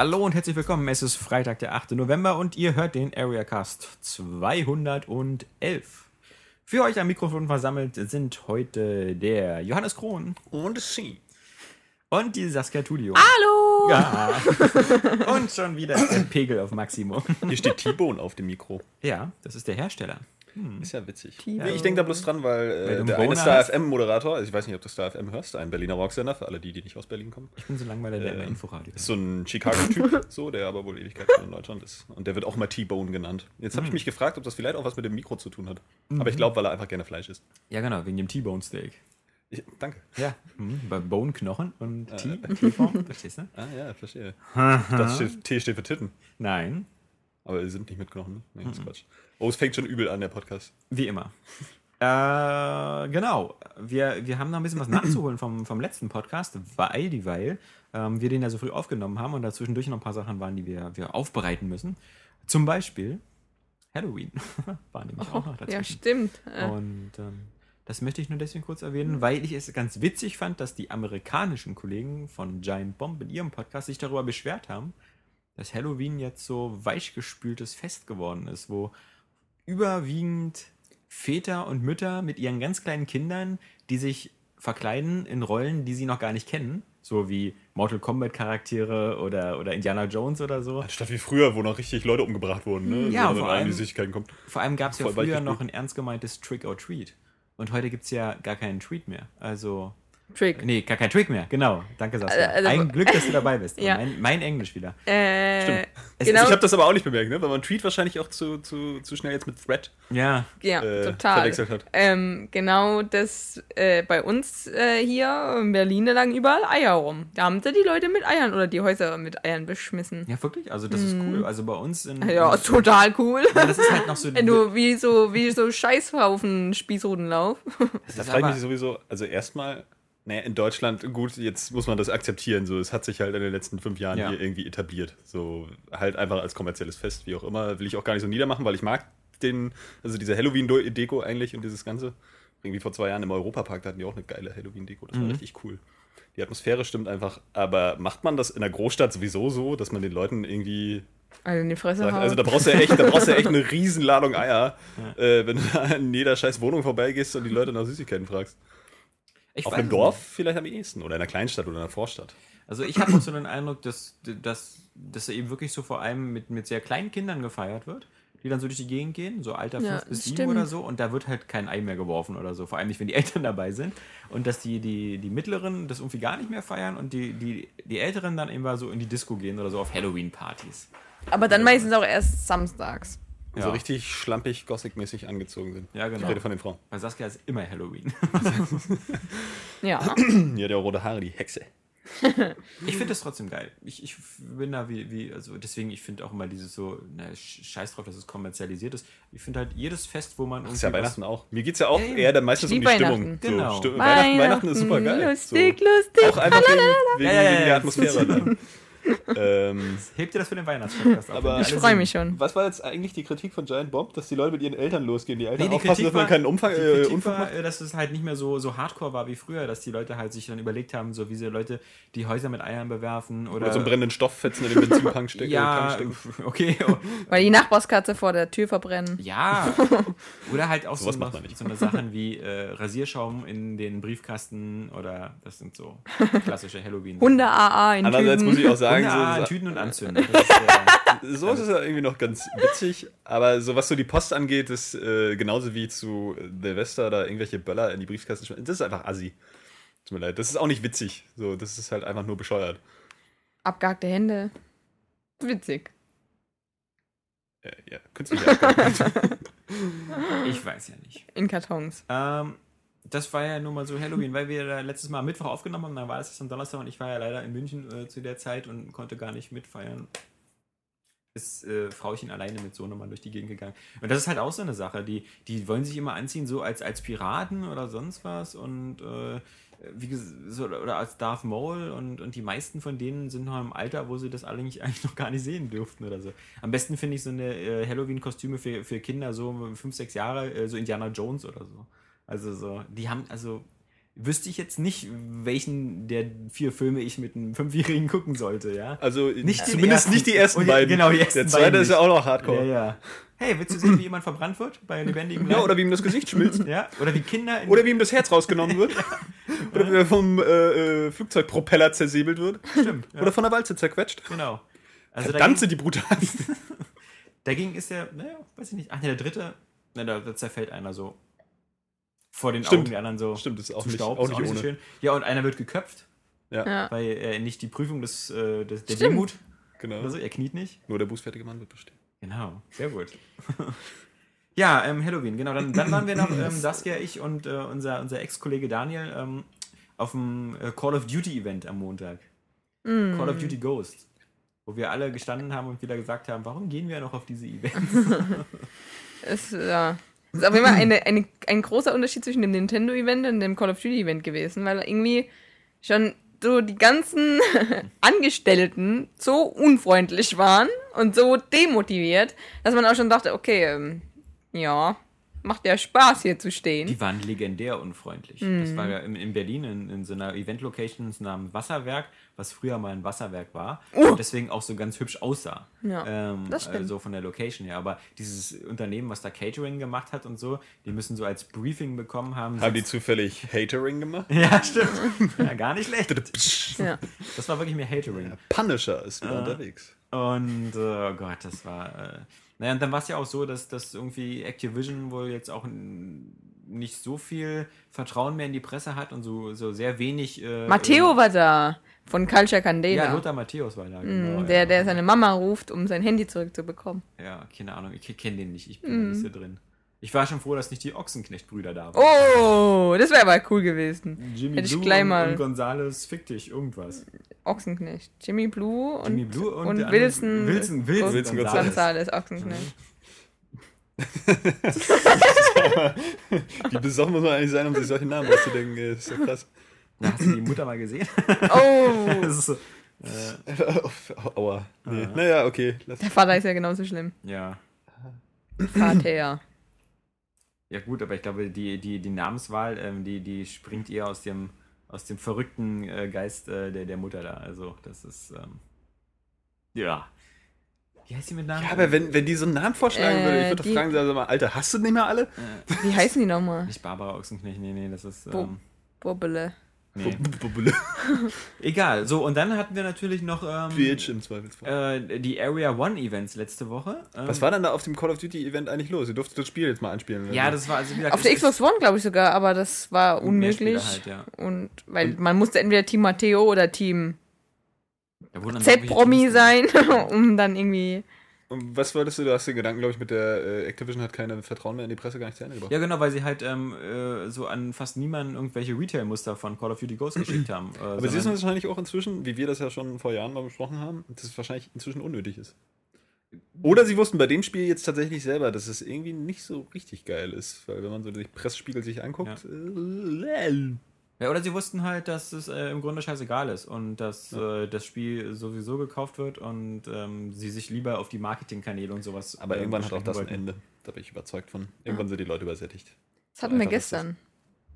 Hallo und herzlich willkommen. Es ist Freitag, der 8. November und ihr hört den Areacast 211. Für euch am Mikrofon versammelt sind heute der Johannes Krohn Und sie. und die Saskia Tudio. Hallo! Ja. Und schon wieder der Pegel auf Maximum. Hier steht T-Bone auf dem Mikro. Ja, das ist der Hersteller. Ist ja witzig. T-Bone. Ich denke da bloß dran, weil äh, der eine Star? FM-Moderator, also ich weiß nicht, ob du Star FM hörst, ein Berliner Rocksender, für alle die, die nicht aus Berlin kommen. Ich bin so langweilig, der Ähm, Inforadio. Ist so ein Chicago-Typ, so, der aber wohl Ewigkeit schon in Deutschland ist. Und der wird auch mal T-Bone genannt. Jetzt habe ich mich gefragt, ob das vielleicht auch was mit dem Mikro zu tun hat. Aber ich glaube, weil er einfach gerne Fleisch isst. Ja, genau, wegen dem T-Bone Steak. Ich, danke. Ja, mhm. bei Bone Knochen und T, T-Form, verstehst du? Ah ja, verstehe. Das steht, T steht für Titten. Nein, Aber sie sind nicht mit Knochen, ne? Nee, das ist Quatsch. Oh, es fängt schon übel an, der Podcast. Wie immer. Äh, genau. Wir, wir haben noch ein bisschen was nachzuholen vom, vom letzten Podcast, weil, dieweil ähm, wir den ja so früh aufgenommen haben und dazwischendurch noch ein paar Sachen waren, die wir, wir aufbereiten müssen. Zum Beispiel Halloween. War nämlich auch noch Ja, dazwischen. stimmt. Äh, Und ähm, das möchte ich nur deswegen kurz erwähnen, weil ich es ganz witzig fand, dass die amerikanischen Kollegen von Giant Bomb in ihrem Podcast sich darüber beschwert haben, dass Halloween jetzt so weichgespültes Fest geworden ist, wo überwiegend Väter und Mütter mit ihren ganz kleinen Kindern, die sich verkleiden in Rollen, die sie noch gar nicht kennen, so wie Mortal Kombat Charaktere oder, oder Indiana Jones oder so. Anstatt wie früher, wo noch richtig Leute umgebracht wurden, ne? Ja, So, wenn vor allem- die Süßigkeiten kommt. Vor allem gab es ja früher noch ein ernst gemeintes Trick or Treat. Und heute gibt es ja gar keinen Treat mehr. Also, Trick. nee, gar kein Trick mehr. Genau. Danke, Saskia. Also- ein Glück, dass du dabei bist. Ja. Mein, mein Englisch wieder. Äh, Stimmt. Es genau. Ich habe das aber auch nicht bemerkt, ne? weil man Tweet wahrscheinlich auch zu, zu, zu schnell jetzt mit Thread Ja. ja, äh, total. verwechselt hat. Ähm, genau das äh, bei uns äh, hier in Berlin da lagen überall Eier rum. Da haben sie die Leute mit Eiern oder die Häuser mit Eiern beschmissen. Ja, wirklich. Also, das ist cool. Also, bei uns in. Ja, ist total cool. Ja, das ist halt noch so. Wenn du wie so, wie so Scheißhaufen Spießrutenlauf. das Da frage ich mich sowieso, also erstmal, naja, in Deutschland, gut, jetzt muss man das akzeptieren, so, es hat sich halt in den letzten fünf Jahren Ja. hier irgendwie etabliert. So, halt einfach als kommerzielles Fest, wie auch immer, will ich auch gar nicht so niedermachen, weil ich mag den, also diese Halloween-Deko eigentlich und dieses Ganze. Irgendwie vor zwei Jahren im Europapark, da hatten die auch eine geile Halloween-Deko, das war Mhm. richtig cool. Die Atmosphäre stimmt einfach, aber macht man das in der Großstadt sowieso so, dass man den Leuten irgendwie Also in die Fresse sagt, hauen. also da brauchst du ja echt, da brauchst du ja echt eine Riesenladung Eier, äh, wenn du da in jeder scheiß Wohnung vorbeigehst und die Leute nach Süßigkeiten fragst. Ich Auf einem Dorf vielleicht am ehesten oder in einer Kleinstadt oder in einer Vorstadt. Also ich habe auch so den Eindruck, dass, dass, dass er eben wirklich so vor allem mit, mit sehr kleinen Kindern gefeiert wird, die dann so durch die Gegend gehen, so Alter 5 Ja, bis 7 stimmt. oder so, und da wird halt kein Ei mehr geworfen oder so, vor allem nicht, wenn die Eltern dabei sind. Und dass die, die, die Mittleren das irgendwie gar nicht mehr feiern und die, die, die Älteren dann immer so in die Disco gehen oder so auf Halloween-Partys. Aber dann meistens auch erst samstags. Ja. So richtig schlampig, gothic-mäßig angezogen sind. Ja, genau. Ich rede von den Frauen. Bei Saskia ist immer Halloween. Ja. Ja, der rote Haare, die Hexe. Ich finde das trotzdem geil. Ich, ich bin da wie, wie also deswegen, ich finde auch immer dieses so, na, sch- scheiß drauf, dass es kommerzialisiert ist. Ich finde halt jedes Fest, wo man Das ist ja Weihnachten auch. Mir geht es ja auch Ja, eher dann meistens um die Stimmung. Weihnachten. Genau. Sti- Weihnachten, Weihnachten ist super geil. Lustig, so. lustig. Auch einfach wegen, wegen, Ja, ja, ja, wegen ja. der Atmosphäre. ähm, Hebt ihr das für den Weihnachtspodcast auf? Ich freue mich schon. was war jetzt eigentlich die Kritik von Giant Bomb, dass die Leute mit ihren Eltern losgehen? Die Eltern Nee, die aufpassen, Kritik dass man war- keinen Umfang, Die äh, Kritik Unfug war, macht? äh, dass es halt nicht mehr so, so hardcore war wie früher, dass die Leute halt sich dann überlegt haben, so wie sie Leute die Häuser mit Eiern bewerfen oder, Oder so einen brennenden Stofffetzen in den Benzintank stecken. ja, okay, oh, Weil die Nachbarskatze vor der Tür verbrennen. ja, oder halt auch so, Sowas noch, macht man nicht. so eine Sachen wie äh, Rasierschaum in den Briefkasten oder das sind so klassische Halloween. Hunde AA in Andererseits muss Tüten. Hunde ich auch sagen, ah, in so, Tüten und Anzünden. Ist, äh, So ist es ja irgendwie noch ganz witzig, aber so was so die Post angeht, ist äh, genauso wie zu Silvester da irgendwelche Böller in die Briefkasten schmeißen. Das ist einfach assi. Tut mir leid. Das ist auch nicht witzig. So, das ist halt einfach nur bescheuert. Abgehackte Hände. Witzig. Äh, ja, künstlich ich weiß ja nicht. In Kartons. Ähm, das war ja nun mal so Halloween, weil wir da letztes Mal am Mittwoch aufgenommen haben, dann war es am Donnerstag und ich war ja leider in München äh, zu der Zeit und konnte gar nicht mitfeiern. Ist äh, Frauchen alleine mit Sohnemann durch die Gegend gegangen. Und das ist halt auch so eine Sache, die, die wollen sich immer anziehen, so als, als Piraten oder sonst was und äh, wie ges- so, oder als Darth Maul und, und die meisten von denen sind noch im Alter, wo sie das eigentlich, eigentlich noch gar nicht sehen dürften oder so. Am besten finde ich so eine äh, Halloween-Kostüme für, für Kinder, so fünf, sechs Jahre, äh, so Indiana Jones oder so. Also so, die haben, also wüsste ich jetzt nicht, welchen der vier Filme ich mit einem Fünfjährigen gucken sollte, ja. Also Nicht zumindest ersten. nicht die ersten beiden. genau, die ersten Der zweite ist ja auch noch Ja, Hardcore. ja. Hey, willst du sehen, wie jemand verbrannt wird bei lebendigem Leib? Ja, oder wie ihm das Gesicht schmilzt. ja? oder wie Kinder in Oder wie ihm das Herz rausgenommen wird. Oder wie er vom äh, äh, Flugzeugpropeller zersäbelt wird. Stimmt, ja. Oder von der Walze zerquetscht. genau. Also Verdammt sind die brutal. dagegen ist der, naja, weiß ich nicht. Ach ne, der dritte, na, da, da zerfällt einer so vor den Stimmt. Augen der anderen so. Stimmt, das ist auch zu nicht, Staub, auch ist nicht auch nicht so schön. Ja, und einer wird geköpft, Ja. weil er nicht die Prüfung des, äh, des der Stimmt. Demut, Genau. also er kniet nicht. Nur der bußfertige Mann wird bestehen. Genau, sehr gut. ja, ähm, Halloween, genau. Dann, dann waren wir noch, ähm, Saskia, ich und äh, unser, unser Ex-Kollege Daniel ähm, auf dem äh, Call of Duty-Event am Montag. Mm. Call of Duty Ghost. Wo wir alle gestanden haben und wieder gesagt haben, warum gehen wir noch auf diese Events? Es, ja. Es ist auf jeden Fall eine, eine, ein großer Unterschied zwischen dem Nintendo-Event und dem Call of Duty-Event gewesen, weil irgendwie schon so die ganzen Angestellten so unfreundlich waren und so demotiviert, dass man auch schon dachte, okay, ähm, ja, macht ja Spaß hier zu stehen. Die waren legendär unfreundlich. Das war ja in, in Berlin in, in so einer Event-Location namens Wasserwerk, was früher mal ein Wasserwerk war und deswegen auch so ganz hübsch aussah. Ja, ähm, das stimmt. So von der Location her. Aber dieses Unternehmen, was da Catering gemacht hat und so, die müssen so als Briefing bekommen haben. Haben die zufällig Hatering gemacht? ja, stimmt. ja, gar nicht schlecht. ja. Das war wirklich mehr Hatering. Punisher ist wieder unterwegs. Und äh, oh Gott, das war. Äh, naja, und dann war es ja auch so, dass, dass irgendwie Activision wohl jetzt auch nicht so viel Vertrauen mehr in die Presse hat und so, so sehr wenig. Äh, Matteo äh, war da von Culture Candela. Ja, Lothar Matthäus war da. Genau, Mm, der, ja. der seine Mama ruft, um sein Handy zurückzubekommen. Ja, keine Ahnung, ich kenne den nicht, ich bin da nicht so drin. Ich war schon froh, dass nicht die Ochsenknecht-Brüder da waren. Oh, das wäre aber cool gewesen. Jimmy hätte Blue und, mal- und Gonzales, fick dich, irgendwas. Ochsenknecht. Jimmy Blue und, Jimmy Blue und, und Wilson, Wilson, Wilson, Wilson Gonzales. Gonzales Ochsenknecht. Wie besoffen muss man eigentlich sein, um sich solche Namen auszudenken? Das ist ja krass. Na, hast du die Mutter mal gesehen? Oh, das ist so, äh, Aua. Nee. Naja, okay. Lass. der Vater ist ja genauso schlimm. ja. Vater. Ja gut, aber ich glaube, die, die, die Namenswahl, ähm, die, die springt eher aus dem, aus dem verrückten äh, Geist äh, der, der Mutter da. Also das ist, ähm, ja. Wie heißt die mit Namen? Ja, aber wenn, wenn die so einen Namen vorschlagen Äh, würde, ich würde doch die- fragen, sag mal, Alter, hast du nicht mehr alle? Wie heißen die nochmal? Nicht Barbara Ochsenknecht, nee, nee, das ist, Bo- ähm, Bobbele. Nee. Egal, so, und dann hatten wir natürlich noch ähm, Bitch im Zweifelsfall. äh, die Area One Events letzte Woche. Ähm, Was war denn da auf dem Call of Duty Event eigentlich los? Ihr durftet das Spiel jetzt mal anspielen. Ja, das war also wieder... Auf der Xbox One, glaube ich sogar, aber das war unmöglich. Halt, ja. Und weil man musste entweder Team Matteo oder Team Z-Promi sein, um dann irgendwie. Und was wolltest du? Du hast den Gedanken, glaube ich, mit der äh, Activision hat keine Vertrauen mehr in die Presse gar nicht zu Ende gebracht. Ja, genau, weil sie halt ähm, äh, so an fast niemanden irgendwelche Retail-Muster von Call of Duty Ghost geschickt haben. Äh, Aber sie wissen wahrscheinlich auch inzwischen, wie wir das ja schon vor Jahren mal besprochen haben, dass es wahrscheinlich inzwischen unnötig ist. Oder sie wussten bei dem Spiel jetzt tatsächlich selber, dass es irgendwie nicht so richtig geil ist. Weil wenn man so die Pressespiegel sich anguckt, äh, Ja, oder sie wussten halt, dass es äh, im Grunde scheißegal ist und dass äh, das Spiel sowieso gekauft wird und ähm, sie sich lieber auf die Marketingkanäle und sowas. aber äh, irgendwann hat auch das ein beschränken Ende. Da bin ich überzeugt von. Irgendwann sind die Leute übersättigt. Das hatten wir das. gestern,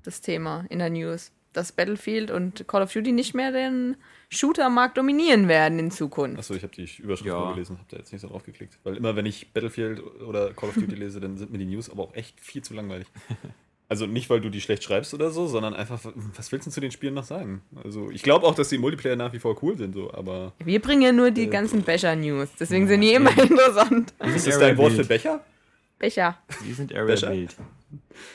das Thema in der News. Dass Battlefield und Call of Duty nicht mehr den Shooter-Markt dominieren werden in Zukunft. Achso, ich habe die Überschrift Ja. nur gelesen, habe da jetzt nicht so drauf geklickt. Weil immer, wenn ich Battlefield oder Call of Duty lese, dann sind mir die News aber auch echt viel zu langweilig. Also nicht, weil du die schlecht schreibst oder so, sondern einfach, was willst du zu den Spielen noch sagen? Also ich glaube auch, dass die Multiplayer nach wie vor cool sind, so, aber. Wir bringen ja nur die Äh, ganzen Becher-News. Deswegen sind die immer interessant. wollen. Ist das dein Wort für. Becher? Becher. Die sind Area Becher?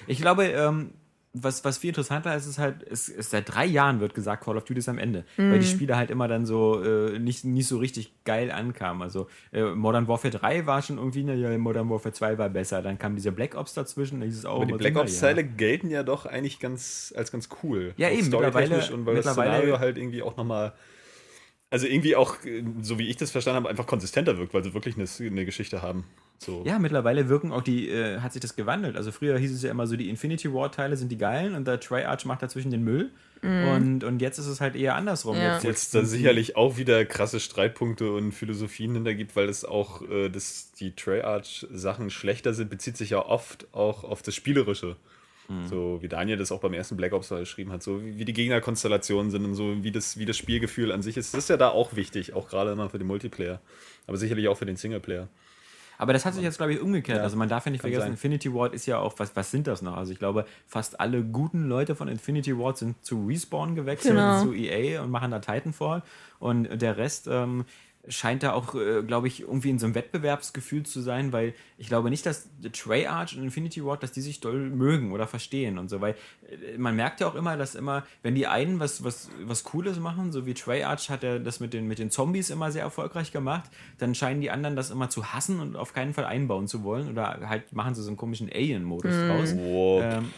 Ich glaube, ähm, was, was viel interessanter ist, ist halt, es ist seit drei Jahren wird gesagt, Call of Duty ist am Ende. Weil die Spiele halt immer dann so äh, nicht, nicht so richtig geil ankamen. Also äh, Modern Warfare 3 war schon irgendwie, naja, Modern Warfare 2 war besser. Dann kam dieser Black Ops dazwischen, da hieß es auch Aber die Black Ops-Teile ja. gelten ja doch eigentlich ganz als ganz cool. Ja, Auch eben, mittlerweile- und weil das mittlerweile- Szenario halt irgendwie auch nochmal. Also irgendwie auch, äh, so wie ich das verstanden habe, einfach konsistenter wirkt, weil sie wirklich eine, eine Geschichte haben. So. Ja, mittlerweile wirken auch die, äh, hat sich das gewandelt. Also früher hieß es ja immer so, die Infinity War-Teile sind die geilen und der Triarch macht dazwischen den Müll. Und, und jetzt ist es halt eher andersrum. Ja. Jetzt, Jetzt da sicherlich auch wieder krasse Streitpunkte und Philosophien hintergibt, weil es auch, äh, dass die Treyarch-Sachen schlechter sind, bezieht sich ja oft auch auf das Spielerische. So wie Daniel das auch beim ersten Black Ops mal geschrieben hat, so wie, wie die Gegnerkonstellationen sind und so wie das, wie das Spielgefühl an sich ist. Das ist ja da auch wichtig, auch gerade immer für den Multiplayer. Aber sicherlich auch für den Singleplayer. Aber das hat sich jetzt, glaube ich, umgekehrt. Ja, also man darf ja nicht vergessen, sein. Infinity Ward ist ja auch, was, was sind das noch? Also ich glaube, fast alle guten Leute von Infinity Ward sind zu Respawn gewechselt, Genau. zu EA und machen da Titanfall. Und der Rest ähm, scheint da auch, äh, glaube ich, irgendwie in so einem Wettbewerbsgefühl zu sein, weil ich glaube nicht, dass Treyarch und Infinity Ward, dass die sich doll mögen oder verstehen und so, weil äh, man merkt ja auch immer, dass immer, wenn die einen was, was, was Cooles machen, so wie Treyarch hat er das mit den, mit den Zombies immer sehr erfolgreich gemacht, dann scheinen die anderen das immer zu hassen und auf keinen Fall einbauen zu wollen oder halt machen sie so einen komischen Alien-Modus draus. Oh, Ähm,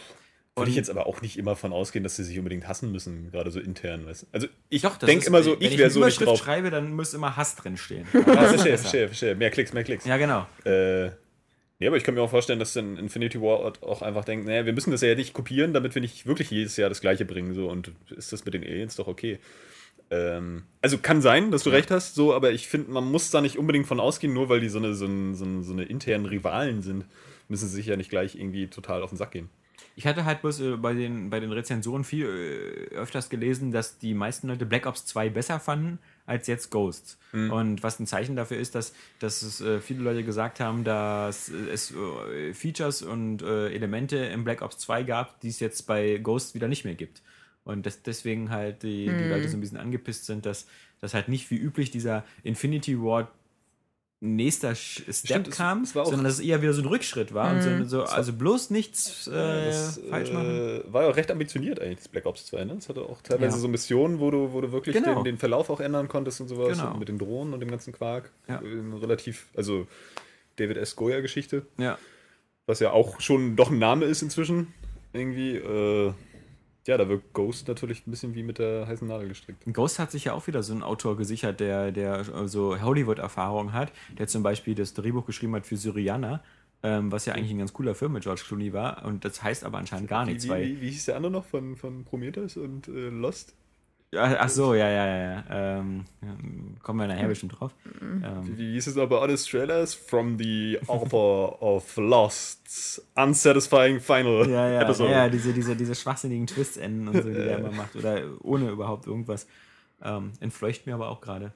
Würde ich jetzt aber auch nicht immer von ausgehen, dass sie sich unbedingt hassen müssen, gerade so intern. Weißt? du. Also ich denke immer so, ich wäre so nicht Überschrift drauf. schreibe, dann muss immer Hass drin stehen. Ja, verstehe, verstehe, verstehe. Mehr Klicks, mehr Klicks. Ja, genau. Äh, ja, aber ich kann mir auch vorstellen, dass dann Infinity Ward auch einfach denkt, naja, wir müssen das ja nicht kopieren, damit wir nicht wirklich jedes Jahr das gleiche bringen. So, und ist das mit den Aliens doch okay. Ähm, also kann sein, dass du recht hast, so, aber ich finde, man muss da nicht unbedingt von ausgehen, nur weil die so eine, so, ein, so, ein, so eine internen Rivalen sind, müssen sie sich ja nicht gleich irgendwie total auf den Sack gehen. Ich hatte halt bloß äh, bei, den, bei den Rezensionen viel äh, öfters gelesen, dass die meisten Leute Black Ops 2 besser fanden als jetzt Ghosts. Und was ein Zeichen dafür ist, dass, dass es äh, viele Leute gesagt haben, dass es äh, Features und äh, Elemente im Black Ops 2 gab, die es jetzt bei Ghosts wieder nicht mehr gibt. Und dass deswegen halt die, die Leute so ein bisschen angepisst sind, dass, dass halt nicht wie üblich dieser Infinity Ward nächster Step Stimmt, es- kam, es war auch- sondern dass es eher wieder so ein Rückschritt war. Und so, so, also bloß nichts äh, das falsch machen. äh, war ja auch recht ambitioniert eigentlich, das Black Ops 2. Ne? Es hatte auch teilweise Ja. so Missionen, wo du, wo du wirklich Genau. den, den Verlauf auch ändern konntest und sowas. Genau. Und mit den Drohnen und dem ganzen Quark. Ja. Äh, Relativ, also David S. Goya-Geschichte, Ja. was ja auch schon doch ein Name ist inzwischen. Irgendwie, äh, ja, da wirkt Ghost natürlich ein bisschen wie mit der heißen Nadel gestrickt. Ghost hat sich ja auch wieder so einen Autor gesichert, der, der so Hollywood-Erfahrung hat, der zum Beispiel das Drehbuch geschrieben hat für Syriana, ähm, was ja eigentlich ein ganz cooler Film mit George Clooney war. Und das heißt aber anscheinend gar nichts, wie, weil. wie, wie hieß der andere noch von, von Prometheus und äh, Lost? Ja, ach so, ja, ja, ja. ja. Ähm, ja, kommen wir nachher bestimmt drauf. Wie, Ähm, wie hieß es aber Honest Trailers? From the author of Lost's unsatisfying final ja, ja, episode. ja, diese, diese, diese schwachsinnigen Twist-Enden und so, die der immer macht. Oder ohne überhaupt irgendwas. Ähm, entfleucht mir aber auch gerade.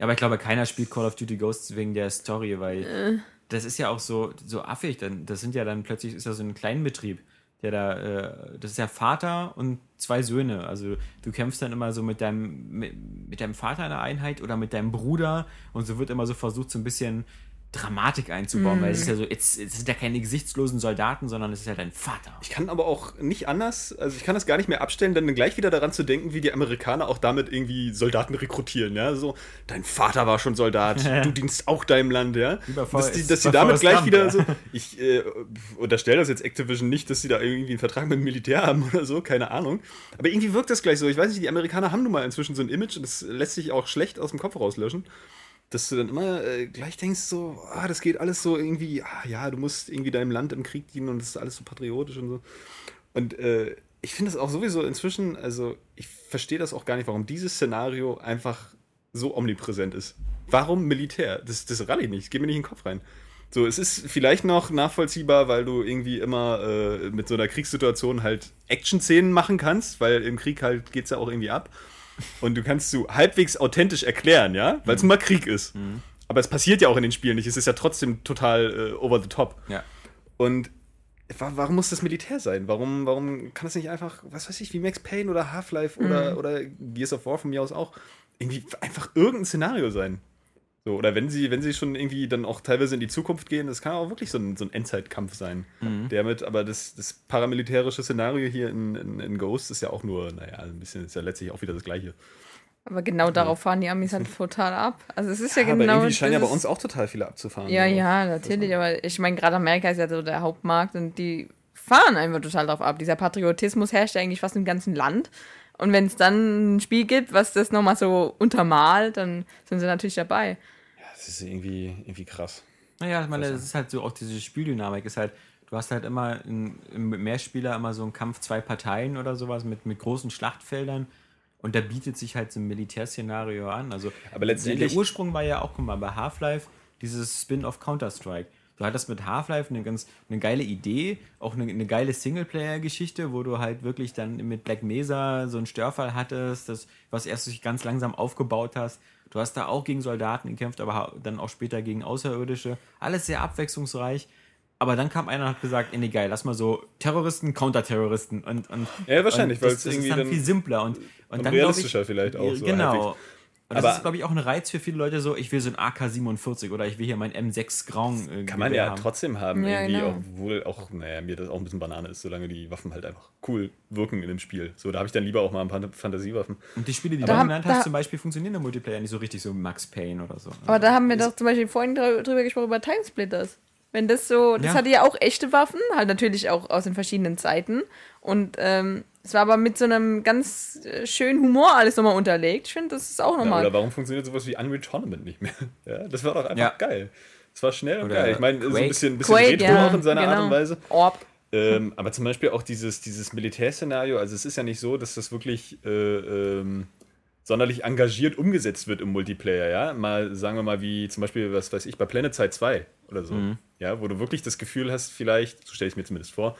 Aber ich glaube, keiner spielt Call of Duty Ghosts wegen der Story, weil das ist ja auch so, so affig. Dann, das sind ja dann plötzlich, ist ja so ein Kleinbetrieb, der da, äh, das ist ja Vater und zwei Söhne. Also du kämpfst dann immer so mit deinem, mit, mit deinem Vater in der Einheit oder mit deinem Bruder und so wird immer so versucht, so ein bisschen Dramatik einzubauen, weil es ist ja so, jetzt, es sind ja keine gesichtslosen Soldaten, sondern es ist ja dein Vater. Ich kann aber auch nicht anders, also ich kann das gar nicht mehr abstellen, dann gleich wieder daran zu denken, wie die Amerikaner auch damit irgendwie Soldaten rekrutieren, ja, so, dein Vater war schon Soldat, du dienst auch deinem Land, ja, dass die, dass die damit gleich Gump, wieder ja. so, ich äh, unterstelle das jetzt Activision nicht, dass sie da irgendwie einen Vertrag mit dem Militär haben oder so, keine Ahnung, aber irgendwie wirkt das gleich so, ich weiß nicht, die Amerikaner haben nun mal inzwischen so ein Image und das lässt sich auch schlecht aus dem Kopf rauslöschen dass du dann immer äh, gleich denkst, so, ah, das geht alles so irgendwie, ah, ja, du musst irgendwie deinem Land im Krieg dienen und das ist alles so patriotisch und so. Und äh, ich finde das auch sowieso inzwischen, also ich verstehe das auch gar nicht, warum dieses Szenario einfach so omnipräsent ist. Warum Militär? Das, das ralle ich nicht, das geht mir nicht in den Kopf rein. So, es ist vielleicht noch nachvollziehbar, weil du irgendwie immer äh, mit so einer Kriegssituation halt Action-Szenen machen kannst, weil im Krieg halt geht es ja auch irgendwie ab. Und du kannst du halbwegs authentisch erklären, ja, weil es nun mal Krieg ist. Aber es passiert ja auch in den Spielen nicht. Es ist ja trotzdem total äh, over the top. Ja. Und wa warum muss das Militär sein? Warum, warum kann das nicht einfach, was weiß ich, wie Max Payne oder Half-Life oder, oder Gears of War von mir aus auch, irgendwie einfach irgendein Szenario sein? So, oder wenn sie, wenn sie schon irgendwie dann auch teilweise in die Zukunft gehen, das kann auch wirklich so ein, so ein Endzeitkampf sein. Der mit, aber das, das paramilitärische Szenario hier in, in, in Ghost ist ja auch nur, naja, ein bisschen, ist ja letztlich auch wieder das Gleiche. Aber genau darauf fahren die Amis halt total ab. Also es ist ja, aber genau. irgendwie scheinen ja bei uns auch total viele abzufahren. Ja, ja, natürlich. Aber ich meine, gerade Amerika ist ja so der Hauptmarkt und die fahren einfach total drauf ab. Dieser Patriotismus herrscht ja eigentlich fast im ganzen Land. Und wenn es dann ein Spiel gibt, was das nochmal so untermalt, dann sind sie natürlich dabei. Das ist irgendwie, irgendwie krass. Naja, ich meine, das ist halt so auch diese Spieldynamik ist halt, du hast halt immer im Mehrspieler immer so einen Kampf zwei Parteien oder sowas mit, mit großen Schlachtfeldern und da bietet sich halt so ein Militärszenario an. Also Aber letztendlich- der Ursprung war ja auch, guck mal, bei Half-Life dieses Spin-off Counter-Strike. Du hattest mit Half-Life eine ganz eine geile Idee, auch eine, eine geile Singleplayer-Geschichte, wo du halt wirklich dann mit Black Mesa so einen Störfall hattest, das, was erst sich ganz langsam aufgebaut hast. Du hast da auch gegen Soldaten gekämpft, aber dann auch später gegen Außerirdische. Alles sehr abwechslungsreich. Aber dann kam einer und hat gesagt, nee, geil, lass mal so Terroristen, Counterterroristen und, und Ja, wahrscheinlich, weil es irgendwie ist dann dann- viel simpler und, und, und dann realistischer ich, vielleicht auch so Genau. halbwegs. Und das Aber- ist, glaube ich, auch ein Reiz für viele Leute so, ich will so ein AK-47 oder ich will hier mein M6 Grauen äh, Kann man ja haben. trotzdem haben, Ja, irgendwie, genau. obwohl auch, naja, mir das auch ein bisschen Banane ist, solange die Waffen halt einfach cool wirken in dem Spiel. So, da habe ich dann lieber auch mal ein paar Fantasiewaffen. Und die Spiele, die Da du haben- genannt hast, zum Beispiel, funktionieren im Multiplayer nicht so richtig, so Max Payne oder so. Aber da haben wir doch zum Beispiel vorhin drü- drüber gesprochen, über Timesplitters. Wenn das so, das Ja. hatte ja auch echte Waffen, halt natürlich auch aus den verschiedenen Zeiten. Und ähm, es war aber mit so einem ganz äh, schönen Humor alles nochmal unterlegt. Ich finde, das ist auch Ja, nochmal. oder warum funktioniert sowas wie Unreal Tournament nicht mehr? Ja, das war doch einfach Ja. geil. Das war schnell und Oder geil. Ich meine, so ein bisschen, bisschen Quake, Retro ja, auch in seiner Art genau. und Weise. Orb. Ähm, aber zum Beispiel auch dieses, dieses Militärszenario, also es ist ja nicht so, dass das wirklich äh, ähm, sonderlich engagiert umgesetzt wird im Multiplayer, ja. Mal, sagen wir mal, wie zum Beispiel, was weiß ich, bei Planet Side 2 oder so. Ja, wo du wirklich das Gefühl hast, vielleicht, so stelle ich mir zumindest vor,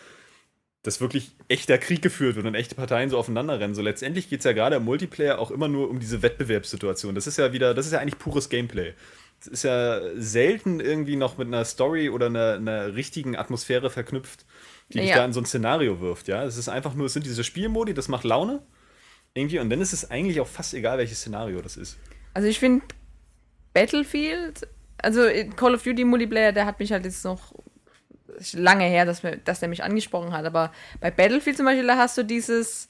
dass wirklich echter Krieg geführt wird und echte Parteien so aufeinander rennen. So letztendlich geht es ja gerade im Multiplayer auch immer nur um diese Wettbewerbssituation. Das ist ja wieder, das ist ja eigentlich pures Gameplay. Es ist ja selten irgendwie noch mit einer Story oder einer, einer richtigen Atmosphäre verknüpft, die dich Ja. da in so ein Szenario wirft. Ja, es ist einfach nur, es sind diese Spielmodi, das macht Laune irgendwie und dann ist es eigentlich auch fast egal, welches Szenario das ist. Also ich finde Battlefield, also Call of Duty Multiplayer, der hat mich halt jetzt noch ist lange her, dass, wir, dass der mich angesprochen hat, aber bei Battlefield zum Beispiel, da hast du dieses,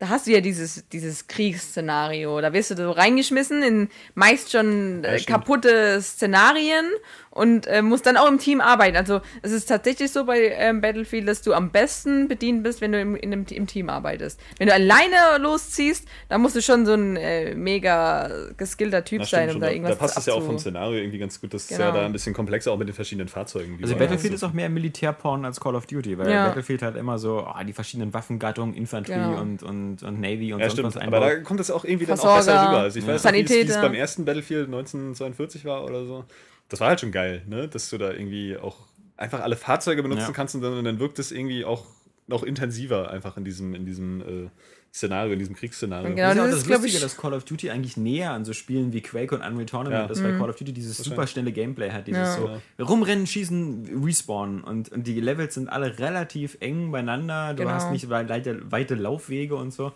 da hast du ja dieses, dieses Kriegsszenario. Da wirst du so reingeschmissen in meist schon Ja, kaputte Szenarien und äh, musst dann auch im Team arbeiten. Also es ist tatsächlich so bei ähm, Battlefield, dass du am besten bedient bist, wenn du im, in einem, im Team arbeitest. Wenn du alleine losziehst, dann musst du schon so ein äh, mega geskillter Typ Na, sein, um da irgendwas da passt es ja auch vom Szenario irgendwie ganz gut. Das ist Genau. ja da ein bisschen komplexer, auch mit den verschiedenen Fahrzeugen. Also Battlefield ist auch mehr Militärporn als Call of Duty, weil Ja. Battlefield halt immer so oh, die verschiedenen Waffengattungen, Infanterie Genau. und, und, und Navy und Ja, sonst stimmt. was Aber da einbaut. kommt es auch irgendwie dann auch besser rüber. Also ich weiß noch, wie es, wie es Sanitäter. beim ersten Battlefield 1942 war oder so. Das war halt schon geil, ne? Dass du da irgendwie auch einfach alle Fahrzeuge benutzen Ja. kannst und dann, und dann wirkt es irgendwie auch noch intensiver einfach in diesem, in diesem äh, Szenario, in diesem Kriegsszenario. Genau. das ist ja auch das ist, Lustige, ich- dass Call of Duty eigentlich näher an so Spielen wie Quake und Unreal Tournament Ja. ist, Mhm. weil Call of Duty dieses super schnelle Gameplay hat, dieses Ja. so rumrennen, schießen, respawnen und, und die Levels sind alle relativ eng beieinander, du Genau. hast nicht weite, weite Laufwege und so.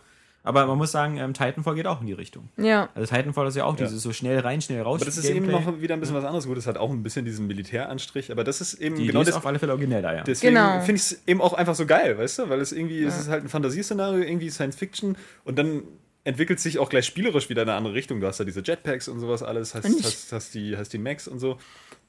Aber man muss sagen, ähm, Titanfall geht auch in die Richtung. Ja. Also Titanfall ist ja auch Ja. dieses so schnell rein, schnell raus. Aber das ist eben noch wieder ein bisschen was anderes. Gut, es hat auch ein bisschen diesen Militäranstrich, aber das ist eben die genau Idee ist das. auf alle Fälle originell da, ja. Deswegen Genau. finde ich es eben auch einfach so geil, weißt du? Weil es irgendwie, es ist halt ein Fantasieszenario, irgendwie Science Fiction und dann entwickelt sich auch gleich spielerisch wieder in eine andere Richtung. Du hast da diese Jetpacks und sowas alles, hast, hast, hast, die, hast die Max und so.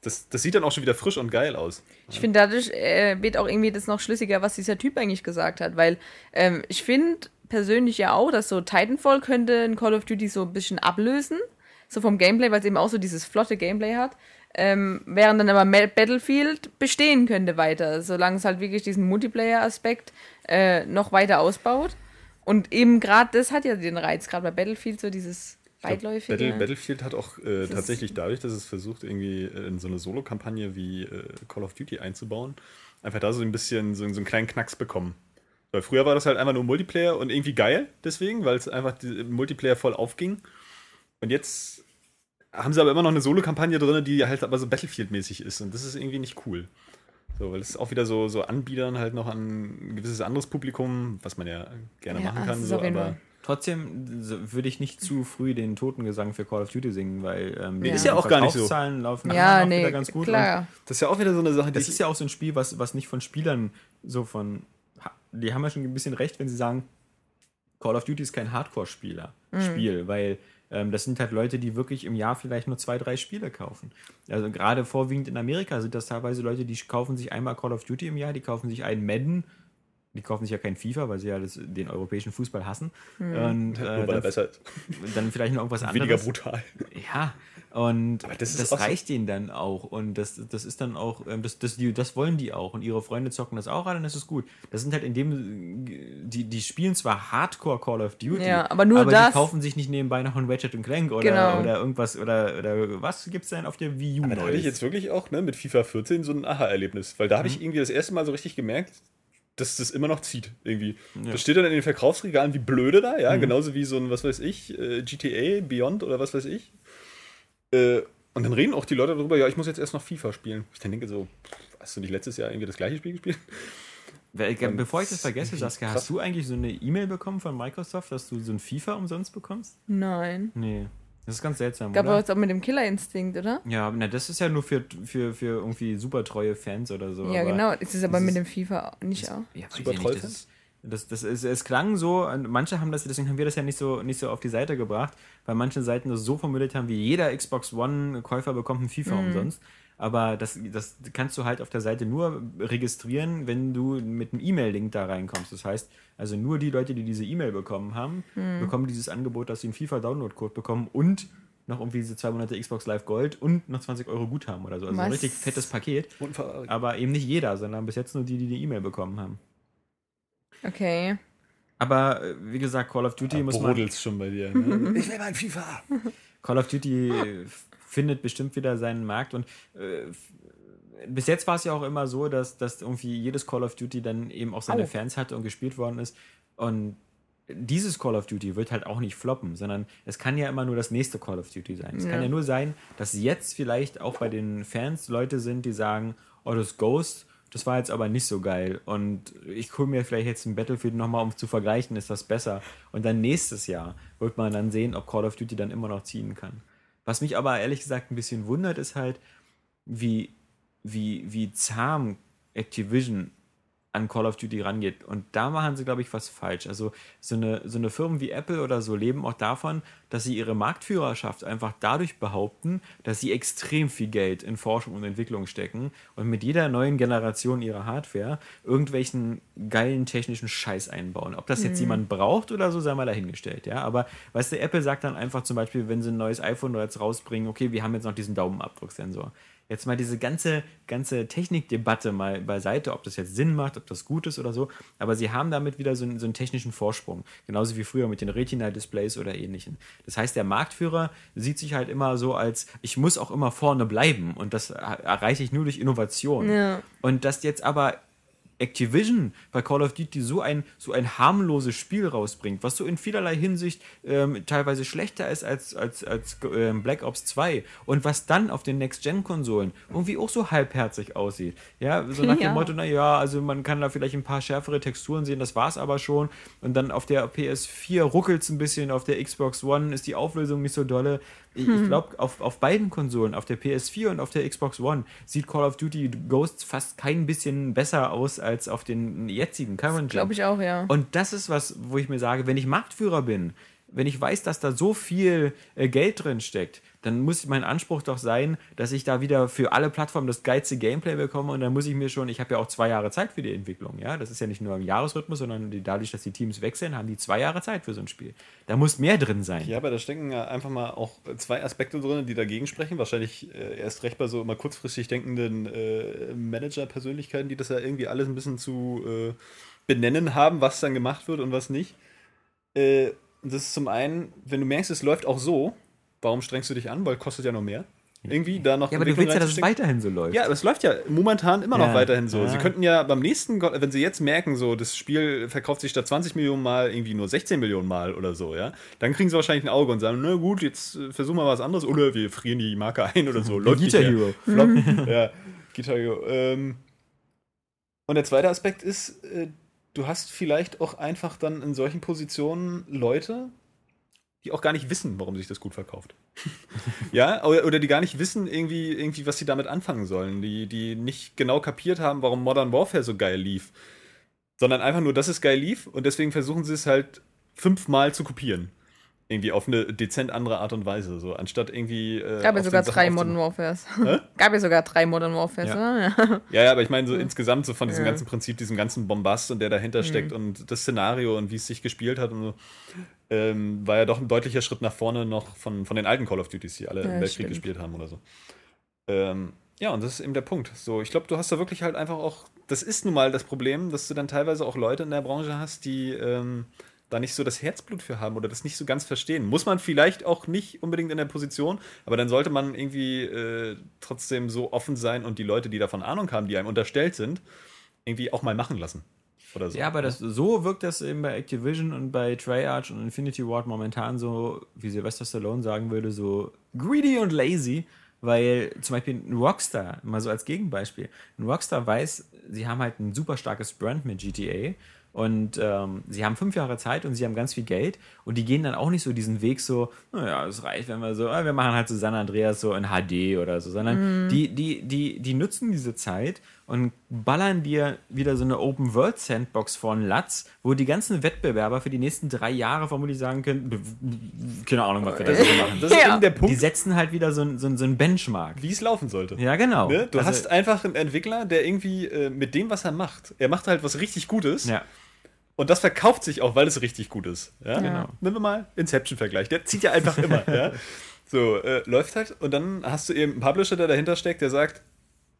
Das, das sieht dann auch schon wieder frisch und geil aus. Ich finde, dadurch äh, wird auch irgendwie das noch schlüssiger, was dieser Typ eigentlich gesagt hat, weil ähm, ich finde persönlich ja auch, dass so Titanfall könnte ein Call of Duty so ein bisschen ablösen, so vom Gameplay, weil es eben auch so dieses flotte Gameplay hat, ähm, während dann aber Battlefield bestehen könnte weiter, solange es halt wirklich diesen Multiplayer-Aspekt äh, noch weiter ausbaut. Und eben gerade das hat ja den Reiz, gerade bei Battlefield so dieses weitläufige. Battle, Battlefield hat auch äh, tatsächlich dadurch, dass es versucht, irgendwie äh, in so eine Solo-Kampagne wie äh, Call of Duty einzubauen, einfach da so ein bisschen so, so einen kleinen Knacks bekommen. Weil früher war das halt einfach nur Multiplayer und irgendwie geil, deswegen, weil es einfach die, Multiplayer voll aufging. Und jetzt haben sie aber immer noch eine Solo-Kampagne drin, die halt aber so Battlefield-mäßig ist. Und das ist irgendwie nicht cool. So, weil es auch wieder so, so anbiedern halt noch an ein gewisses anderes Publikum, was man ja gerne Ja, machen kann. So, aber. Trotzdem würde ich nicht zu früh den Totengesang für Call of Duty singen, weil ähm, Nee, die ist ja auch gar nicht so. Verkaufszahlen laufen ja, auch nee, wieder ganz gut. klar. das ist ja auch wieder so eine Sache, das ist ja auch so ein Spiel, was, was nicht von Spielern so von. Die haben ja schon ein bisschen recht, wenn sie sagen, Call of Duty ist kein Hardcore-Spieler-Spiel, weil ähm, das sind halt Leute, die wirklich im Jahr vielleicht nur zwei, drei Spiele kaufen. Also gerade vorwiegend in Amerika sind das teilweise Leute, die kaufen sich einmal Call of Duty im Jahr, die kaufen sich einen Madden, die kaufen sich ja kein FIFA, weil sie ja das, den europäischen Fußball hassen. Und nur äh, weil er dann, besser ist. dann vielleicht noch irgendwas anderes. Weniger brutal. Ja, und Aber das, das auch so- reicht ihnen dann auch. Und das, das ist dann auch, ähm, das, das, die, das wollen die auch. Und ihre Freunde zocken das auch und das ist gut. Das sind halt in dem, die, die spielen zwar Hardcore Call of Duty, Ja, aber nur aber das. die kaufen sich nicht nebenbei noch ein Ratchet Clank oder, Genau. oder irgendwas oder, oder was gibt's denn auf der Wii U? Aber da hatte ich jetzt wirklich auch ne, mit FIFA 14 so ein Aha-Erlebnis, weil da Mhm. habe ich irgendwie das erste Mal so richtig gemerkt, dass das immer noch zieht, irgendwie. Ja. Mhm. Das steht dann in den Verkaufsregalen wie blöde da, ja, genauso wie so ein, was weiß ich, äh, GTA, Beyond oder was weiß ich. Äh, und dann reden auch die Leute darüber, ja, ich muss jetzt erst noch FIFA spielen. Ich dann denke so, hast du nicht letztes Jahr irgendwie das gleiche Spiel gespielt? Bevor ich das vergesse, Saskia, hast du eigentlich so eine E-Mail bekommen von Microsoft, dass du so ein FIFA umsonst bekommst? Nein. Nee. Das ist ganz seltsam, Gab oder? es auch mit dem Killerinstinkt, oder? Ja, na, das ist ja nur für, für, für irgendwie super treue Fans oder so. ja, aber genau. Ist es aber mit dem FIFA nicht auch. Ja, weiß Super ich treu nicht. Das, das, ist, es klang so, manche haben das, deswegen haben wir das ja nicht so, nicht so auf die Seite gebracht, weil manche Seiten das so formuliert haben, wie jeder Xbox One-Käufer bekommt ein FIFA umsonst. Aber das, das kannst du halt auf der Seite nur registrieren, wenn du mit einem E-Mail-Link da reinkommst. Das heißt, also nur die Leute, die diese E-Mail bekommen haben, bekommen dieses Angebot, dass sie einen FIFA-Download-Code bekommen und noch irgendwie diese zwei Monate Xbox Live Gold und noch 20 Euro Guthaben oder so. Also ein Was? richtig fettes Paket. Ver- Aber eben nicht jeder, sondern bis jetzt nur die, die die E-Mail bekommen haben. Okay. Aber äh, wie gesagt, Call of Duty muss man. schon bei dir. Ne? ich will mein FIFA. Call of Duty äh, findet bestimmt wieder seinen Markt und äh, bis jetzt war es ja auch immer so, dass, dass irgendwie jedes Call of Duty dann eben auch seine Au. Fans hatte und gespielt worden ist. Und dieses Call of Duty wird halt auch nicht floppen, sondern es kann ja immer nur das nächste Call of Duty sein. Es kann Ja. ja nur sein, dass jetzt vielleicht auch bei den Fans Leute sind, die sagen, oh, das Ghost, das war jetzt aber nicht so geil. Und ich hole mir vielleicht jetzt ein Battlefield nochmal, um zu vergleichen, ist das besser. Und dann nächstes Jahr wird man dann sehen, ob Call of Duty dann immer noch ziehen kann. Was mich aber ehrlich gesagt ein bisschen wundert, ist halt, wie, wie, wie zahm Activision an Call of Duty rangeht. Und da machen sie, glaube ich, was falsch. Also so eine, so eine Firmen wie Apple oder so leben auch davon, dass sie ihre Marktführerschaft einfach dadurch behaupten, dass sie extrem viel Geld in Forschung und Entwicklung stecken und mit jeder neuen Generation ihrer Hardware irgendwelchen geilen technischen Scheiß einbauen. Ob das jetzt jemand braucht oder so, sei mal dahingestellt. Ja? Aber weißt du, Apple sagt dann einfach zum Beispiel, wenn sie ein neues iPhone jetzt rausbringen, okay, wir haben jetzt noch diesen Daumenabdrucksensor. Jetzt mal diese ganze, ganze Technikdebatte mal beiseite, ob das jetzt Sinn macht, ob das gut ist oder so. Aber sie haben damit wieder so einen, so einen technischen Vorsprung. Genauso wie früher mit den Retina-Displays oder ähnlichen. Das heißt, der Marktführer sieht sich halt immer so als, ich muss auch immer vorne bleiben. Und das er- erreiche ich nur durch Innovation. Ja. Und dass jetzt aber Activision bei Call of Duty so ein, so ein harmloses Spiel rausbringt, was so in vielerlei Hinsicht ähm, teilweise schlechter ist als, als, als ähm, Black Ops 2 und was dann auf den Next-Gen-Konsolen irgendwie auch so halbherzig aussieht. Ja, so nach Ja. dem Motto, naja, also man kann da vielleicht ein paar schärfere Texturen sehen, das war's aber schon. Und dann auf der PS4 ruckelt es ein bisschen, auf der Xbox One ist die Auflösung nicht so dolle. Ich, ich glaube, auf, auf beiden Konsolen, auf der PS4 und auf der Xbox One, sieht Call of Duty Ghosts fast kein bisschen besser aus als auf den jetzigen Current Gen. Glaube ich auch, ja. Und das ist was, wo ich mir sage, wenn ich Marktführer bin, wenn ich weiß, dass da so viel äh, Geld drin steckt, dann muss mein Anspruch doch sein, dass ich da wieder für alle Plattformen das geilste Gameplay bekomme und dann muss ich mir schon, ich habe ja auch zwei Jahre Zeit für die Entwicklung, ja, das ist ja nicht nur im Jahresrhythmus, sondern dadurch, dass die Teams wechseln, haben die zwei Jahre Zeit für so ein Spiel. Da muss mehr drin sein. Ja, aber da stecken ja einfach mal auch zwei Aspekte drin, die dagegen sprechen. Wahrscheinlich äh, erst recht bei so immer kurzfristig denkenden äh, Manager-Persönlichkeiten, die das ja irgendwie alles ein bisschen zu äh, benennen haben, was dann gemacht wird und was nicht. Äh, das ist zum einen, wenn du merkst, es läuft auch so, warum strengst du dich an? Weil kostet ja noch mehr. Irgendwie da noch Ja, aber du willst ja, dass es weiterhin so läuft. Ja, aber es läuft ja momentan immer noch Ja. weiterhin so. Ja. Sie könnten ja beim nächsten, wenn sie jetzt merken, so das Spiel verkauft sich statt 20 Millionen Mal irgendwie nur 16 Millionen Mal oder so, ja, dann kriegen sie wahrscheinlich ein Auge und sagen, na gut, jetzt äh, versuchen wir was anderes oder wir frieren die Marke ein oder so. Läuft Guitar. Hero. Flop. ja, Guitar Hero. Ähm, und der zweite Aspekt ist, äh, du hast vielleicht auch einfach dann in solchen Positionen Leute, die auch gar nicht wissen, warum sich das gut verkauft. ja, oder, oder die gar nicht wissen, irgendwie, irgendwie, was sie damit anfangen sollen. Die, die nicht genau kapiert haben, warum Modern Warfare so geil lief. Sondern einfach nur, dass es geil lief und deswegen versuchen sie es halt fünfmal zu kopieren. Irgendwie auf eine dezent andere Art und Weise. So, anstatt irgendwie. Äh, Gab ja sogar drei Modern Warfares. Hä? Gab ja sogar drei Modern Warfares, Ja. oder? Ja. Ja, aber ich meine so insgesamt so von diesem Ja. ganzen Prinzip, diesem ganzen Bombast und der dahinter steckt und das Szenario und wie es sich gespielt hat und so, ähm, war ja doch ein deutlicher Schritt nach vorne noch von, von den alten Call of Duties, die alle Ja, im Weltkrieg stimmt. gespielt haben oder so. Ähm, ja, und das ist eben der Punkt. So, ich glaube, du hast da wirklich halt einfach auch, das ist nun mal das Problem, dass du dann teilweise auch Leute in der Branche hast, die ähm, da nicht so das Herzblut für haben oder das nicht so ganz verstehen. Muss man vielleicht auch nicht unbedingt in der Position, aber dann sollte man irgendwie äh, trotzdem so offen sein und die Leute, die davon Ahnung haben, die einem unterstellt sind, irgendwie auch mal machen lassen. Oder so. Ja, aber das, so wirkt das eben bei Activision und bei Treyarch und Infinity Ward momentan so, wie Sylvester Stallone sagen würde, so greedy und lazy, weil zum Beispiel ein Rockstar, mal so als Gegenbeispiel, ein Rockstar weiß, sie haben halt ein super starkes Brand mit GTA und ähm, sie haben fünf Jahre Zeit und sie haben ganz viel Geld und die gehen dann auch nicht so diesen Weg so, naja, es reicht, wenn wir so, ah, wir machen halt so San Andreas so in HD oder so, sondern die, die, die, die nutzen diese Zeit und ballern dir wieder so eine Open World Sandbox von Latz, wo die ganzen Wettbewerber für die nächsten drei Jahre vermutlich sagen können, "B- keine Ahnung, was wir da so machen. das ist Ja. eben der Die Punkt, setzen halt wieder so ein, so ein, so ein Benchmark. wie es laufen sollte. Ja, genau. Ne? Du Also- hast einfach einen Entwickler, der irgendwie äh, mit dem, was er macht, er macht halt was richtig Gutes ja. Und das verkauft sich auch, weil es richtig gut ist. Ja? Genau. Nehmen wir mal Inception-Vergleich. Der zieht ja einfach immer. ja? So, äh, läuft halt und dann hast du eben einen Publisher, der dahinter steckt, der sagt,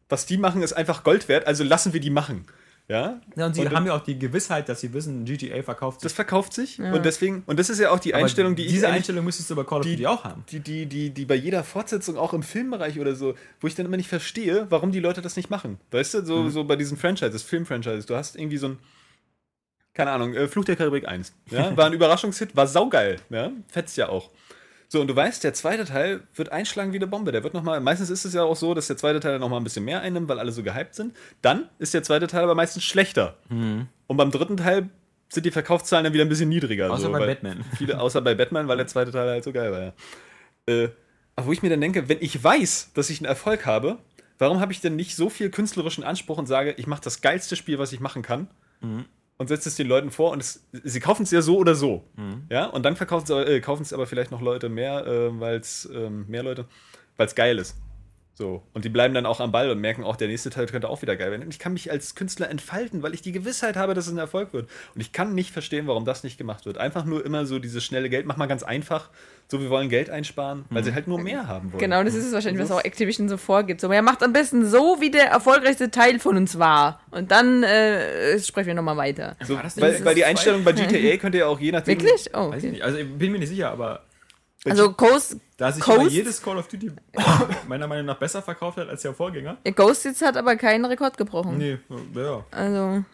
was die machen, ist einfach Gold wert, also lassen wir die machen. Ja, Ja, und sie Und haben ja auch die Gewissheit, dass sie wissen, GTA verkauft das sich. verkauft sich und deswegen, und das ist ja auch die Aber Einstellung, die ich Diese Einstellung müsstest du bei Call of Duty auch haben. die, die, die, die bei jeder Fortsetzung, auch im Filmbereich oder so, wo ich dann immer nicht verstehe, warum die Leute das nicht machen. Weißt du, so, so bei diesen Franchises, Filmfranchises, du hast irgendwie so ein, keine Ahnung, äh, Fluch der Karibik 1. Ja? War ein Überraschungshit, war saugeil, ja? Fetzt ja auch. So, und du weißt, der zweite Teil wird einschlagen wie eine Bombe. Der wird nochmal, meistens ist es ja auch so, dass der zweite Teil nochmal ein bisschen mehr einnimmt, weil alle so gehypt sind. Dann ist der zweite Teil aber meistens schlechter. Und beim dritten Teil sind die Verkaufszahlen dann wieder ein bisschen niedriger. Außer so, bei Batman. Viele, außer bei Batman, weil der zweite Teil halt so geil war, ja. Äh, aber wo ich mir dann denke, wenn ich weiß, dass ich einen Erfolg habe, warum habe ich denn nicht so viel künstlerischen Anspruch und sage, ich mache das geilste Spiel, was ich machen kann und setze es den Leuten vor und es, sie kaufen es ja so oder so. Ja, und dann verkaufen sie, äh, kaufen es aber vielleicht noch Leute mehr, äh, weil es ähm, mehr Leute, weil es geil ist. So. Und die bleiben dann auch am Ball und merken auch, der nächste Teil könnte auch wieder geil werden. Und ich kann mich als Künstler entfalten, weil ich die Gewissheit habe, dass es ein Erfolg wird. Und ich kann nicht verstehen, warum das nicht gemacht wird. Einfach nur immer so dieses schnelle Geld. Mach mal ganz einfach. So, wir wollen Geld einsparen, weil sie halt nur mehr haben wollen. Genau, das ist es wahrscheinlich, was auch Activision so vorgibt. So, er macht am besten so, wie der erfolgreichste Teil von uns war. Und dann äh, sprechen wir nochmal weiter. So, weil, weil die? Einstellung bei GTA könnte ja auch je nachdem. Wirklich? Oh, Weiß ich okay. nicht. Also ich bin mir nicht sicher, aber Also Ghost, da sich Coast? immer jedes Call of Duty meiner Meinung nach besser verkauft hat als der Vorgänger. ja, Ghost jetzt hat aber keinen Rekord gebrochen. Nee, ja, Also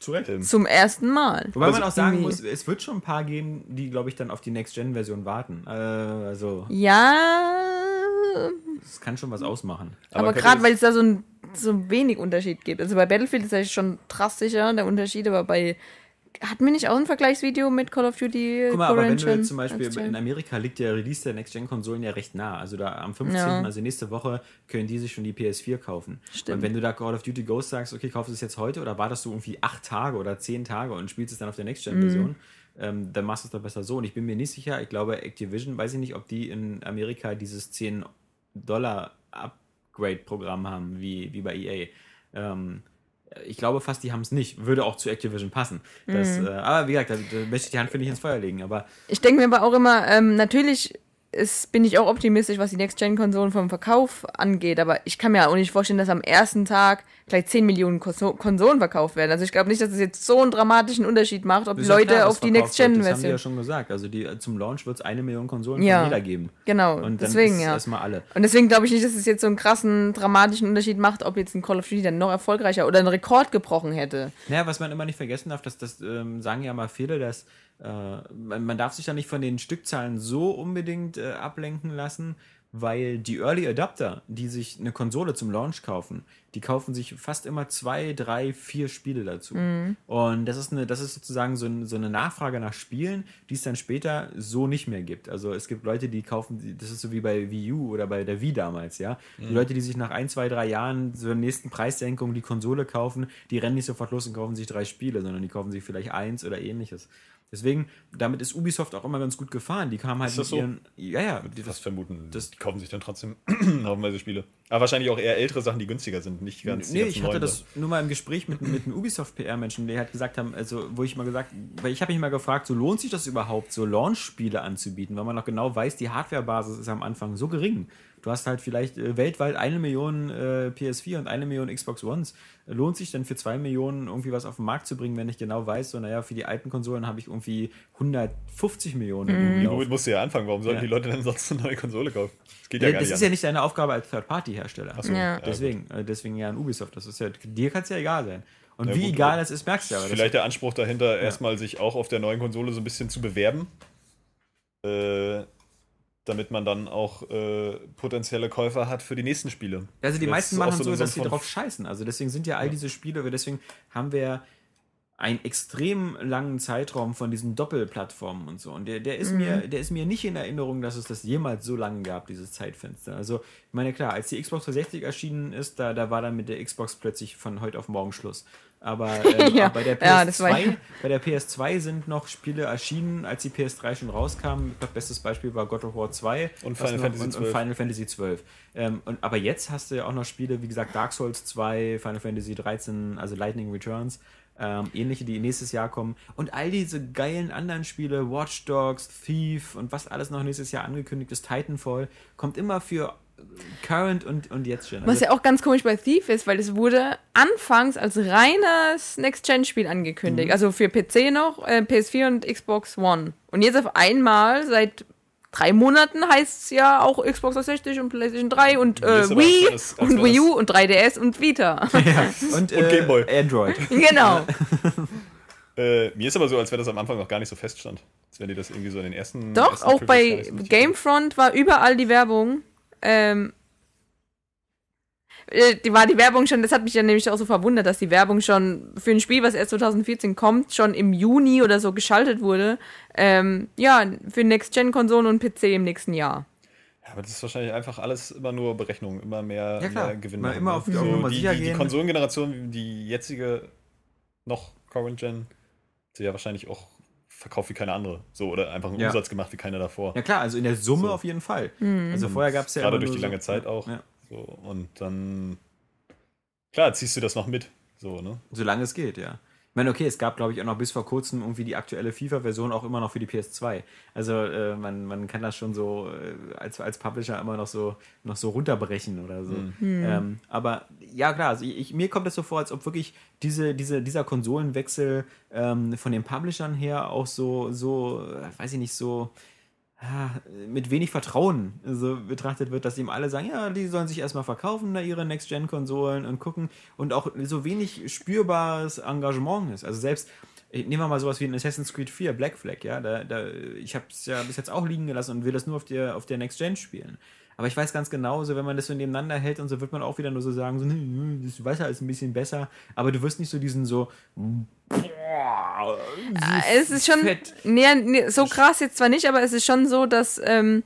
zu Recht. Zum ersten Mal. Wobei man also auch sagen irgendwie- muss, es wird schon ein paar geben, die, glaube ich, dann auf die Next-Gen-Version warten. Äh, also, Ja, es kann schon was ausmachen. aber, könnte gerade es- weil es da so ein so wenig Unterschied gibt. Also bei Battlefield ist das schon drastischer, der Unterschied, aber bei hatten wir nicht auch ein Vergleichsvideo mit Call of Duty Guck mal, aber wenn du jetzt zum Beispiel in Amerika liegt der Release der Next-Gen-Konsolen ja recht nah. Also da am 15., Ja. also nächste Woche, können die sich schon die PS4 kaufen. Stimmt. Und wenn du da Call of Duty Ghost sagst, okay, kaufst du es jetzt heute oder wartest du irgendwie acht Tage oder zehn Tage und spielst es dann auf der Next-Gen-Version, Mhm. ähm, dann machst du es doch besser so. Und ich bin mir nicht sicher, ich glaube, Activision, weiß ich nicht, ob die in Amerika dieses 10 Dollar Upgrade-Programm haben, wie, wie bei EA. Ähm, ich glaube fast, die haben es nicht. Würde auch zu Activision passen. Das, Mhm. äh, aber wie gesagt, da, da möchte ich die Hand für nicht ins Feuer legen. Aber Ich denke mir aber auch immer, ähm, natürlich ist, bin ich auch optimistisch, was die Next-Gen-Konsolen vom Verkauf angeht, aber ich kann mir auch nicht vorstellen, dass am ersten Tag gleich 10 Millionen Konso Konsolen verkauft werden. Also ich glaube nicht, dass es jetzt so einen dramatischen Unterschied macht, ob die Leute klar, auf die verkauft wird. Das haben die ja schon gesagt. Also die, zum Launch wird es eine Million Konsolen Ja. von jeder geben. Genau, Und dann deswegen ist ja. erstmal alle. Und deswegen glaube ich nicht, dass es jetzt so einen krassen, dramatischen Unterschied macht, ob jetzt ein Call of Duty dann noch erfolgreicher oder einen Rekord gebrochen hätte. Naja, was man immer nicht vergessen darf, dass das ähm, sagen ja mal viele, dass man, man darf sich da nicht von den Stückzahlen so unbedingt äh, ablenken lassen, weil die Early Adapter, die sich eine Konsole zum Launch kaufen, die kaufen sich fast immer zwei, drei, vier Spiele dazu. Und das ist, eine, das ist sozusagen so, ein, so eine Nachfrage nach Spielen, die es dann später so nicht mehr gibt. Also es gibt Leute, die kaufen, das ist so wie bei Wii U oder bei der Wii damals, ja. Die Leute, die sich nach ein, zwei, drei Jahren zur nächsten Preissenkung die Konsole kaufen, die rennen nicht sofort los und kaufen sich drei Spiele, sondern die kaufen sich vielleicht eins oder ähnliches. Deswegen, damit ist Ubisoft auch immer ganz gut gefahren. Die kamen halt Ist das mit so? ihren. Ja, ja, die, Das vermuten, das- die kaufen sich dann trotzdem haufenweise Spiele. Aber wahrscheinlich auch eher ältere Sachen, die günstiger sind, nicht ganz. Nee, ich hatte das nur mal im Gespräch mit, mit einem Ubisoft-PR-Menschen, der hat gesagt haben, also wo ich mal gesagt, weil ich habe mich mal gefragt, so lohnt sich das überhaupt, so Launch-Spiele anzubieten, weil man noch genau weiß, die Hardware-Basis ist am Anfang so gering. Du hast halt vielleicht äh, weltweit eine Million äh, PS4 und eine Million Xbox Ones. Lohnt sich denn für zwei Millionen irgendwie was auf den Markt zu bringen, wenn ich genau weiß, so naja, für die alten Konsolen habe ich irgendwie 150 Millionen. auf. Womit musst du ja anfangen. Warum sollten Ja. die Leute denn sonst eine neue Konsole kaufen? Das geht ja, Ja, gar das nicht. ist ja nicht deine Aufgabe als Third-Party-Hersteller. So, Ja. Deswegen, äh, deswegen ja ein Ubisoft. Das ist ja, dir kann es ja egal sein. Und Ja, wie gut, egal das ist, merkst du ja. aber das- Vielleicht der Anspruch dahinter, erstmal sich auch auf der neuen Konsole so ein bisschen zu bewerben. Äh, damit man dann auch äh, potenzielle Käufer hat für die nächsten Spiele. Also die Das meisten machen so, eine dass sie drauf scheißen. Also deswegen sind ja all diese Spiele, deswegen haben wir einen extrem langen Zeitraum von diesen Doppelplattformen und so. Und der, der, ist mir, der ist mir nicht in Erinnerung, dass es das jemals so lange gab, dieses Zeitfenster. Also, ich meine, klar, als die Xbox 360 erschienen ist, da, da war dann mit der Xbox plötzlich von heute auf morgen Schluss. Aber, ähm, Ja, aber bei, der ja, das war PS2, ja- bei der PS2 sind noch Spiele erschienen, als die PS3 schon rauskam. Ich glaube, bestes Beispiel war God of War 2 Und Final noch- Fantasy und, und 12. Final Fantasy 12. Ähm, und, aber jetzt hast du ja auch noch Spiele, wie gesagt, Dark Souls 2, Final Fantasy 13, also Lightning Returns, ähm, ähnliche, die nächstes Jahr kommen. Und all diese geilen anderen Spiele, Watch Dogs, Thief und was alles noch nächstes Jahr angekündigt ist, Titanfall, kommt immer für Current und, und jetzt schon. Was Also, ja auch ganz komisch bei Thief ist, weil es wurde anfangs als reines Next-Gen-Spiel angekündigt. Also für PC noch, äh, PS4 und Xbox One. Und jetzt auf einmal, seit drei Monaten, heißt es ja auch Xbox 360 und PlayStation 3 und äh, Wii als als und Wii U und 3DS und Vita. ja. und, äh, Gameboy. Android. genau. Äh, mir ist aber so, als wäre das am Anfang noch gar nicht so feststand. Als wenn die das irgendwie so in den ersten. Doch, ersten auch bei Gamefront war überall die Werbung. Ähm, äh, die war die Werbung schon, das hat mich ja nämlich auch so verwundert, dass die Werbung schon für ein Spiel, was erst 2014 kommt, schon im Juni oder so geschaltet wurde. Ähm, ja, für Next-Gen-Konsolen und PC im nächsten Jahr. Ja, aber das ist wahrscheinlich einfach alles immer nur Berechnung, immer mehr, Ja, klar. mehr Gewinn. Mal immer ne? auf die- Nummer die, die, die. Konsolengeneration, die jetzige noch Current Gen, hat ja wahrscheinlich auch verkauft wie keine andere. So, oder einfach einen Ja. Umsatz gemacht wie keine davor. Ja klar, also in der Summe So. auf jeden Fall. Also vorher gab es ja Gerade durch die so- lange Zeit auch. Ja. So, und dann, klar, ziehst du das noch mit. So, ne? Solange es geht, ja. Ich meine, okay, es gab, glaube ich, auch noch bis vor kurzem irgendwie die aktuelle FIFA-Version auch immer noch für die PS2. Also äh, man, man kann das schon so äh, als, als Publisher immer noch so, noch so runterbrechen oder so. Ähm, aber ja, klar, also ich, mir kommt es so vor, als ob wirklich diese, diese, dieser Konsolenwechsel ähm, von den Publishern her auch so, so, äh, weiß ich nicht, so mit wenig Vertrauen so betrachtet wird, dass ihm alle sagen, ja, die sollen sich erstmal verkaufen, da ihre Next-Gen-Konsolen und gucken und auch so wenig spürbares Engagement ist. Also selbst, nehmen wir mal sowas wie ein Assassin's Creed 4, Black Flag, ja, da, da, ich habe es ja bis jetzt auch liegen gelassen und will das nur auf der, auf der Next-Gen spielen. Aber ich weiß ganz genau, so wenn man das so nebeneinander hält und so wird man auch wieder nur so sagen, so, nee, nee, das Wasser ist ein bisschen besser, aber du wirst nicht so diesen so, boah, Ah, Es ist schon, nee, nee, so krass jetzt zwar nicht, aber es ist schon so, dass ähm,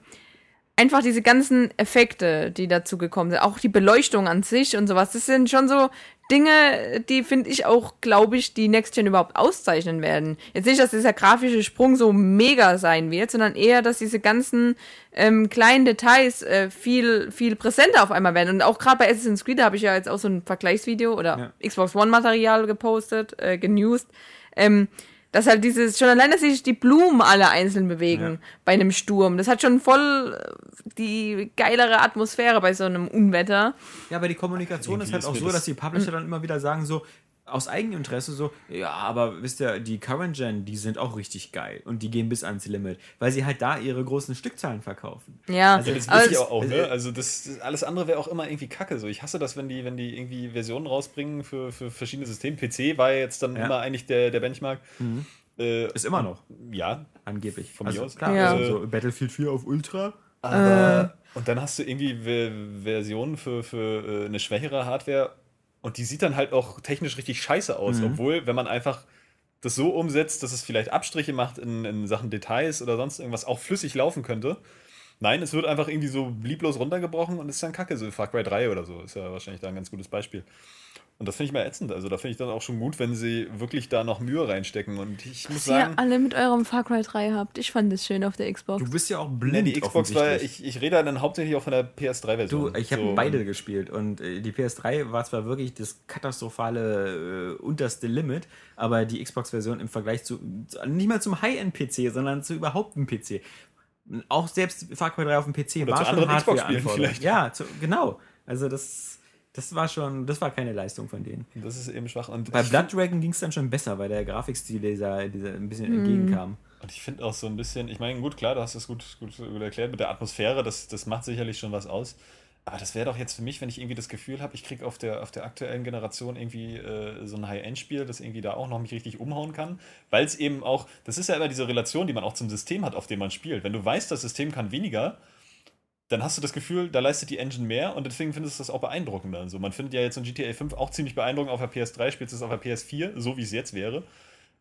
einfach diese ganzen Effekte, die dazu gekommen sind, auch die Beleuchtung an sich und sowas, das sind schon so Dinge, die finde ich auch, glaube ich, die Next Gen überhaupt auszeichnen werden. Jetzt nicht, dass dieser grafische Sprung so mega sein wird, sondern eher, dass diese ganzen ähm, kleinen Details äh, viel, viel präsenter auf einmal werden. Und auch gerade bei Assassin's Creed habe ich ja jetzt auch so ein Vergleichsvideo oder Xbox One Material gepostet, äh, genewst. Ähm, dass halt dieses, schon allein, dass sich die Blumen alle einzeln bewegen Ja. bei einem Sturm, das hat schon voll äh, die geilere Atmosphäre bei so einem Unwetter. Ja, aber die Kommunikation ist halt auch so, das- dass die Publisher dann immer wieder sagen, so aus Eigeninteresse so, ja, aber wisst ihr, die Current Gen, die sind auch richtig geil und die gehen bis ans Limit, weil sie halt da ihre großen Stückzahlen verkaufen. Ja, Also Das ihr es- auch, ne? Also das, das alles andere wäre auch immer irgendwie kacke. So, ich hasse das, wenn die, wenn die irgendwie Versionen rausbringen für, für verschiedene Systeme. PC war ja jetzt dann Ja. immer eigentlich der, der Benchmark. Äh, Ist immer noch, ja, angeblich. Von mir also, aus. Klar, Ja. also so Battlefield 4 auf Ultra. aber und dann hast du irgendwie Ver Versionen für, für äh, eine schwächere Hardware und die sieht dann halt auch technisch richtig scheiße aus, obwohl, wenn man einfach das so umsetzt, dass es vielleicht Abstriche macht in, in Sachen Details oder sonst irgendwas auch flüssig laufen könnte. Nein, es wird einfach irgendwie so lieblos runtergebrochen und ist dann kacke, so Far Cry 3 oder so, ist ja wahrscheinlich da ein ganz gutes Beispiel. Und das finde ich mal ätzend. Also da finde ich dann auch schon gut, wenn sie wirklich da noch Mühe reinstecken. Und ich muss Was sagen, ihr alle mit eurem Far Cry 3 habt. Ich fand es schön auf der Xbox. Du bist ja auch blind. nee, die Xbox war, ich, ich rede dann hauptsächlich auch von der PS3-Version. Du, ich habe beide gespielt und äh, die PS3 war zwar wirklich das katastrophale äh, unterste Limit, aber die Xbox-Version im Vergleich zu, nicht mal zum High-End-PC, sondern zu überhaupt einem PC. Auch selbst Far Cry 3 auf dem PC Oder war zu schon vielleicht. Ja, zu, genau. Also das, das war schon, das war keine Leistung von denen. Das ist eben schwach. Und Bei Blood Dragon ging es dann schon besser, weil der Grafikstil dieser, dieser ein bisschen Mhm. entgegenkam. Und ich finde auch so ein bisschen, ich meine, gut, klar, du hast das gut, gut, gut erklärt mit der Atmosphäre, das, das macht sicherlich schon was aus. Aber das wäre doch jetzt für mich, wenn ich irgendwie das Gefühl habe, ich kriege auf der, auf der aktuellen Generation irgendwie äh, so ein High-End-Spiel, das irgendwie da auch noch mich richtig umhauen kann. Weil es eben auch, das ist ja immer diese Relation, die man auch zum System hat, auf dem man spielt. Wenn du weißt, das System kann weniger, dann hast du das Gefühl, da leistet die Engine mehr und deswegen findest du das auch beeindruckender. Also man findet ja jetzt in GTA 5 auch ziemlich beeindruckend auf der PS3, spielst du es auf der PS4, so wie es jetzt wäre.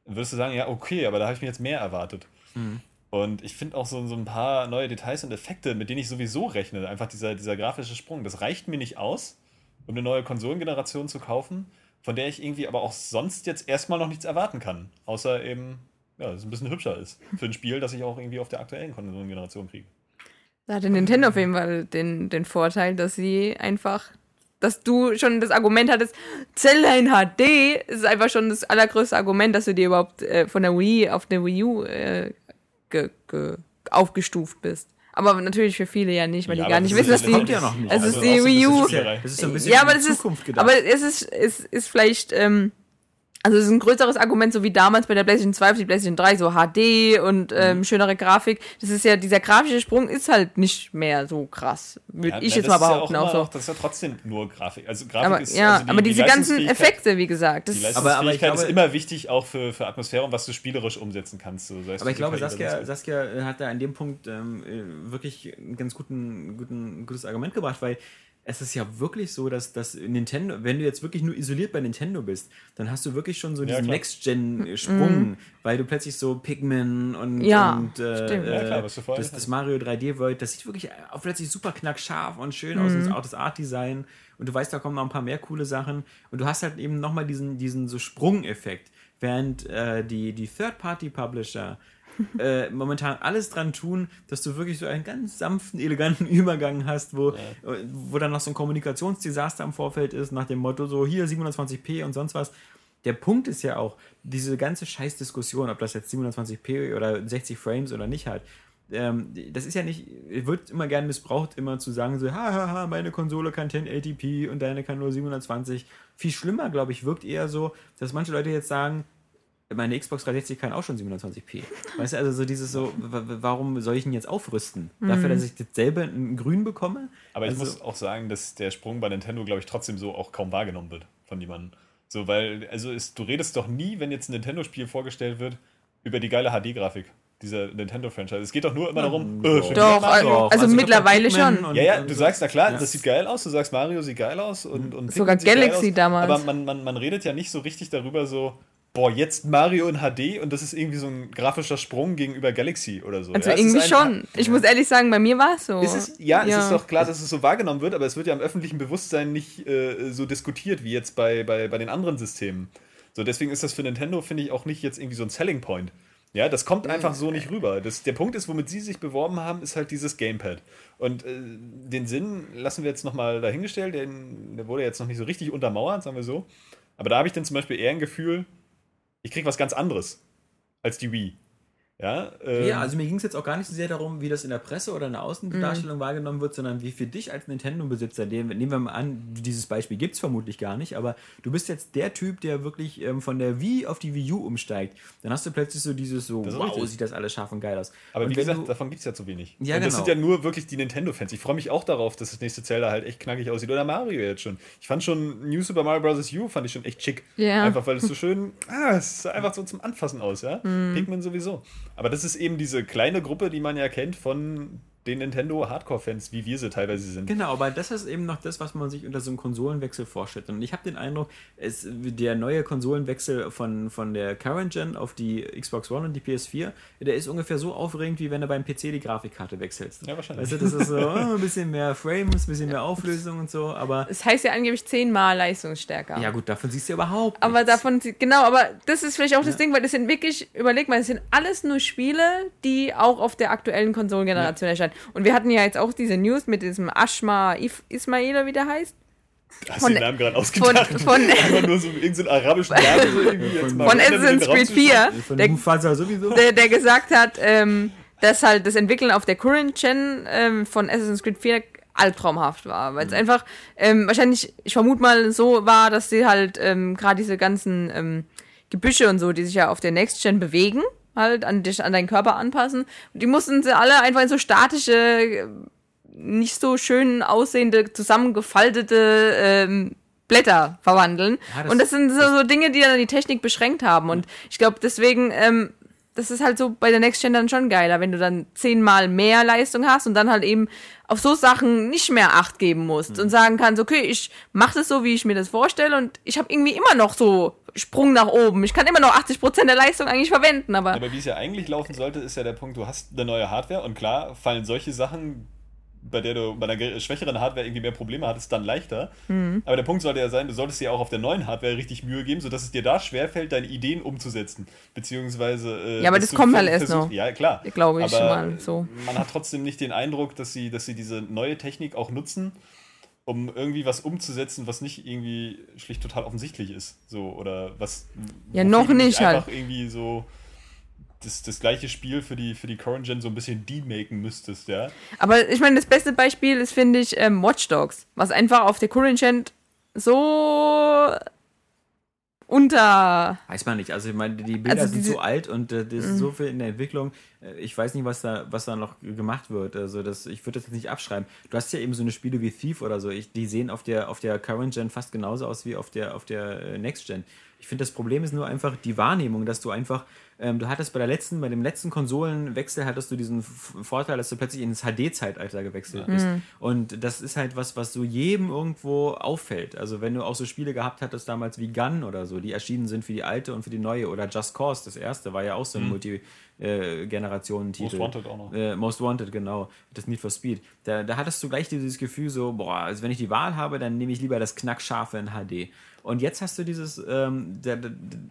Dann würdest du sagen, ja, okay, aber da habe ich mir jetzt mehr erwartet. Und ich finde auch so, so ein paar neue Details und Effekte, mit denen ich sowieso rechne. Einfach dieser, dieser grafische Sprung. Das reicht mir nicht aus, um eine neue Konsolengeneration zu kaufen, von der ich irgendwie aber auch sonst jetzt erstmal noch nichts erwarten kann. Außer eben, ja, dass es ein bisschen hübscher ist. Für ein Spiel, das ich auch irgendwie auf der aktuellen Konsolengeneration kriege. Da hatte Nintendo auf jeden Fall den, den Vorteil, dass sie einfach, dass du schon das Argument hattest, Zelda in HD ist einfach schon das allergrößte Argument, dass du dir überhaupt äh, von der Wii auf der Wii U äh, ge, ge, aufgestuft bist. Aber natürlich für viele ja nicht, weil Ja, die gar nicht wissen, ist dass ja die. Ja noch nicht. Also ist die Wii U. Das ist so ein bisschen Ja, in aber die das ist, Zukunft gedacht. aber es ist, es ist vielleicht, ähm, also es ist ein größeres Argument, so wie damals bei der PlayStation 2 auf die PlayStation 3, so HD und ähm, Mhm. schönere Grafik. Das ist ja, dieser grafische Sprung ist halt nicht mehr so krass, würde Ja, ich na, jetzt das mal ist ja behaupten. auch auch so. noch, das ist ja trotzdem nur Grafik. Also Grafik aber ist ja, also die, aber diese die ganzen Leistungsfähigkeit- Effekte, wie gesagt, das Die Aber- aber ich Leistungsfähigkeit ist glaube- immer wichtig, auch für, für Atmosphäre und was du spielerisch umsetzen kannst. So, Aber ich glaube, Saskia. Saskia hat da an dem Punkt ähm, äh, wirklich ein ganz guten, guten, gutes Argument gebracht, weil es ist ja wirklich so, dass, dass Nintendo, wenn du jetzt wirklich nur isoliert bei Nintendo bist, dann hast du wirklich schon so Ja, diesen klar. Next-Gen-Sprung, weil du plötzlich so Pikmin und, Mhm. Ja, und äh, stimmt. Ja, klar, was du vorher das, das. Mario 3D World, das sieht wirklich auch plötzlich super knackscharf und schön aus, Mhm. und auch das Art-Design und du weißt, da kommen noch ein paar mehr coole Sachen und du hast halt eben nochmal diesen, diesen so Sprungeffekt, während äh, die, die Third-Party-Publisher äh, momentan alles dran tun, dass du wirklich so einen ganz sanften, eleganten Übergang hast, wo, äh, wo dann noch so ein Kommunikationsdesaster im Vorfeld ist, nach dem Motto, so hier 720p und sonst was. Der Punkt ist ja auch, diese ganze Scheißdiskussion, ob das jetzt 720p oder 60 Frames oder nicht hat, ähm, das ist ja nicht, wird immer gern missbraucht, immer zu sagen, so, hahaha, meine Konsole kann 1080p und deine kann nur 720. Viel schlimmer, glaube ich, wirkt eher so, dass manche Leute jetzt sagen, meine Xbox 360 kann auch schon 720p. Weißt du, also so dieses so, warum soll ich ihn jetzt aufrüsten? Dafür, dass ich dasselbe in grün bekomme? Aber ich also, muss auch sagen, dass der Sprung bei Nintendo, glaube ich, trotzdem so auch kaum wahrgenommen wird von jemandem. So, weil, also ist, du redest doch nie, wenn jetzt ein Nintendo-Spiel vorgestellt wird, über die geile HD-Grafik dieser Nintendo-Franchise. Es geht doch nur immer darum, äh, schon Doch, wieder Mario. also- also ich mittlerweile schon. und- Ja, ja, du so. sagst, na klar, Ja. das sieht geil aus, du sagst, Mario sieht geil aus und, und Sogar Galaxy damals. Aber man, man, man redet ja nicht so richtig darüber so, boah, jetzt Mario in HD und das ist irgendwie so ein grafischer Sprung gegenüber Galaxy oder so. Also ja, irgendwie schon. Ich muss ehrlich sagen, bei mir war es so. Ist es, ja, es ist doch klar, dass es so wahrgenommen wird, aber es wird ja im öffentlichen Bewusstsein nicht äh, so diskutiert wie jetzt bei, bei, bei den anderen Systemen. So, deswegen ist das für Nintendo, finde ich, auch nicht jetzt irgendwie so ein Selling Point. Ja, das kommt einfach so nicht rüber. Das, der Punkt ist, womit sie sich beworben haben, ist halt dieses Gamepad. Und äh, den Sinn lassen wir jetzt nochmal dahingestellt, den, der wurde jetzt noch nicht so richtig untermauert, sagen wir so. Aber da habe ich dann zum Beispiel eher ein Gefühl, ich kriege was ganz anderes als die Wii. Ja, ähm, Ja, also mir ging es jetzt auch gar nicht so sehr darum, wie das in der Presse oder in der Außendarstellung Mhm. wahrgenommen wird, sondern wie für dich als Nintendo-Besitzer, nehmen wir mal an, dieses Beispiel gibt es vermutlich gar nicht, aber du bist jetzt der Typ, der wirklich ähm, von der Wii auf die Wii U umsteigt. Dann hast du plötzlich so dieses so, wow, richtig. sieht das alles scharf und geil aus. Aber und wie gesagt, du- davon gibt es ja zu wenig. Ja, und das genau. sind ja nur wirklich die Nintendo-Fans. Ich freue mich auch darauf, dass das nächste Zelda halt echt knackig aussieht. Oder Mario jetzt schon. Ich fand schon New Super Mario Bros. U fand ich schon echt schick. Ja. Einfach weil es so schön, ah, es sah einfach so zum Anfassen aus, ja. Mhm. Pikmin sowieso. Aber das ist eben diese kleine Gruppe, die man ja kennt von den Nintendo Hardcore-Fans, wie wir sie teilweise sind. Genau, aber das ist eben noch das, was man sich unter so einem Konsolenwechsel vorstellt. Und ich habe den Eindruck, es, der neue Konsolenwechsel von, von der Current Gen auf die Xbox One und die PS4, der ist ungefähr so aufregend, wie wenn du beim PC die Grafikkarte wechselst. Ja, wahrscheinlich. Weißt du, das ist so oh, ein bisschen mehr Frames, ein bisschen mehr Auflösung und so, aber Es heißt ja angeblich zehnmal leistungsstärker. ja gut, davon siehst du ja überhaupt Aber nichts. davon, genau, aber das ist vielleicht auch das Ja. Ding, weil das sind wirklich, überleg mal, das sind alles nur Spiele, die auch auf der aktuellen Konsolengeneration erscheinen. Und wir hatten ja jetzt auch diese News mit diesem Ashma If Ismail, oder wie der heißt. Hast Von- du den Namen gerade Von, ausgedacht? von, Einfach nur so irgendeinen arabischen Namen. So irgendwie jetzt mal von Assassin's Creed zu 4, Von der, Mufasa sowieso. der, der gesagt hat, ähm, dass halt das Entwickeln auf der Current Gen ähm, von Assassin's Creed 4 albtraumhaft war, weil es einfach ähm, wahrscheinlich, ich vermute mal, so war, dass sie halt ähm, gerade diese ganzen ähm, Gebüsche und so, die sich ja auf der Next Gen bewegen, halt an dich, an deinen Körper anpassen. Die mussten sie alle einfach in so statische, nicht so schön aussehende, zusammengefaltete ähm, Blätter verwandeln. Ja, das- und das sind so, so Dinge, die dann die Technik beschränkt haben. Und ich glaube, deswegen, ähm, das ist halt so bei der Next Gen dann schon geiler, wenn du dann zehnmal mehr Leistung hast und dann halt eben auf so Sachen nicht mehr Acht geben musst und sagen kannst, okay, ich mache das so, wie ich mir das vorstelle und ich habe irgendwie immer noch so Sprung nach oben. Ich kann immer noch 80% der Leistung eigentlich verwenden, aber Aber wie es ja eigentlich laufen sollte, ist ja der Punkt, du hast eine neue Hardware und klar fallen solche Sachen, bei der du bei einer schwächeren Hardware irgendwie mehr Probleme hattest, dann leichter. Mhm. Aber der Punkt sollte ja sein, du solltest dir auch auf der neuen Hardware richtig Mühe geben, sodass es dir da schwerfällt, deine Ideen umzusetzen. Beziehungsweise. Äh, Ja, aber das kommt halt erst noch. Ja, klar. Glaube ich aber mal so. Man hat trotzdem nicht den Eindruck, dass sie, dass sie diese neue Technik auch nutzen, um irgendwie was umzusetzen, was nicht irgendwie schlicht total offensichtlich ist. So, oder was. Ja, noch nicht halt. Einfach irgendwie so das, das gleiche Spiel für die, für die Current Gen so ein bisschen demaken müsstest, ja. Aber ich meine, das beste Beispiel ist, finde ich, ähm, Watch Dogs, was einfach auf der Current Gen so unter. Weiß man nicht. Also ich meine, die Bilder Also sind diese- so alt und äh, das ist so viel in der Entwicklung. Äh, Ich weiß nicht, was da, was da noch gemacht wird. Also das, ich würde das jetzt nicht abschreiben. Du hast ja eben so eine Spiele wie Thief oder so. Ich, die sehen auf der, auf der Current Gen fast genauso aus wie auf der, auf der äh, Next Gen. Ich finde, das Problem ist nur einfach die Wahrnehmung, dass du einfach, ähm, du hattest bei der letzten, bei dem letzten Konsolenwechsel hattest du diesen Vorteil, dass du plötzlich ins HD-Zeitalter gewechselt bist. Und das ist halt was, was so jedem irgendwo auffällt. Also wenn du auch so Spiele gehabt hattest damals wie Gun oder so, die erschienen sind für die alte und für die neue oder Just Cause, das erste war ja auch so ein Multi-Generationen-Titel. Most Wanted auch noch. Äh, Most Wanted, genau. Das Need for Speed. Da, da hattest du gleich dieses Gefühl so, boah, also wenn ich die Wahl habe, dann nehme ich lieber das Knackscharfe in HD. Und jetzt hast du dieses, ähm,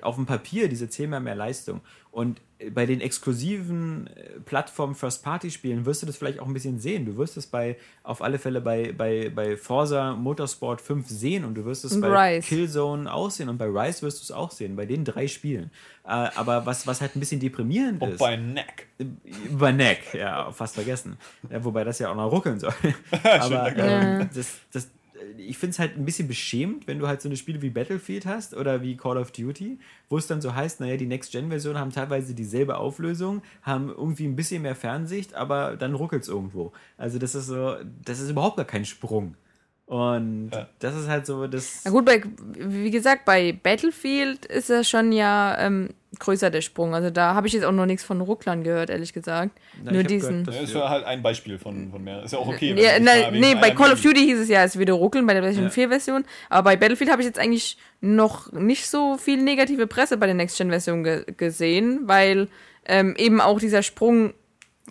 auf dem Papier diese zehnmal mehr Leistung. Und bei den exklusiven äh, Plattformen First-Party-Spielen wirst du das vielleicht auch ein bisschen sehen. Du wirst es bei, auf alle Fälle bei, bei, bei Forza Motorsport 5 sehen und du wirst es bei Rise. Killzone auch sehen und bei Rise wirst du es auch sehen, bei den drei Spielen. Äh, aber was, was halt ein bisschen deprimierend Und ist. bei Neck. Über Neck, ja, fast vergessen. Ja, wobei das ja auch noch ruckeln soll. Aber ähm, das, das, ich finde es halt ein bisschen beschämend, wenn du halt so eine Spiele wie Battlefield hast oder wie Call of Duty, wo es dann so heißt, naja, die Next-Gen-Versionen haben teilweise dieselbe Auflösung, haben irgendwie ein bisschen mehr Fernsicht, aber dann ruckelt es irgendwo. Also das ist so, das ist überhaupt gar kein Sprung. Und Ja. das ist halt so das. Na gut, bei, wie gesagt, bei Battlefield ist das schon ja ähm, größer der Sprung. Also da habe ich jetzt auch noch nichts von Rucklern gehört, ehrlich gesagt. Na, Nur diesen. gehört, Ja, ist ja halt ein Beispiel von, von mehr. Ist ja auch okay. Ja, na, nee, bei Call of Duty hieß es ja, es würde ruckeln bei der PlayStation Ja. 4 Version, aber bei Battlefield habe ich jetzt eigentlich noch nicht so viel negative Presse bei der Next Gen Version ge gesehen, weil ähm, eben auch dieser Sprung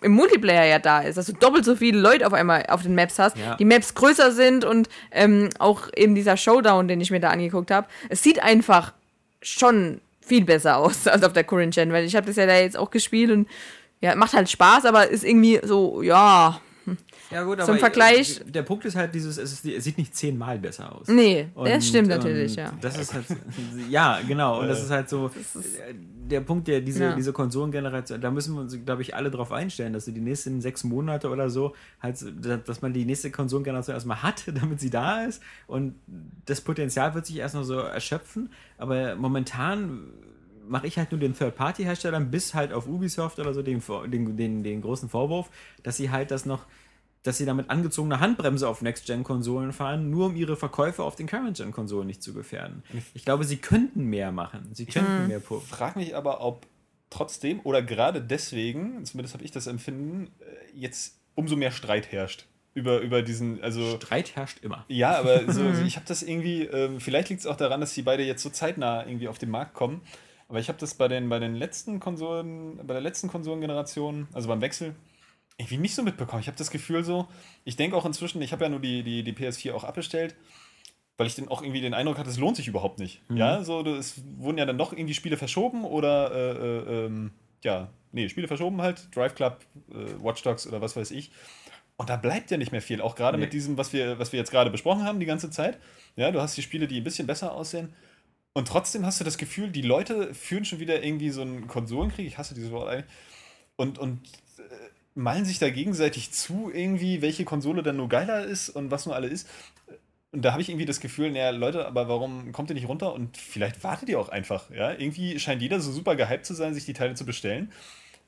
im Multiplayer ja da ist, dass du doppelt so viele Leute auf einmal auf den Maps hast, Ja. die Maps größer sind und ähm, auch eben dieser Showdown, den ich mir da angeguckt habe, es sieht einfach schon viel besser aus als auf der Current Gen, weil ich habe das ja da jetzt auch gespielt und ja, macht halt Spaß, aber ist irgendwie so, ja, Ja, gut, Zum Vergleich- Der Punkt ist halt dieses, es, ist, es sieht nicht zehnmal besser aus. Nee, Und, das stimmt natürlich, und ja. Das ist halt, ja, genau. Und das ist halt so äh, der Punkt, der diese, Ja. diese Konsolengeneration, da müssen wir uns, glaube ich, alle drauf einstellen, dass sie die nächsten sechs Monate oder so, halt, so, dass man die nächste Konsolengeneration erstmal hat, damit sie da ist. Und das Potenzial wird sich erst noch so erschöpfen. Aber momentan mache ich halt nur den Third-Party-Herstellern bis halt auf Ubisoft oder so den, den, den, den großen Vorwurf, dass sie halt das noch dass sie damit angezogene Handbremse auf Next-Gen-Konsolen fahren, nur um ihre Verkäufe auf den Current-Gen-Konsolen nicht zu gefährden. Ich glaube, sie könnten mehr machen. Sie könnten mehr pu- frage mich aber, ob trotzdem oder gerade deswegen, zumindest habe ich das Empfinden, äh, jetzt umso mehr Streit herrscht. Über, über diesen, also. Streit herrscht immer. Ja, aber so, ich habe das irgendwie, ähm, vielleicht liegt es auch daran, dass die beide jetzt so zeitnah irgendwie auf den Markt kommen. Aber ich habe das bei den, bei den letzten Konsolen, bei der letzten Konsolengeneration, also beim Wechsel, irgendwie nicht so mitbekommen. Ich habe das Gefühl so, ich denke auch inzwischen, ich habe ja nur die, die, die PS4 auch abbestellt, weil ich dann auch irgendwie den Eindruck hatte, es lohnt sich überhaupt nicht. Mhm. Ja, so, es wurden ja dann doch irgendwie Spiele verschoben oder, äh, äh, ähm, ja, nee, Spiele verschoben halt, Drive Club, äh, Watch Dogs oder was weiß ich. Und da bleibt ja nicht mehr viel, auch gerade Nee. mit diesem, was wir, was wir jetzt gerade besprochen haben, die ganze Zeit. Ja, du hast die Spiele, die ein bisschen besser aussehen. Und trotzdem hast du das Gefühl, die Leute führen schon wieder irgendwie so einen Konsolenkrieg, ich hasse dieses Wort eigentlich, und, und äh, malen sich da gegenseitig zu, irgendwie, welche Konsole dann nur geiler ist und was nur alle ist. Und da habe ich irgendwie das Gefühl, naja, Leute, aber warum kommt ihr nicht runter? Und vielleicht wartet ihr auch einfach. Ja? Irgendwie scheint jeder so super gehypt zu sein, sich die Teile zu bestellen,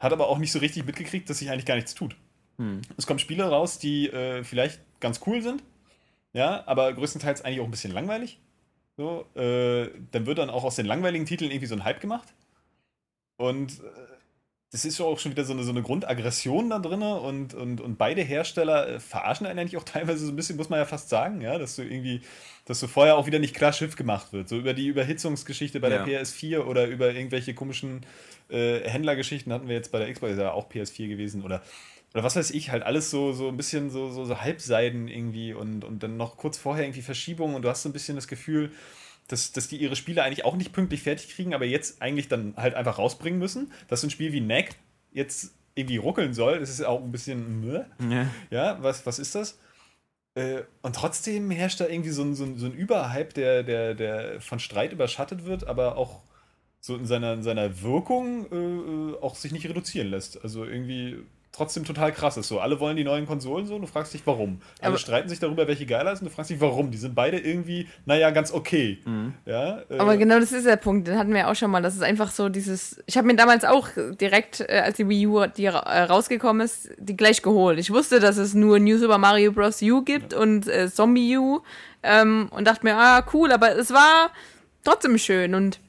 hat aber auch nicht so richtig mitgekriegt, dass sich eigentlich gar nichts tut. Hm. Es kommen Spiele raus, die äh, vielleicht ganz cool sind, ja, aber größtenteils eigentlich auch ein bisschen langweilig. So, äh, dann wird dann auch aus den langweiligen Titeln irgendwie so ein Hype gemacht. Und äh, das ist ja auch schon wieder so eine, so eine Grundaggression da drin und, und, und beide Hersteller äh, verarschen einen eigentlich auch teilweise so ein bisschen, muss man ja fast sagen, ja, dass du irgendwie, dass du vorher auch wieder nicht klar Schiff gemacht wird. So über die Überhitzungsgeschichte bei Ja. der PS4 oder über irgendwelche komischen äh, Händlergeschichten hatten wir jetzt bei der Xbox, ist ja auch PS4 gewesen oder oder was weiß ich, halt alles so, so ein bisschen so, so, so Halbseiden irgendwie und, und dann noch kurz vorher irgendwie Verschiebungen und du hast so ein bisschen das Gefühl, dass, dass die ihre Spiele eigentlich auch nicht pünktlich fertig kriegen, aber jetzt eigentlich dann halt einfach rausbringen müssen. Dass so ein Spiel wie Neck jetzt irgendwie ruckeln soll, das ist auch ein bisschen. Ja. ja, was, was ist das? Äh, und trotzdem herrscht da irgendwie so ein, so ein, so ein Überhype, der, der, der von Streit überschattet wird, aber auch so in seiner, in seiner Wirkung äh, äh, auch sich nicht reduzieren lässt. Also irgendwie trotzdem total krass ist so. Alle wollen die neuen Konsolen so und du fragst dich, warum. Alle Aber- streiten sich darüber, welche geiler ist und du fragst dich, warum. Die sind beide irgendwie, naja, ganz okay. Mhm. Ja, äh, Aber genau das ist der Punkt, den hatten wir auch schon mal. Das ist einfach so dieses. Ich habe mir damals auch direkt, äh, als die Wii U die äh, rausgekommen ist, die gleich geholt. Ich wusste, dass es nur New Super Mario Bros. U gibt und äh, Zombie U ähm, und dachte mir, ah, cool, aber es war trotzdem schön und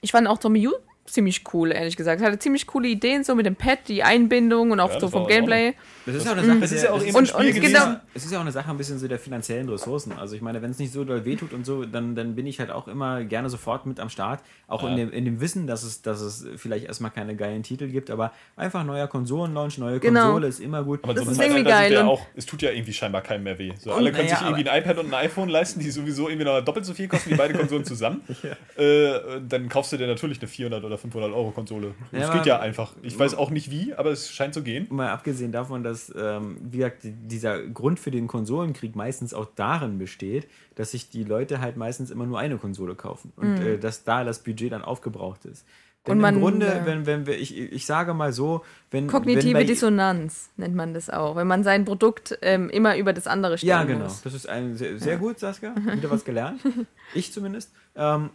ich fand auch Zombie U ziemlich cool, ehrlich gesagt. Es hatte ziemlich coole Ideen, so mit dem Pad, die Einbindung und auch Ja, so vom. Gameplay. Das ist ja auch eine Sache, Das ist ja auch Und- und genau- Es ist ja auch eine Sache ein bisschen so der finanziellen Ressourcen. Also ich meine, wenn es nicht so doll wehtut und so, dann, dann bin ich halt auch immer gerne sofort mit am Start. Auch Ja. in, dem, in dem Wissen, dass es, dass es vielleicht erstmal keine geilen Titel gibt, aber einfach neuer Konsolenlaunch, neue Genau. Konsole ist immer gut. Aber Das so ist irgendwie geil und- auch, es tut ja irgendwie scheinbar keinem mehr weh. So, alle können sich irgendwie ein iPad und ein iPhone leisten, die sowieso irgendwie noch doppelt so viel kosten wie beide Konsolen zusammen. äh, dann kaufst du dir natürlich eine 400 oder 500 Euro Konsole. Ja, das geht ja einfach. Ich weiß auch nicht wie, aber es scheint zu gehen. Mal abgesehen davon, dass, ähm, wie gesagt, die- dieser Grund für den Konsolenkrieg meistens auch darin besteht, dass sich die Leute halt meistens immer nur eine Konsole kaufen und äh, dass da das Budget dann aufgebraucht ist. Denn Und man, im Grunde, äh, wenn, wenn wir, ich, ich sage mal so, wenn. Kognitive wenn bei- Dissonanz nennt man das auch, wenn man sein Produkt ähm, immer über das andere stellen Ja, genau. muss. Das ist ein sehr, sehr gut, Saskia. Wieder was gelernt. Ich zumindest. Ähm,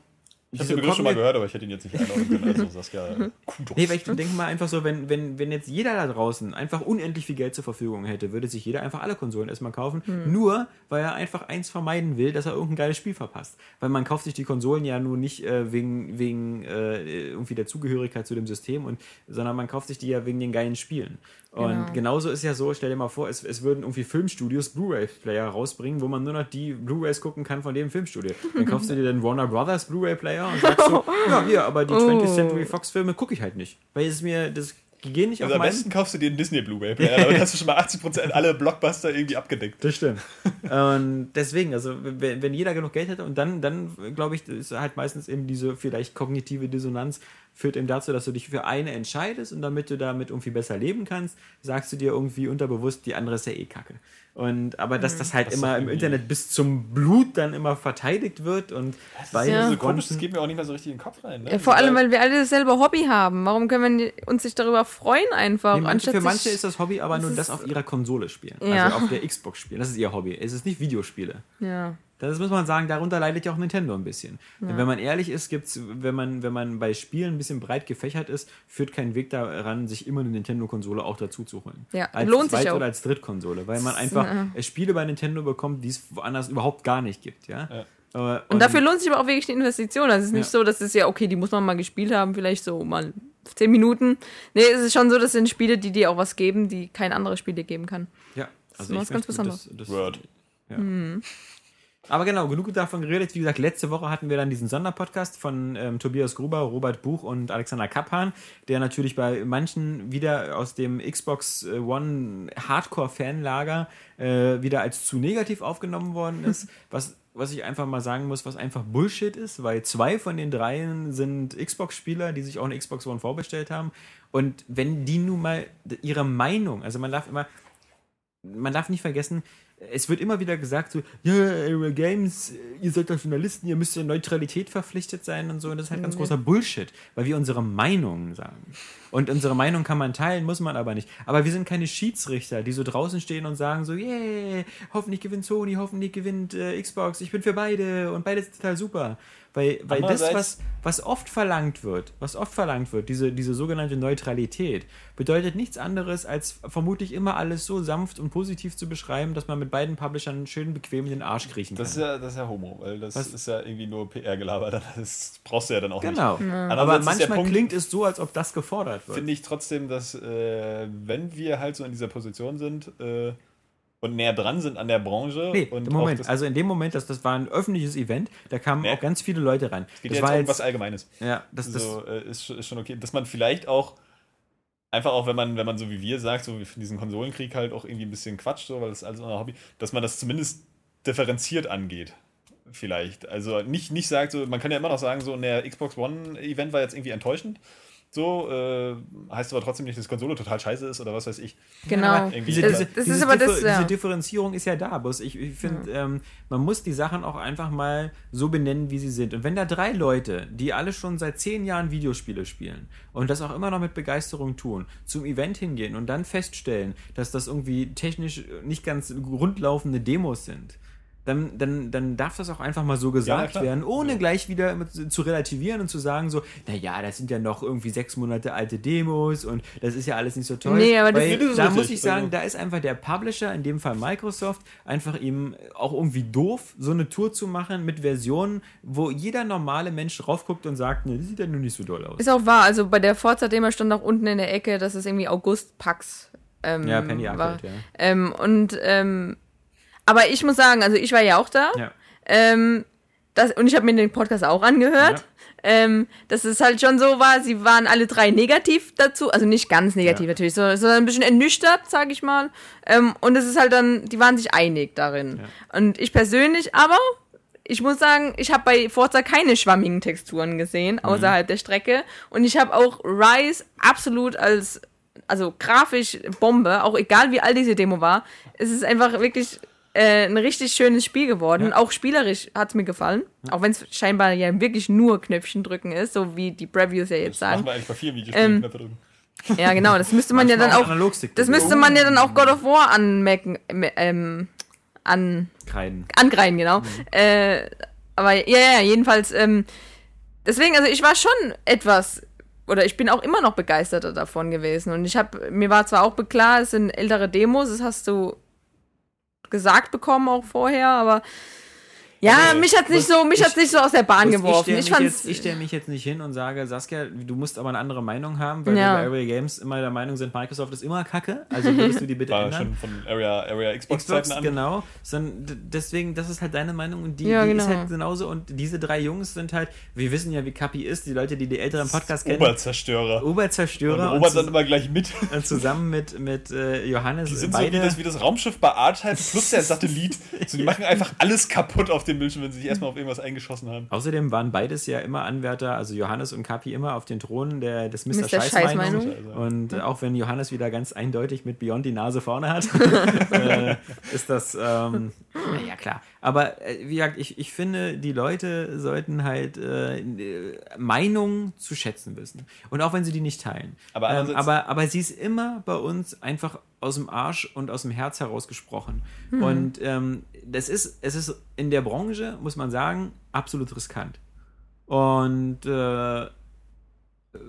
Ich habe den Begriff schon mal gehört, aber ich hätte ihn jetzt nicht einordnen können. Also Saskia, Kudos. Nee, weil ich denke mal einfach so, wenn, wenn, wenn jetzt jeder da draußen einfach unendlich viel Geld zur Verfügung hätte, würde sich jeder einfach alle Konsolen erstmal kaufen. Nur, weil er einfach eins vermeiden will, dass er irgendein geiles Spiel verpasst. Weil man kauft sich die Konsolen ja nur nicht äh, wegen, wegen äh, irgendwie der Zugehörigkeit zu dem System, und, sondern man kauft sich die ja wegen den geilen Spielen. Und Genau. genauso ist ja so, stell dir mal vor, es, es würden irgendwie Filmstudios Blu-ray-Player rausbringen, wo man nur noch die Blu-rays gucken kann von dem Filmstudio. Dann kaufst du dir den Warner Brothers Blu-ray-Player und sagst so, ja, hier, aber die 20th Century Fox-Filme gucke ich halt nicht. Weil es mir, das gehen nicht Also auf am besten kaufst du dir einen Disney Blu-ray-Player, damit hast du schon mal 80% alle Blockbuster irgendwie abgedeckt. Das stimmt. und deswegen, also wenn, wenn jeder genug Geld hätte und dann, dann glaube ich, ist halt meistens eben diese vielleicht kognitive Dissonanz führt eben dazu, dass du dich für eine entscheidest und damit du damit irgendwie besser leben kannst, sagst du dir irgendwie unterbewusst, die andere ist ja eh kacke. Und aber dass das halt Das ist immer im Internet bis zum Blut dann immer verteidigt wird und bei ja So komisch, das geht mir auch nicht mehr so richtig in den Kopf rein. Ne? Ja, vor allem, weil wir alle dasselbe Hobby haben. Warum können wir uns nicht darüber freuen einfach? Nee, manche, für manche ist das Hobby aber nur ist- das auf ihrer Konsole spielen. Ja. Also auf der Xbox spielen. Das ist ihr Hobby. Es ist nicht Videospiele. Ja. Das muss man sagen, darunter leidet ja auch Nintendo ein bisschen. Denn wenn man ehrlich ist, gibt's, wenn man, wenn man bei Spielen ein bisschen breit gefächert ist, führt kein Weg daran, sich immer eine Nintendo-Konsole auch dazu zu holen. Ja, als lohnt sich Zweit- auch. oder als Drittkonsole, weil man Das- einfach ja. Spiele bei Nintendo bekommt, die es woanders überhaupt gar nicht gibt. Ja? Ja. Äh, Und dafür lohnt sich aber auch wirklich die Investition. Also es ist nicht Ja. so, dass es ja, okay, die muss man mal gespielt haben, vielleicht so mal zehn Minuten. Nee, es ist schon so, das sind Spiele, die dir auch was geben, die kein anderes Spiel dir geben kann. Ja, also ist ich was ganz Besonderes. Das, das, Word. Ja. Aber genau, genug davon geredet. Wie gesagt, letzte Woche hatten wir dann diesen Sonderpodcast von ähm, Tobias Gruber, Robert Buch und Alexander Kappan, der natürlich bei manchen wieder aus dem Xbox äh, One Hardcore-Fanlager äh, wieder als zu negativ aufgenommen worden ist. was, was ich einfach mal sagen muss, was einfach Bullshit ist, weil zwei von den dreien sind Xbox-Spieler, die sich auch eine Xbox One vorbestellt haben. Und wenn die nun mal ihre Meinung, also man darf immer, man darf nicht vergessen, es wird immer wieder gesagt, so, ja, Area Games, ihr seid doch Journalisten, ihr müsst der Neutralität verpflichtet sein und so. Und das ist halt ganz großer Bullshit, weil wir unsere Meinung sagen. Und unsere Meinung kann man teilen, muss man aber nicht. Aber wir sind keine Schiedsrichter, die so draußen stehen und sagen so, yeah, hoffentlich gewinnt Sony, hoffentlich gewinnt äh, Xbox, ich bin für beide und beide sind total super. Weil, weil das, was, was oft verlangt wird, was oft verlangt wird, diese, diese sogenannte Neutralität, bedeutet nichts anderes, als vermutlich immer alles so sanft und positiv zu beschreiben, dass man mit beiden Publishern schön bequem in den Arsch kriechen kann. Das ist ja, das ist ja Homo, weil das Was? ist ja irgendwie nur PR-Gelaber. Das brauchst du ja dann auch genau. nicht. Aber ist der manchmal Punkt- klingt es so, als ob das gefordert wird. Finde ich trotzdem, dass äh, wenn wir halt so in dieser Position sind äh, und näher dran sind an der Branche Nee, und Moment, also in dem Moment, dass das war ein öffentliches Event, da kamen Nee. auch ganz viele Leute rein. geht Das jetzt war um was Allgemeines. ja, das, das, so, äh, ist, schon- ist schon okay. Dass man vielleicht auch einfach auch, wenn man, wenn man so wie wir sagt, so wie für diesen Konsolenkrieg halt auch irgendwie ein bisschen Quatsch, so, weil das ist alles unser Hobby, dass man das zumindest differenziert angeht. Vielleicht. Also nicht, nicht sagt, so, man kann ja immer noch sagen, so, der Xbox One-Event war jetzt irgendwie enttäuschend. So, äh, heißt aber trotzdem nicht, dass die Konsole total scheiße ist oder was weiß ich. Genau. diese, das- das diese ist aber das, Differ- ja. diese Differenzierung ist ja da, bloß ich, ich finde, ähm, man muss die Sachen auch einfach mal so benennen, wie sie sind. Und wenn da drei Leute, die alle schon seit zehn Jahren Videospiele spielen und das auch immer noch mit Begeisterung tun, zum Event hingehen und dann feststellen, dass das irgendwie technisch nicht ganz rundlaufende Demos sind, dann, dann, dann darf das auch einfach mal so gesagt klar. werden, ohne gleich wieder zu relativieren und zu sagen so, naja, das sind ja noch irgendwie sechs Monate alte Demos und das ist ja alles nicht so toll. Nee, aber das- Weil Das ist da muss ich sagen, Also- da ist einfach der Publisher, in dem Fall Microsoft, einfach ihm auch irgendwie doof, so eine Tour zu machen mit Versionen, wo jeder normale Mensch drauf guckt und sagt, ne, das sieht ja nur nicht so doll aus. Ist auch wahr, also bei der Forza-Demo stand auch unten in der Ecke, dass es irgendwie August-Pax ähm, Ja, Penny war. Arcade, ja. Ähm, und, ähm, aber ich muss sagen, also ich war ja auch da. Ja. Ähm, das, und ich habe mir den Podcast auch angehört. Ähm, dass es halt schon so war, sie waren alle drei negativ dazu, also nicht ganz negativ Ja. natürlich, sondern, sondern ein bisschen ernüchtert, sage ich mal. Ähm, und es ist halt dann, die waren sich einig darin. Und ich persönlich aber, ich muss sagen, ich habe bei Forza keine schwammigen Texturen gesehen, außerhalb der Strecke. Und ich habe auch Rise absolut als, also grafisch Bombe, auch egal wie alt diese Demo war. Es ist einfach wirklich äh, ein richtig schönes Spiel geworden. Und auch spielerisch hat es mir gefallen. Auch wenn es scheinbar ja wirklich nur Knöpfchen drücken ist, so wie die Previews ja jetzt Das machen sagen. wir eigentlich bei vielen Videospielen Ähm, drücken. Ja, genau, das müsste man ja dann auch. Das müsste man ja dann auch God of War anmecken, ähm, an, Kreiden. angreifen, genau. Äh, aber ja, ja, jedenfalls, ähm, deswegen, also ich war schon etwas, oder ich bin auch immer noch begeisterter davon gewesen. Und ich habe, mir war zwar auch klar, es sind ältere Demos, das hast du gesagt bekommen auch vorher, aber ja, Okay. mich hat's nicht so, mich ich- hat's nicht so aus der Bahn Ich geworfen. stelle Ich, mich, fand's, jetzt- stell mich jetzt nicht hin und sage, Saskia, du musst aber eine andere Meinung haben, weil Ja. wir bei Area Games immer der Meinung sind, Microsoft ist immer kacke. Also würdest du die bitte War ändern? schon von Area, Area Xbox-Zeiten Xbox, an. genau. Sondern deswegen, das ist halt deine Meinung und die, Ja, die genau. ist halt genauso. Und diese drei Jungs sind halt, wir wissen ja, wie Kapi ist, die Leute, die die älteren Podcasts kennen. Oberzerstörer. Oberzerstörer. Und, Robert dann immer gleich mit. und zusammen mit, mit äh, Johannes Die sind so wie beide. das, wie das Raumschiff bei Artime plus der Satellit. So, die machen einfach alles kaputt auf dem Bildschirm, wenn sie sich erstmal auf irgendwas eingeschossen haben. Außerdem waren beides ja immer Anwärter, also Johannes und Kapi immer auf den Thronen der, des Mr. Mr. Scheißmeinung. Scheißmeinung. Und äh, auch wenn Johannes wieder ganz eindeutig mit Beyond die Nase vorne hat, äh, ist das, ähm, naja, klar. Aber äh, wie gesagt, ich, ich finde, die Leute sollten halt äh, Meinungen zu schätzen wissen. Und auch wenn sie die nicht teilen. Aber ähm, aber, aber sie ist immer bei uns einfach aus dem Arsch und aus dem Herz heraus gesprochen. Und ähm, das ist, es ist in der Branche, muss man sagen, absolut riskant. Und äh,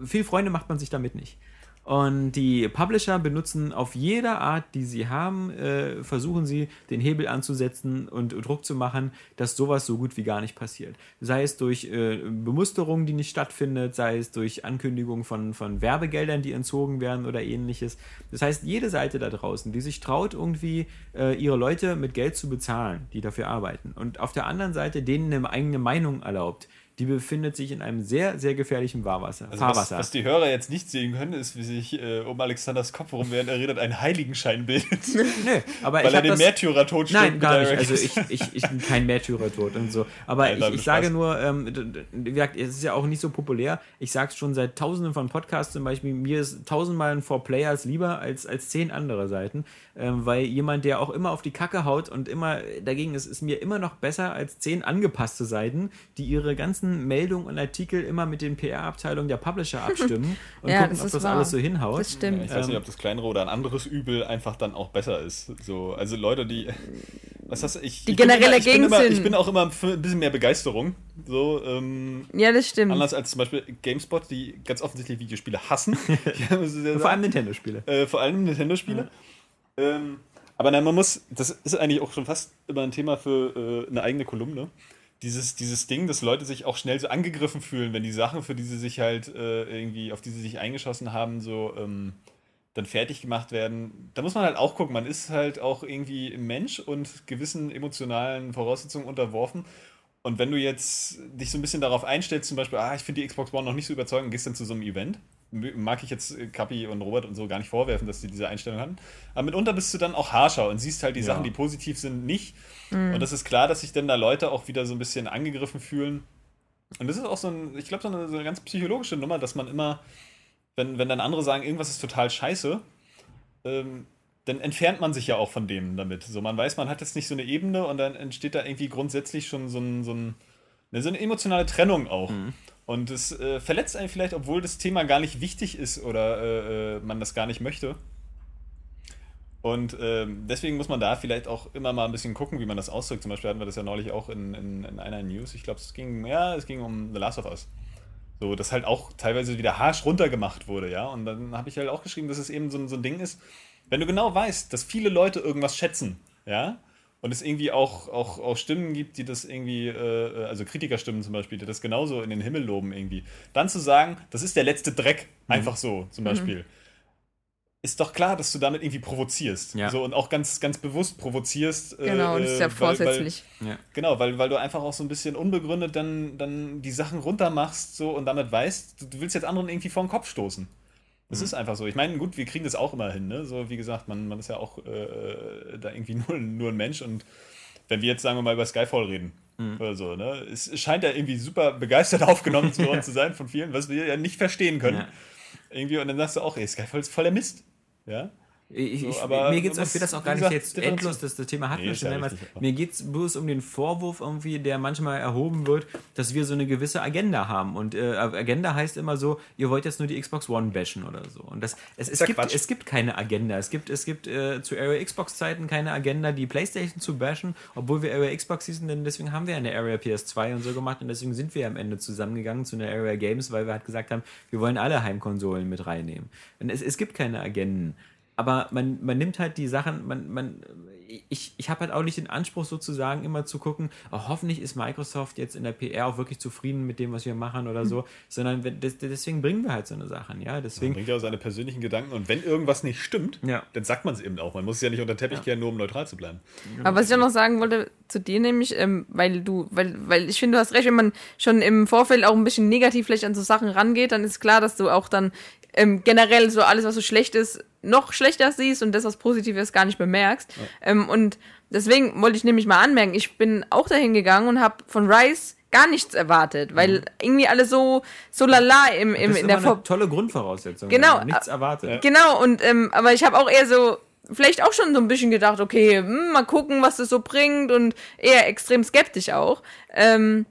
viel Freunde macht man sich damit nicht. Und die Publisher benutzen auf jeder Art, die sie haben, äh, versuchen sie, den Hebel anzusetzen und Druck zu machen, dass sowas so gut wie gar nicht passiert. Sei es durch äh, Bemusterung, die nicht stattfindet, sei es durch Ankündigung von, von Werbegeldern, die entzogen werden oder ähnliches. Das heißt, jede Seite da draußen, die sich traut, irgendwie äh, ihre Leute mit Geld zu bezahlen, die dafür arbeiten, und auf der anderen Seite denen eine eigene Meinung erlaubt, die befindet sich in einem sehr, sehr gefährlichen Fahrwasser. Also was, was, die Hörer jetzt nicht sehen können, ist, wie sich äh, um Alexanders Kopf herum, während er redet, ein Heiligenschein bildet. Nö, aber Weil er den das, Märtyrertod Nein, gar nicht. direkt. Also ich, ich, ich bin kein Märtyrertod und so. Aber Nein, ich, ich sage nur, ähm, wie gesagt, es ist ja auch nicht so populär. Ich sage es schon seit tausenden von Podcasts zum Beispiel, mir ist tausendmal ein For Players lieber als, als zehn andere Seiten, ähm, weil jemand, der auch immer auf die Kacke haut und immer dagegen ist, ist mir immer noch besser als zehn angepasste Seiten, die ihre ganzen Meldungen und Artikel immer mit den PR-Abteilungen der Publisher abstimmen und Ja, gucken, das ob ist das wahr. alles so hinhaut. Das stimmt. Ich weiß nicht, Ähm, ob das kleinere oder ein anderes Übel einfach dann auch besser ist. So, also Leute, die. Was hast du? Ich, Die ich bin immer, ich bin, dagegen immer, ich bin auch immer für ein bisschen mehr Begeisterung. So, ähm, Ja, das stimmt. anders als zum Beispiel GameSpot, die ganz offensichtlich Videospiele hassen. Ja, Vor allem Nintendo-Spiele. Äh, vor allem Nintendo-Spiele. Ähm, aber nein, man muss, das ist eigentlich auch schon fast immer ein Thema für äh, eine eigene Kolumne. Dieses, dieses Ding, dass Leute sich auch schnell so angegriffen fühlen, wenn die Sachen, für die sie sich halt äh, irgendwie, auf die sie sich eingeschossen haben, so ähm, dann fertig gemacht werden. Da muss man halt auch gucken, man ist halt auch irgendwie Mensch und gewissen emotionalen Voraussetzungen unterworfen. Und wenn du jetzt dich so ein bisschen darauf einstellst, zum Beispiel, ah, ich finde die Xbox One noch nicht so überzeugend, gehst dann zu so einem Event, mag ich jetzt äh, Kapi und Robert und so gar nicht vorwerfen, dass sie diese Einstellung hatten. Aber mitunter bist du dann auch harscher und siehst halt die Ja. Sachen, die positiv sind, nicht. Und das ist klar, dass sich dann da Leute auch wieder so ein bisschen angegriffen fühlen. Und das ist auch so ein, ich glaube, so eine, so eine ganz psychologische Nummer, dass man immer, wenn, wenn dann andere sagen, irgendwas ist total scheiße, ähm, dann entfernt man sich ja auch von dem damit. So, man weiß, man hat jetzt nicht so eine Ebene und dann entsteht da irgendwie grundsätzlich schon so, ein, so, ein, so eine emotionale Trennung auch. Und es äh, verletzt einen vielleicht, obwohl das Thema gar nicht wichtig ist oder äh, äh, man das gar nicht möchte. Und ähm, deswegen muss man da vielleicht auch immer mal ein bisschen gucken, wie man das ausdrückt. Zum Beispiel hatten wir das ja neulich auch in, in, in einer News. Ich glaube, es ging, ja, es ging um The Last of Us. So, das halt auch teilweise wieder harsch runtergemacht wurde, ja. Und dann habe ich halt auch geschrieben, dass es eben so, so ein Ding ist, wenn du genau weißt, dass viele Leute irgendwas schätzen, ja, und es irgendwie auch, auch, auch Stimmen gibt, die das irgendwie, äh, also Kritikerstimmen zum Beispiel, die das genauso in den Himmel loben irgendwie, dann zu sagen, das ist der letzte Dreck, einfach so zum Beispiel, ist doch klar, dass du damit irgendwie provozierst. Ja. So, und auch ganz, ganz bewusst provozierst. äh, genau, das ist ja äh, weil- weil- vorsätzlich. Ja. Genau, weil, weil du einfach auch so ein bisschen unbegründet dann, dann die Sachen runtermachst so und damit weißt, du, du willst jetzt anderen irgendwie vor den Kopf stoßen. Das ist einfach so. Ich meine, gut, wir kriegen das auch immer hin, ne? So, wie gesagt, man, man ist ja auch äh, da irgendwie nur, nur ein Mensch und wenn wir jetzt, sagen wir mal, über Skyfall reden oder so, ne? Es scheint ja irgendwie super begeistert aufgenommen zu worden zu sein von vielen, was wir ja nicht verstehen können. Ja. Irgendwie, und dann sagst du auch, ey, Skyfall ist voller Mist. Ja? Ich, So, ich, aber mir geht es, ich will das auch gar nicht jetzt endlos, das, das Thema hatten Nee, wir schon mehrmals. Mir geht es bloß um den Vorwurf irgendwie, der manchmal erhoben wird, dass wir so eine gewisse Agenda haben. Und äh, Agenda heißt immer so, ihr wollt jetzt nur die Xbox One bashen oder so. Und das, es, es, gibt, Quatsch. es gibt keine Agenda. Es gibt, es gibt äh, zu Area Xbox-Zeiten keine Agenda, die Playstation zu bashen, obwohl wir Area Xbox hießen, denn deswegen haben wir eine Area PS2 und so gemacht und deswegen sind wir am Ende zusammengegangen zu einer Area Games, weil wir halt gesagt haben, wir wollen alle Heimkonsolen mit reinnehmen. Und es, es gibt keine Agenden aber man, man nimmt halt die Sachen, man, man, ich, ich habe halt auch nicht den Anspruch sozusagen immer zu gucken, oh, hoffentlich ist Microsoft jetzt in der PR auch wirklich zufrieden mit dem, was wir machen oder so, sondern wenn, des, deswegen bringen wir halt so eine Sachen, ja, Man deswegen, bringt ja auch seine persönlichen Gedanken und wenn irgendwas nicht stimmt, Ja. dann sagt man es eben auch. Man muss es ja nicht unter den Teppich kehren, nur um neutral zu bleiben. Aber was ich auch noch sagen wollte zu dir nämlich, ähm, weil du, weil, weil ich finde, du hast recht, wenn man schon im Vorfeld auch ein bisschen negativ vielleicht an so Sachen rangeht, dann ist klar, dass du auch dann ähm, generell so alles, was so schlecht ist, noch schlechter siehst und das, was positiv ist, gar nicht bemerkst. Ähm, und deswegen wollte ich nämlich mal anmerken, ich bin auch dahin gegangen und habe von Rice gar nichts erwartet, weil irgendwie alle so, so lala im, im, das ist in der immer eine Vor tolle Grundvoraussetzung. Genau, nichts erwartet. Genau, und ähm, aber ich habe auch eher so vielleicht auch schon so ein bisschen gedacht, okay, hm, mal gucken, was das so bringt und eher extrem skeptisch auch. Ähm,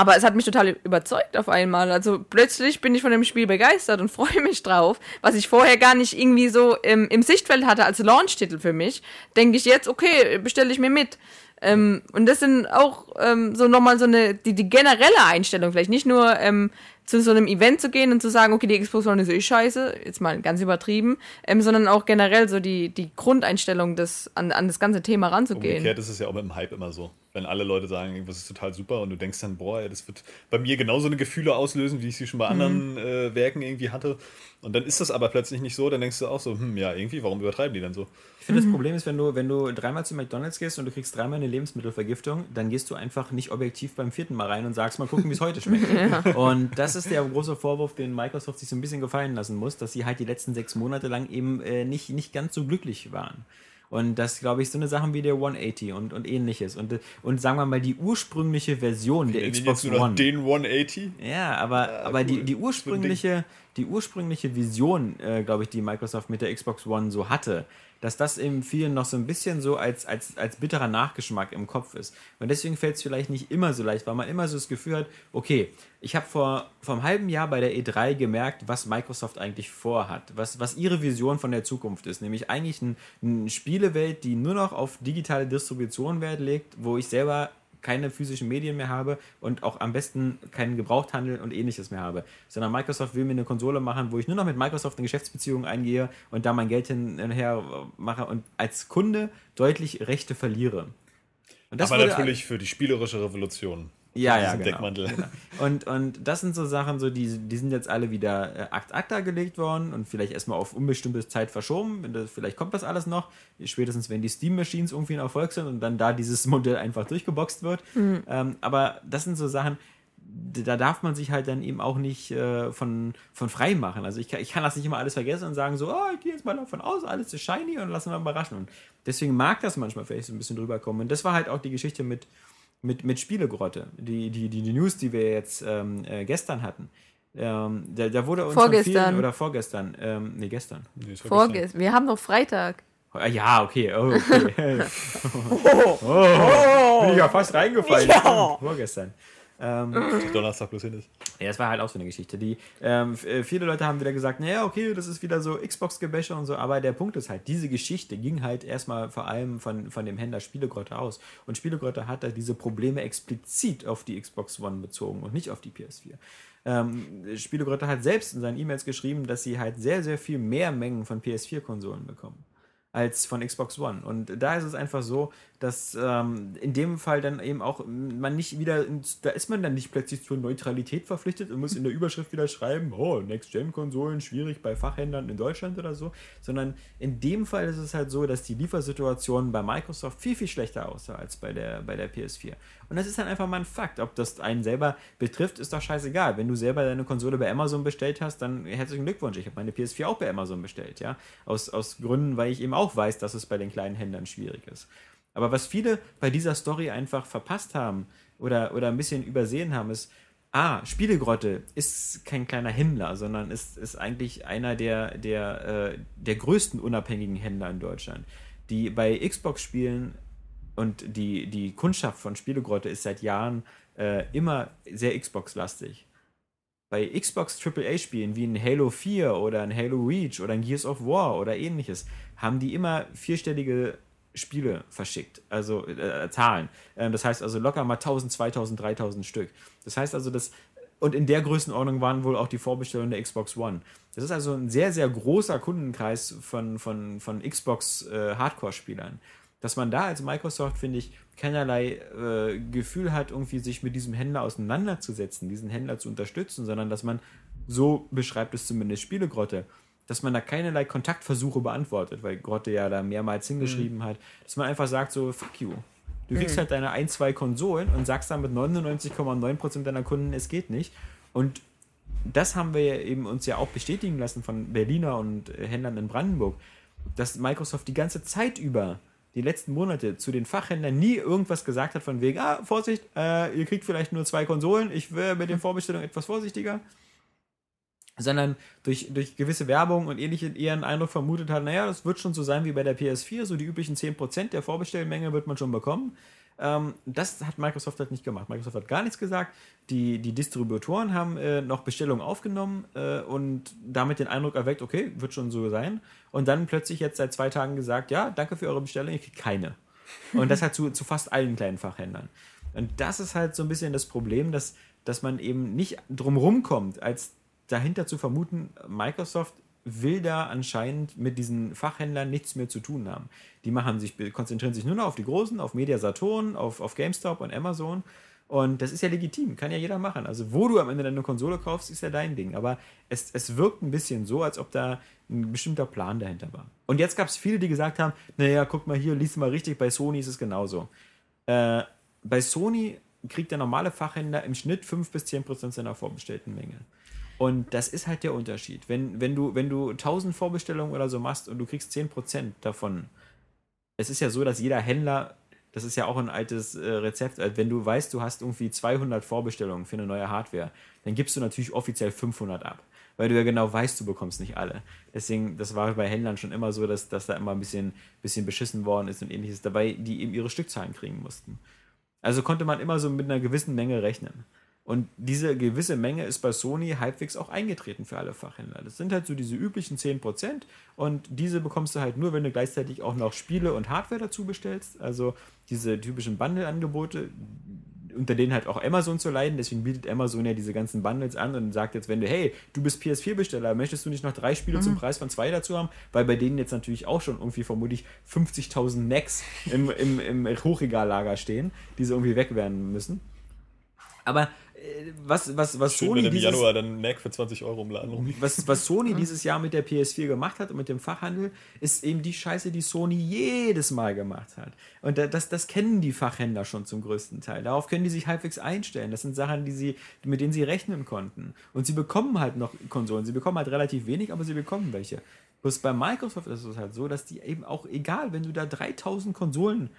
aber es hat mich total überzeugt auf einmal. Also plötzlich bin ich von dem Spiel begeistert und freue mich drauf, was ich vorher gar nicht irgendwie so im, im Sichtfeld hatte als Launch-Titel für mich. Denke ich jetzt, okay, bestelle ich mir mit. Ähm, und das sind auch ähm, so nochmal so eine, die, die generelle Einstellung, vielleicht nicht nur ähm, zu so einem Event zu gehen und zu sagen, okay, die Xbox One ist eh scheiße, jetzt mal ganz übertrieben, ähm, sondern auch generell so die, die Grundeinstellung des, an, an das ganze Thema ranzugehen. Umgekehrt ist es ja auch mit dem Hype immer so. Wenn alle Leute sagen, irgendwas ist total super und du denkst dann, boah, das wird bei mir genauso eine Gefühle auslösen, wie ich sie schon bei anderen äh, Werken irgendwie hatte. Und dann ist das aber plötzlich nicht so, dann denkst du auch so, hm, ja, irgendwie, warum übertreiben die denn so? Ich finde, das Problem ist, wenn du, wenn du dreimal zu McDonalds gehst und du kriegst dreimal eine Lebensmittelvergiftung, dann gehst du einfach nicht objektiv beim vierten Mal rein und sagst, mal gucken, wie es heute schmeckt. Und das ist der große Vorwurf, den Microsoft sich so ein bisschen gefallen lassen muss, dass sie halt die letzten sechs Monate lang eben äh, nicht, nicht ganz so glücklich waren. Und das, glaube ich, so eine Sachen wie der 180 und, und ähnliches. Und, und sagen wir mal, die ursprüngliche Version der Nennen die Xbox jetzt One. den 180? Ja, aber, Ja, aber die, cool. die ein ursprüngliche, die ursprüngliche Vision, äh, glaube ich, die Microsoft mit der Xbox One so hatte, dass das eben vielen noch so ein bisschen so als, als, als bitterer Nachgeschmack im Kopf ist. Und deswegen fällt es vielleicht nicht immer so leicht, weil man immer so das Gefühl hat, okay, ich habe vor, vor einem halben Jahr bei der E3 gemerkt, was Microsoft eigentlich vorhat, was, was ihre Vision von der Zukunft ist. Nämlich eigentlich ein, eine Spielewelt, die nur noch auf digitale Distribution Wert legt, wo ich selber keine physischen Medien mehr habe und auch am besten keinen Gebrauchthandel und ähnliches mehr habe. Sondern Microsoft will mir eine Konsole machen, wo ich nur noch mit Microsoft eine Geschäftsbeziehung eingehe und da mein Geld hin und her mache und als Kunde deutlich Rechte verliere. Und das Aber natürlich für die spielerische Revolution. Ja, ja, genau. Deckmantel. Und, und das sind so Sachen, so die, die sind jetzt alle wieder äh, Akt Acta gelegt worden und vielleicht erstmal auf unbestimmte Zeit verschoben. Das, vielleicht kommt das alles noch. Spätestens, wenn die Steam-Machines irgendwie ein Erfolg sind und dann da dieses Modell einfach durchgeboxt wird. Ähm, aber das sind so Sachen, da darf man sich halt dann eben auch nicht äh, von, von frei machen. Also ich kann, ich kann das nicht immer alles vergessen und sagen so, oh, ich gehe jetzt mal davon aus, alles ist shiny und lassen wir mal überraschen. Und deswegen mag das manchmal vielleicht so ein bisschen drüber kommen. Und das war halt auch die Geschichte mit, mit, mit Spielegrotte. Die, die, die, die News, die wir jetzt ähm, äh, gestern hatten. Ähm, da, da wurde uns von Vorgestern. vielen, oder vorgestern, ähm, nee, gestern. Nee, das war gestern. Vorgest. Wir haben doch Freitag. Ah, Ja, okay, oh, okay. oh, bin ich ja fast reingefallen. Ja. Vorgestern. Ähm, Donnerstag bloß hin ist. ja, das war halt auch so eine Geschichte. Die, ähm, äh, viele Leute haben wieder gesagt, naja, okay, das ist wieder so Xbox-Gebäsche und so, aber der Punkt ist halt, diese Geschichte ging halt erstmal vor allem von, von dem Händler Spielegrotte aus. Und Spielegrotte hat da diese Probleme explizit auf die Xbox One bezogen und nicht auf die PS4. Ähm, Spielegrotte hat selbst in seinen E-Mails geschrieben, dass sie halt sehr, sehr viel mehr Mengen von PS4-Konsolen bekommen als von Xbox One. Und da ist es einfach so, dass ähm, in dem Fall dann eben auch man nicht wieder, ins- da ist man dann nicht plötzlich zur Neutralität verpflichtet und muss in der Überschrift wieder schreiben, oh, Next-Gen-Konsolen schwierig bei Fachhändlern in Deutschland oder so, sondern in dem Fall ist es halt so, dass die Liefersituation bei Microsoft viel, viel schlechter aussah als bei der, bei der PS4. Und das ist dann einfach mal ein Fakt. Ob das einen selber betrifft, ist doch scheißegal. Wenn du selber deine Konsole bei Amazon bestellt hast, dann herzlichen Glückwunsch. Ich habe meine PS4 auch bei Amazon bestellt, ja. Aus, aus Gründen, weil ich eben auch weiß, dass es bei den kleinen Händlern schwierig ist. Aber was viele bei dieser Story einfach verpasst haben oder, oder ein bisschen übersehen haben, ist, ah, Spielegrotte ist kein kleiner Händler, sondern ist, ist eigentlich einer der, der, äh, der größten unabhängigen Händler in Deutschland, die bei Xbox-Spielen und die, die Kundschaft von Spielegrotte ist seit Jahren äh, immer sehr Xbox-lastig. Bei Xbox AAA-Spielen wie ein Halo 4 oder ein Halo Reach oder ein Gears of War oder ähnliches haben die immer vierstellige Spiele verschickt, also äh, Zahlen. Ähm, das heißt also locker mal 1000, 2000, 3000 Stück. Das heißt also, das und in der Größenordnung waren wohl auch die Vorbestellungen der Xbox One. Das ist also ein sehr, sehr großer Kundenkreis von, von, von Xbox äh, Hardcore-Spielern. Dass man da als Microsoft, finde ich, keinerlei äh, Gefühl hat, irgendwie sich mit diesem Händler auseinanderzusetzen, diesen Händler zu unterstützen, sondern dass man, so beschreibt es zumindest Spielegrotte, dass man da keinerlei Kontaktversuche beantwortet, weil Grotte ja da mehrmals hingeschrieben hat, dass man einfach sagt so, fuck you. Du kriegst halt deine ein, zwei Konsolen und sagst dann mit 99,9% deiner Kunden, es geht nicht. Und das haben wir eben uns ja auch bestätigen lassen von Berliner und äh, Händlern in Brandenburg, dass Microsoft die ganze Zeit über die letzten Monate zu den Fachhändlern nie irgendwas gesagt hat von wegen, ah, Vorsicht, äh, ihr kriegt vielleicht nur zwei Konsolen, ich wäre mit den Vorbestellungen etwas vorsichtiger sondern durch, durch gewisse Werbung und ähnliche eher einen Eindruck vermutet hat, naja, das wird schon so sein wie bei der PS4, so die üblichen 10% der Vorbestellmenge wird man schon bekommen. Ähm, das hat Microsoft halt nicht gemacht. Microsoft hat gar nichts gesagt. Die, die Distributoren haben äh, noch Bestellungen aufgenommen äh, und damit den Eindruck erweckt, okay, wird schon so sein. Und dann plötzlich jetzt seit zwei Tagen gesagt, ja, danke für eure Bestellung, ich kriege keine. Und das halt zu, zu fast allen kleinen Fachhändlern. Und das ist halt so ein bisschen das Problem, dass dass man eben nicht drumrum kommt, als dahinter zu vermuten, Microsoft will da anscheinend mit diesen Fachhändlern nichts mehr zu tun haben. Die machen sich, konzentrieren sich nur noch auf die Großen, auf Media Saturn, auf, auf GameStop und Amazon. Und das ist ja legitim, kann ja jeder machen. Also, wo du am Ende deine Konsole kaufst, ist ja dein Ding. Aber es, es wirkt ein bisschen so, als ob da ein bestimmter Plan dahinter war. Und jetzt gab es viele, die gesagt haben: Naja, guck mal hier, liest mal richtig, bei Sony ist es genauso. Äh, bei Sony kriegt der normale Fachhändler im Schnitt 5 bis 10 Prozent seiner vorbestellten Menge. Und das ist halt der Unterschied. Wenn, wenn, du, wenn du 1000 Vorbestellungen oder so machst und du kriegst 10% davon, es ist ja so, dass jeder Händler, das ist ja auch ein altes äh, Rezept, äh, wenn du weißt, du hast irgendwie 200 Vorbestellungen für eine neue Hardware, dann gibst du natürlich offiziell 500 ab. Weil du ja genau weißt, du bekommst nicht alle. Deswegen, das war bei Händlern schon immer so, dass, dass da immer ein bisschen, bisschen beschissen worden ist und ähnliches dabei, die eben ihre Stückzahlen kriegen mussten. Also konnte man immer so mit einer gewissen Menge rechnen. Und diese gewisse Menge ist bei Sony halbwegs auch eingetreten für alle Fachhändler. Das sind halt so diese üblichen 10% und diese bekommst du halt nur, wenn du gleichzeitig auch noch Spiele und Hardware dazu bestellst. Also diese typischen Bundle-Angebote, unter denen halt auch Amazon zu leiden. Deswegen bietet Amazon ja diese ganzen Bundles an und sagt jetzt, wenn du, hey, du bist PS4-Besteller, möchtest du nicht noch drei Spiele mhm. zum Preis von zwei dazu haben? Weil bei denen jetzt natürlich auch schon irgendwie vermutlich 50.000 Necks im, im, im Hochregallager stehen, die sie irgendwie weg werden müssen. Aber was, was, was Schön, Sony. Wenn im dieses, Januar dann Mac für 20 Euro im Laden. Was, was Sony dieses Jahr mit der PS4 gemacht hat und mit dem Fachhandel, ist eben die Scheiße, die Sony jedes Mal gemacht hat. Und das, das kennen die Fachhändler schon zum größten Teil. Darauf können die sich halbwegs einstellen. Das sind Sachen, die sie, mit denen sie rechnen konnten. Und sie bekommen halt noch Konsolen. Sie bekommen halt relativ wenig, aber sie bekommen welche. Bloß bei Microsoft ist es halt so, dass die eben auch, egal, wenn du da 3000 Konsolen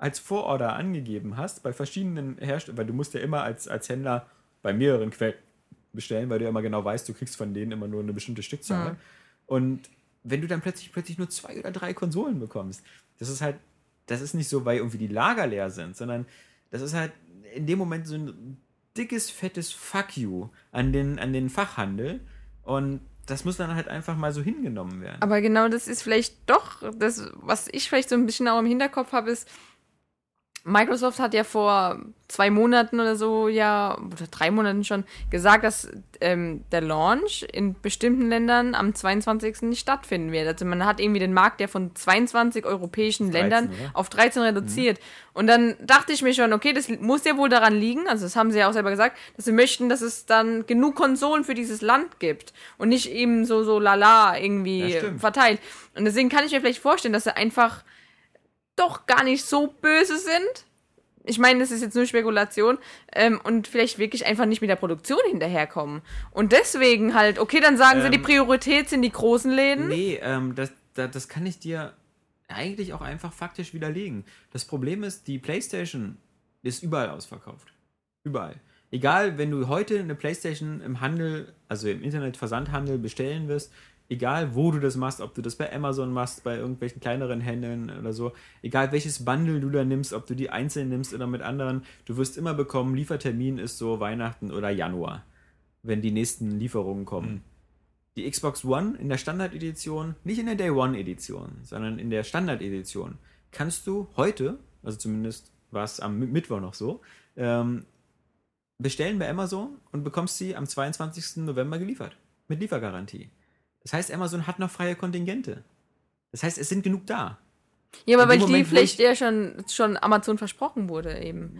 als Vororder angegeben hast bei verschiedenen Herstellern, weil du musst ja immer als, als Händler bei mehreren Quellen bestellen, weil du ja immer genau weißt, du kriegst von denen immer nur eine bestimmte Stückzahl. Mhm. Und wenn du dann plötzlich plötzlich nur zwei oder drei Konsolen bekommst, das ist halt, das ist nicht so, weil irgendwie die Lager leer sind, sondern das ist halt in dem Moment so ein dickes, fettes Fuck you an den, an den Fachhandel. Und das muss dann halt einfach mal so hingenommen werden. Aber genau das ist vielleicht doch, das, was ich vielleicht so ein bisschen auch im Hinterkopf habe, ist, Microsoft hat ja vor zwei Monaten oder so, ja, oder drei Monaten schon, gesagt, dass ähm, der Launch in bestimmten Ländern am 22. nicht stattfinden wird. Also man hat irgendwie den Markt ja von 22 europäischen 13, Ländern oder? auf 13 reduziert. Mhm. Und dann dachte ich mir schon, okay, das muss ja wohl daran liegen, also das haben sie ja auch selber gesagt, dass sie möchten, dass es dann genug Konsolen für dieses Land gibt und nicht eben so, so lala irgendwie ja, verteilt. Und deswegen kann ich mir vielleicht vorstellen, dass sie einfach doch gar nicht so böse sind. Ich meine, das ist jetzt nur Spekulation ähm, und vielleicht wirklich einfach nicht mit der Produktion hinterherkommen. Und deswegen halt, okay, dann sagen ähm, sie, die ähm, Priorität sind die großen Läden. Nee, ähm, das, das, das kann ich dir eigentlich auch einfach faktisch widerlegen. Das Problem ist, die PlayStation ist überall ausverkauft. Überall. Egal, wenn du heute eine PlayStation im Handel, also im Internet-Versandhandel bestellen wirst, egal wo du das machst, ob du das bei Amazon machst, bei irgendwelchen kleineren Händlern oder so, egal welches Bundle du da nimmst, ob du die einzeln nimmst oder mit anderen, du wirst immer bekommen, Liefertermin ist so Weihnachten oder Januar, wenn die nächsten Lieferungen kommen. Mhm. Die Xbox One in der Standard-Edition, nicht in der Day One-Edition, sondern in der Standard-Edition, kannst du heute, also zumindest war es am Mittwoch noch so, ähm, bestellen bei Amazon und bekommst sie am 22. November geliefert. Mit Liefergarantie. Das heißt, Amazon hat noch freie Kontingente. Das heißt, es sind genug da. Ja, aber weil die vielleicht ja schon, schon Amazon versprochen wurde eben.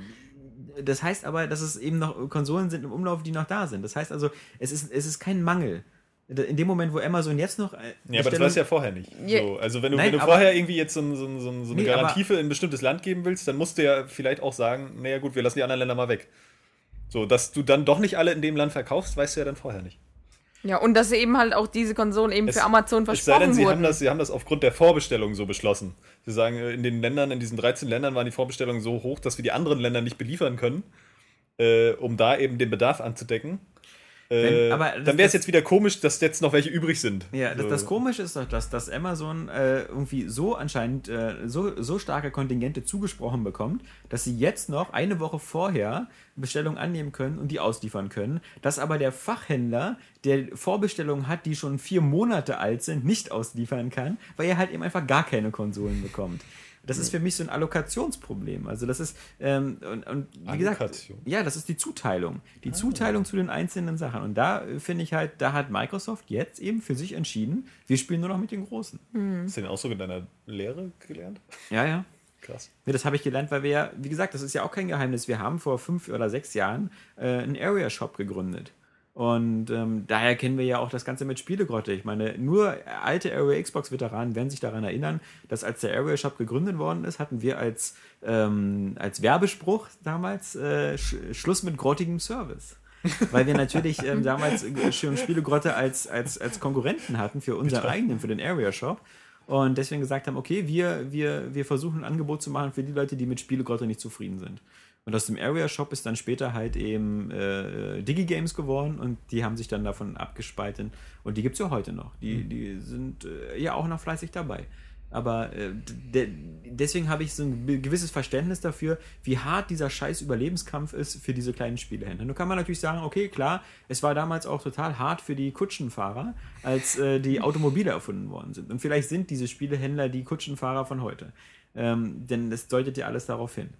Das heißt aber, dass es eben noch Konsolen sind im Umlauf, die noch da sind. Das heißt also, es ist, es ist kein Mangel. In dem Moment, wo Amazon jetzt noch. Äh, ja, aber das weißt du ja vorher nicht. Ja. So, also, wenn du, Nein, wenn du vorher irgendwie jetzt so, so, so, so eine nee, Garantie für ein bestimmtes Land geben willst, dann musst du ja vielleicht auch sagen: Naja, gut, wir lassen die anderen Länder mal weg. So, dass du dann doch nicht alle in dem Land verkaufst, weißt du ja dann vorher nicht. Ja, und dass eben halt auch diese Konsolen eben es, für Amazon versprochen es sei denn, sie wurden. Haben das, sie haben das aufgrund der Vorbestellung so beschlossen. Sie sagen, äh, in den Ländern, in diesen 13 Ländern waren die Vorbestellungen so hoch, dass wir die anderen Länder nicht beliefern können, äh, um da eben den Bedarf anzudecken. Wenn, äh, dann wäre es jetzt wieder komisch, dass jetzt noch welche übrig sind. Ja, so. das, das Komische ist doch, dass, dass Amazon äh, irgendwie so anscheinend äh, so, so starke Kontingente zugesprochen bekommt, dass sie jetzt noch eine Woche vorher Bestellungen annehmen können und die ausliefern können. Dass aber der Fachhändler, der Vorbestellungen hat, die schon vier Monate alt sind, nicht ausliefern kann, weil er halt eben einfach gar keine Konsolen bekommt. Das ist für mich so ein Allokationsproblem. Also das ist, ähm, und, und wie gesagt, Allokation. ja, das ist die Zuteilung. Die Zuteilung zu den einzelnen Sachen. Und da äh, finde ich halt, da hat Microsoft jetzt eben für sich entschieden, wir spielen nur noch mit den Großen. Hast du den auch so in deiner Lehre gelernt? Ja, ja. Krass. Nee, das habe ich gelernt, weil wir ja, wie gesagt, das ist ja auch kein Geheimnis. Wir haben vor fünf oder sechs Jahren äh, einen Area-Shop gegründet. Und ähm, daher kennen wir ja auch das Ganze mit Spielegrotte. Ich meine, nur alte Area Xbox-Veteranen werden sich daran erinnern, dass als der Area Shop gegründet worden ist, hatten wir als, ähm, als Werbespruch damals äh, Sch Schluss mit grottigem Service. Weil wir natürlich ähm, damals äh, schon Spielegrotte als, als, als Konkurrenten hatten für unseren eigenen, für den Area Shop. Und deswegen gesagt haben, okay, wir, wir, wir versuchen ein Angebot zu machen für die Leute, die mit Spielegrotte nicht zufrieden sind. Und aus dem Area Shop ist dann später halt eben äh, Digi-Games geworden und die haben sich dann davon abgespalten. Und die gibt es ja heute noch. Die, die sind äh, ja auch noch fleißig dabei. Aber äh, de deswegen habe ich so ein gewisses Verständnis dafür, wie hart dieser scheiß Überlebenskampf ist für diese kleinen Spielehändler. Nun kann man natürlich sagen, okay, klar, es war damals auch total hart für die Kutschenfahrer, als äh, die Automobile erfunden worden sind. Und vielleicht sind diese Spielehändler die Kutschenfahrer von heute. Ähm, denn es deutet ja alles darauf hin.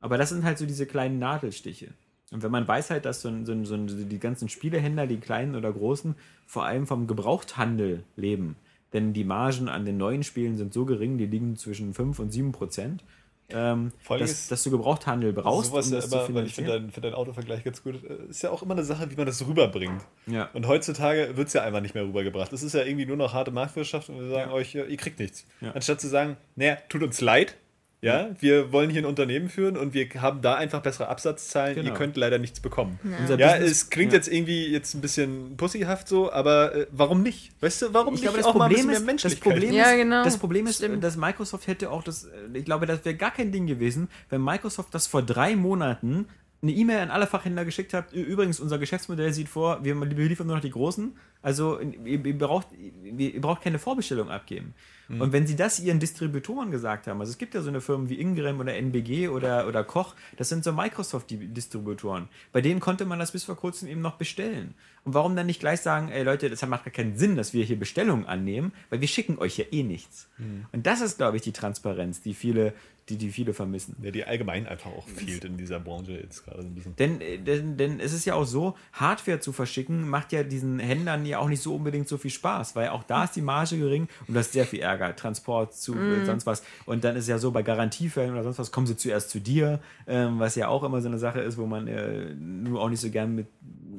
Aber das sind halt so diese kleinen Nadelstiche. Und wenn man weiß halt, dass so, ein, so, ein, so ein, die ganzen Spielehändler, die kleinen oder großen, vor allem vom Gebrauchthandel leben, denn die Margen an den neuen Spielen sind so gering, die liegen zwischen 5 und 7 Prozent, ähm, dass, dass du Gebrauchthandel brauchst, Sowas um ja immer, weil ich finde deinen find dein Autovergleich ganz gut. Ist ja auch immer eine Sache, wie man das rüberbringt. Ja. Und heutzutage wird es ja einfach nicht mehr rübergebracht. Es ist ja irgendwie nur noch harte Marktwirtschaft und wir sagen Ja. euch, ihr kriegt nichts. Ja. Anstatt zu sagen, naja, tut uns leid, ja, wir wollen hier ein Unternehmen führen und wir haben da einfach bessere Absatzzahlen, Genau. ihr könnt leider nichts bekommen. Unser Ja, Business- es klingt ja. jetzt irgendwie jetzt ein bisschen pussyhaft so, aber äh, warum nicht? Weißt du, warum Ich nicht glaube, das auch mal ein Problem, bisschen ist, mehr das? Problem Ja, ist, genau. das Problem ist, Stimmt. dass Microsoft hätte auch das, ich glaube, das wäre gar kein Ding gewesen, wenn Microsoft das vor drei Monaten eine E-Mail an alle Fachhändler geschickt hat. Übrigens, unser Geschäftsmodell sieht vor, wir liefern nur noch die Großen. Also ihr, ihr, braucht, ihr braucht keine Vorbestellung abgeben. Und wenn sie das ihren Distributoren gesagt haben, also es gibt ja so eine Firmen wie Ingram oder NBG oder, oder Koch, das sind so Microsoft-Distributoren. Bei denen konnte man das bis vor kurzem eben noch bestellen. Und warum dann nicht gleich sagen, ey Leute, das macht gar keinen Sinn, dass wir hier Bestellungen annehmen, weil wir schicken euch ja eh nichts. Und das ist, glaube ich, die Transparenz, die viele, die, die viele vermissen. Ja, die allgemein einfach auch fehlt in dieser Branche jetzt gerade so ein bisschen. Denn, äh, denn, denn es ist ja auch so, Hardware zu verschicken macht ja diesen Händlern ja auch nicht so unbedingt so viel Spaß, weil auch da ist die Marge gering und du hast sehr viel Ärger, Transport zu äh, sonst was. Und dann ist ja so, bei Garantiefällen oder sonst was kommen sie zuerst zu dir, ähm, was ja auch immer so eine Sache ist, wo man äh, nur auch nicht so gern mit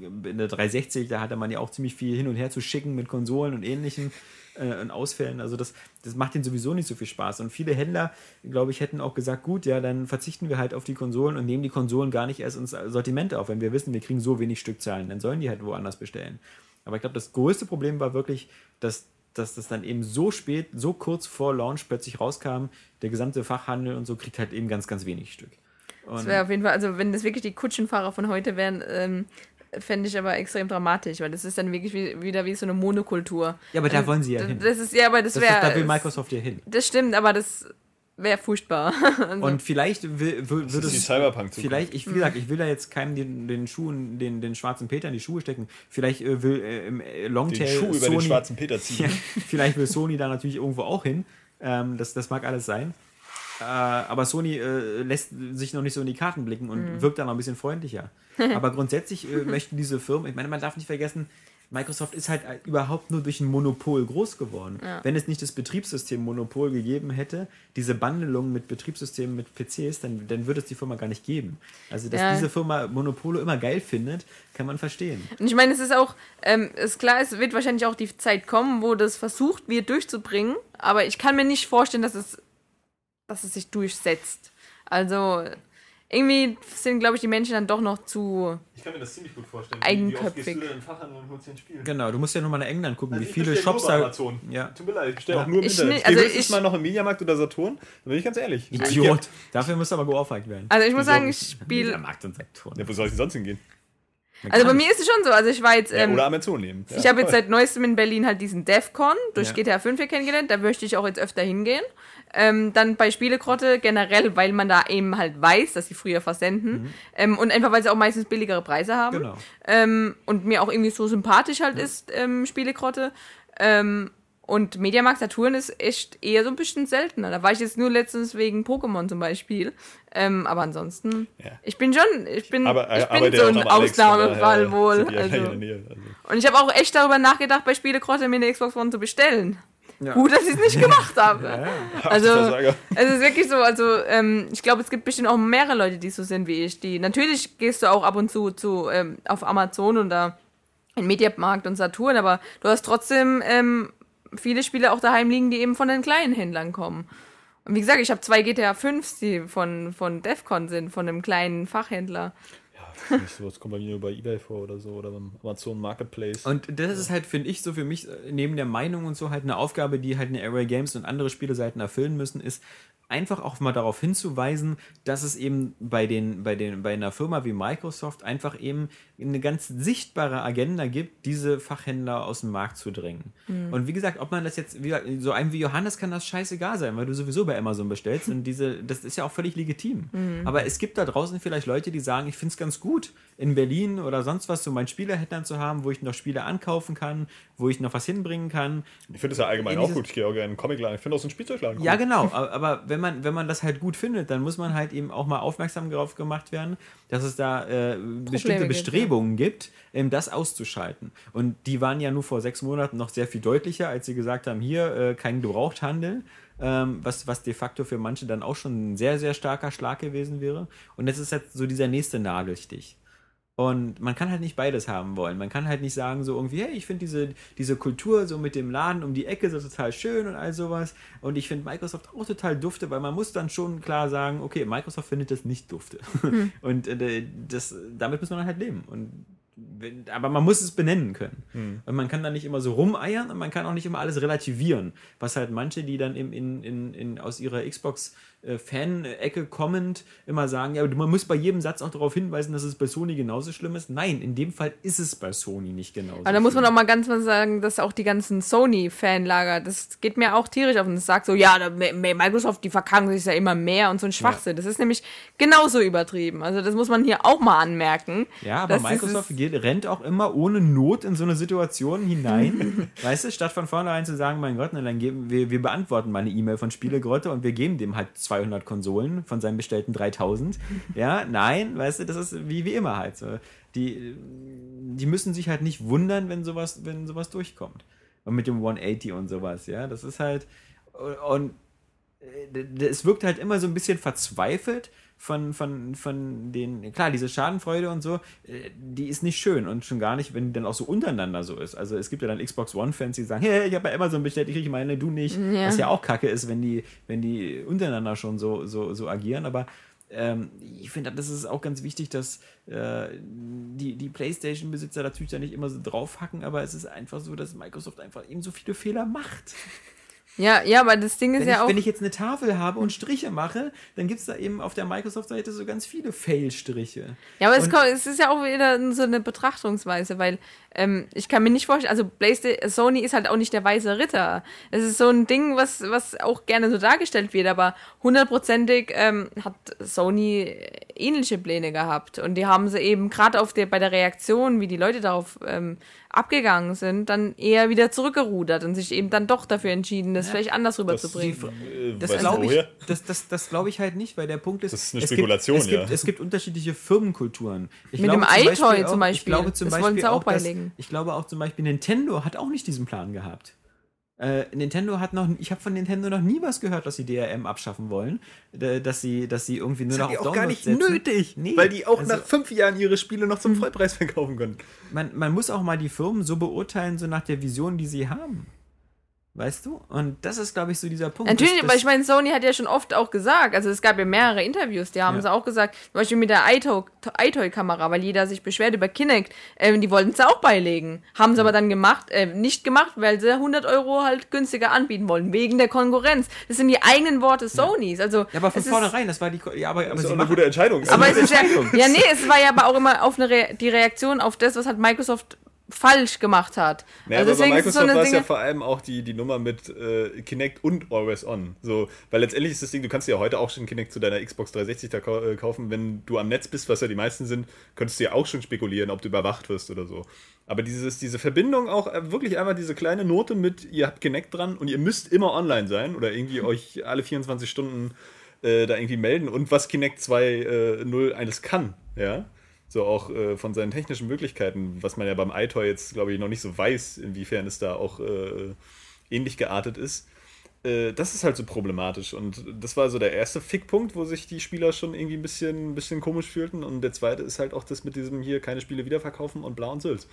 in der 360, da hatte man ja auch ziemlich viel hin und her zu schicken mit Konsolen und ähnlichen äh, und Ausfällen. Also das, das macht ihnen sowieso nicht so viel Spaß. Und viele Händler, glaube ich, hätten auch gesagt, gut, ja, dann verzichten wir halt auf die Konsolen und nehmen die Konsolen gar nicht erst ins Sortiment auf. Wenn wir wissen, wir kriegen so wenig Stückzahlen, dann sollen die halt woanders bestellen. Aber ich glaube, das größte Problem war wirklich, dass, dass das dann eben so spät, so kurz vor Launch plötzlich rauskam, der gesamte Fachhandel und so kriegt halt eben ganz, ganz wenig Stück. Das Und wäre auf jeden Fall, also wenn das wirklich die Kutschenfahrer von heute wären, ähm, fände ich aber extrem dramatisch, weil das ist dann wirklich wie, wieder wie so eine Monokultur. ja, aber da wollen sie ja das, hin. Das ist ja, aber das Das ist, wäre. da will Microsoft ja hin. Das stimmt, aber das wäre furchtbar. Also, Und vielleicht will, will, Das würde ist die es. Cyberpunk Vielleicht, ich, wie gesagt, ich will da jetzt keinem den, den Schuhen, den, den schwarzen Peter in die Schuhe stecken. Vielleicht äh, will äh, im äh, Longtail den Schuh über Sony, den schwarzen Peter ziehen. ja, vielleicht will Sony da natürlich irgendwo auch hin. Ähm, das, das mag alles sein. Äh, aber Sony äh, lässt sich noch nicht so in die Karten blicken und wirkt da noch ein bisschen freundlicher. aber grundsätzlich äh, möchten diese Firmen, ich meine, man darf nicht vergessen, Microsoft ist halt überhaupt nur durch ein Monopol groß geworden. Wenn es nicht das Betriebssystem-Monopol gegeben hätte, diese Bandelung mit Betriebssystemen, mit PCs, dann, dann würde es die Firma gar nicht geben. Also, dass Ja. diese Firma Monopole immer geil findet, kann man verstehen. Und ich meine, es ist auch, ähm, ist klar, es wird wahrscheinlich auch die Zeit kommen, wo das versucht wird durchzubringen, aber ich kann mir nicht vorstellen, dass es, dass es sich durchsetzt. Also irgendwie sind, glaube ich, die Menschen dann doch noch zu. Ich kann mir das ziemlich gut vorstellen. Eigenköpfig. Wie oft gehst du denn in Fachhandel und holst dir ein Spiel? Genau, du musst ja nur mal nach England gucken, Also wie viele Shops da. Amazon. Ja. Tut mir leid, ich bestelle Ja. auch nur im Ich Internet. ne- also gehe höchstens ich- mal noch im Mediamarkt oder Saturn, da bin ich ganz ehrlich. Idiot. Dafür musst du aber geohrfeigt werden. Also ich muss sagen, ich spiele. Markt und Saturn. Ja, wo soll ich denn sonst hingehen? Also bei mir ist es schon so. Also ich war jetzt. Ja, Ähm, oder Amazon nehmen. Ja, Ich habe jetzt seit neuestem in Berlin halt diesen DEFCON durch Ja. GTA 5 hier kennengelernt. Da möchte ich auch jetzt öfter hingehen. Ähm, dann bei Spielegrotte generell, weil man da eben halt weiß, dass sie früher versenden. Ähm, und einfach, weil sie auch meistens billigere Preise haben. Genau. Ähm, und mir auch irgendwie so sympathisch halt ist, ähm, Spielegrotte. Ähm, Und Mediamarkt Saturn ist echt eher so ein bisschen seltener. Da war ich jetzt nur letztens wegen Pokémon zum Beispiel. Ähm, aber ansonsten, Ja. ich bin schon, ich bin, Aber ich er bin so ja auch ein Ausnahmefall daher wohl. die ja Also. also. Und ich habe auch echt darüber nachgedacht, bei Spielegrotte mir eine Xbox One zu bestellen. Ja. Gut, dass ich es nicht gemacht habe. Also, es ist wirklich so, also ähm, ich glaube, es gibt bestimmt auch mehrere Leute, die so sind wie ich. Die natürlich gehst du auch ab und zu, zu ähm, auf Amazon oder in Mediamarkt und Saturn, aber du hast trotzdem ähm, viele Spiele auch daheim liegen, die eben von den kleinen Händlern kommen. Und wie gesagt, ich habe zwei GTA 5, die von, von Defcon sind, von einem kleinen Fachhändler. Ja, nicht sowas kommt bei mir nur bei Ebay vor oder so oder beim Amazon Marketplace. Und das ist halt, finde ich, so für mich, äh, neben der Meinung und so halt eine Aufgabe, die halt eine Array Games und andere Spieleseiten erfüllen müssen, ist einfach auch mal darauf hinzuweisen, dass es eben bei den, bei den, bei einer Firma wie Microsoft einfach eben eine ganz sichtbare Agenda gibt, diese Fachhändler aus dem Markt zu drängen. Und wie gesagt, ob man das jetzt, wie, so einem wie Johannes kann das scheißegal sein, weil du sowieso bei Amazon bestellst und diese, das ist ja auch völlig legitim. Aber es gibt da draußen vielleicht Leute, die sagen, ich finde es ganz gut, in Berlin oder sonst was so meinen Spielerhändlern zu haben, wo ich noch Spiele ankaufen kann, wo ich noch was hinbringen kann. ich finde es ja allgemein in auch dieses- gut. Ich gehe auch gerne in einen Comicladen. Ich finde auch so einen Spielzeugladen Ja, gut. genau. Aber, aber wenn man, wenn man das halt gut findet, dann muss man halt eben auch mal aufmerksam darauf gemacht werden, dass es da äh, bestimmte gibt, Bestrebungen gibt, ähm, das auszuschalten. Und die waren ja nur vor sechs Monaten noch sehr viel deutlicher, als sie gesagt haben, hier äh, kein Gebrauchthandel. Ähm, was, was de facto für manche dann auch schon ein sehr, sehr starker Schlag gewesen wäre. Und das ist jetzt so dieser nächste Nadelstich. Und man kann halt nicht beides haben wollen. Man kann halt nicht sagen, so irgendwie, hey, ich finde diese, diese Kultur so mit dem Laden um die Ecke so total schön und all sowas. Und ich finde Microsoft auch total dufte, weil man muss dann schon klar sagen, okay, Microsoft findet das nicht dufte. Und äh, das, damit muss man halt leben. Und aber man muss es benennen können. Und man kann da nicht immer so rumeiern und man kann auch nicht immer alles relativieren. Was halt manche, die dann in, in, in, aus ihrer Xbox äh, Fan-Ecke kommend immer sagen, ja, man muss bei jedem Satz auch darauf hinweisen, dass es bei Sony genauso schlimm ist. Nein, in dem Fall ist es bei Sony nicht genauso. Aber da muss man auch mal ganz mal sagen, dass auch die ganzen Sony-Fanlager, das geht mir auch tierisch auf und sagt so, ja, da- Microsoft, die verkacken sich ja immer mehr und so ein Schwachsinn. Das ist nämlich genauso übertrieben. Also das muss man hier auch mal anmerken. Ja, aber Microsoft geht, rennt auch immer ohne Not in so eine Situation hinein. weißt du, statt von vornherein zu sagen, mein Gott, na, dann geben wir, wir beantworten mal eine E-Mail von Spielegrotte und wir geben dem halt 200 Konsolen von seinen bestellten 3000. Ja, nein, weißt du, das ist wie, wie immer halt so. Die, die müssen sich halt nicht wundern, wenn sowas, wenn sowas durchkommt. Und mit dem 180 und sowas, ja, das ist halt, und äh, es wirkt halt immer so ein bisschen verzweifelt von, von, von den, klar, diese Schadenfreude und so, äh, die ist nicht schön und schon gar nicht, wenn die dann auch so untereinander so ist. Also es gibt ja dann Xbox One-Fans, die sagen, hey, ich habe bei Amazon bestellt, ich kriege meine, du nicht. Ja. Was ja auch kacke ist, wenn die, wenn die untereinander schon so, so, so agieren, aber ähm, ich finde, das ist auch ganz wichtig, dass äh, die, die PlayStation-Besitzer natürlich da nicht immer so draufhacken, aber es ist einfach so, dass Microsoft einfach eben so viele Fehler macht. Ja, ja, aber das Ding ist Wenn, ja ich, auch. wenn ich jetzt eine Tafel habe und Striche mache, dann gibt es da eben auf der Microsoft-Seite so ganz viele Fail-Striche. Ja, aber es, kommt, es ist ja auch wieder so eine Betrachtungsweise, weil ähm, ich kann mir nicht vorstellen, also PlayStation, Sony ist halt auch nicht der weiße Ritter. Es ist so ein Ding, was, was auch gerne so dargestellt wird, aber hundertprozentig ähm, hat Sony ähnliche Pläne gehabt. Und die haben sie eben gerade auf der, bei der Reaktion, wie die Leute darauf ähm, abgegangen sind, dann eher wieder zurückgerudert und sich eben dann doch dafür entschieden, das vielleicht anders rüberzubringen. Äh, Das du glaube ich, das, das, das glaube ich halt nicht, weil der Punkt ist, Das ist eine es Spekulation, gibt, es, ja. gibt, es gibt unterschiedliche Firmenkulturen. Ich Mit glaube dem zum iToy Beispiel auch- zum Beispiel. Ich glaube zum Das Beispiel wollen sie auch dass- beilegen. Ich glaube auch zum Beispiel Nintendo hat auch nicht diesen Plan gehabt. Äh, Nintendo hat noch, ich habe von Nintendo noch nie was gehört, dass sie DRM abschaffen wollen, äh, dass sie, dass sie irgendwie nur noch auf Downloads setzen. Nee, weil die auch also- nach fünf Jahren ihre Spiele noch zum Vollpreis verkaufen können. man, man muss auch mal die Firmen so beurteilen, so nach der Vision, die sie haben. Weißt du? Und das ist, glaube ich, so dieser Punkt. Natürlich, aber ich meine, Sony hat ja schon oft auch gesagt, also es gab ja mehrere Interviews, die haben Ja. sie auch gesagt, zum Beispiel mit der iToy- iToy-Kamera, weil jeder sich beschwert über Kinect, ähm, die wollten es auch beilegen. Haben sie aber dann gemacht, äh, nicht gemacht, weil sie 100 Euro halt günstiger anbieten wollen, wegen der Konkurrenz. Das sind die eigenen Worte Sonys. Also, ja, aber von es vornherein, das war die. Ko- Ja, aber, aber Das ist eine gute Entscheidung. Aber es eine ist ja, Entscheidung. ja, nee, es war ja aber auch immer auf eine Re die Reaktion auf das, was hat Microsoft falsch gemacht hat. Naja, also aber bei so Microsoft eine war es ja vor allem auch die, die Nummer mit äh, Kinect und Always On. So, weil letztendlich ist das Ding, du kannst ja heute auch schon Kinect zu deiner Xbox 360 da kau äh, kaufen. Wenn du am Netz bist, was ja die meisten sind, könntest du ja auch schon spekulieren, ob du überwacht wirst oder so. Aber dieses, diese Verbindung auch äh, wirklich einfach diese kleine Note mit, ihr habt Kinect dran und ihr müsst immer online sein oder irgendwie euch alle 24 Stunden äh, da irgendwie melden und was Kinect 2.0 alles kann, ja. So auch äh, von seinen technischen Möglichkeiten, was man ja beim iToy jetzt, glaube ich, noch nicht so weiß, inwiefern es da auch äh, ähnlich geartet ist. Äh, das ist halt so problematisch. Und das war so der erste Fickpunkt, wo sich die Spieler schon irgendwie ein bisschen, ein bisschen komisch fühlten. Und der zweite ist halt auch das mit diesem hier keine Spiele wiederverkaufen und blau und Sülz.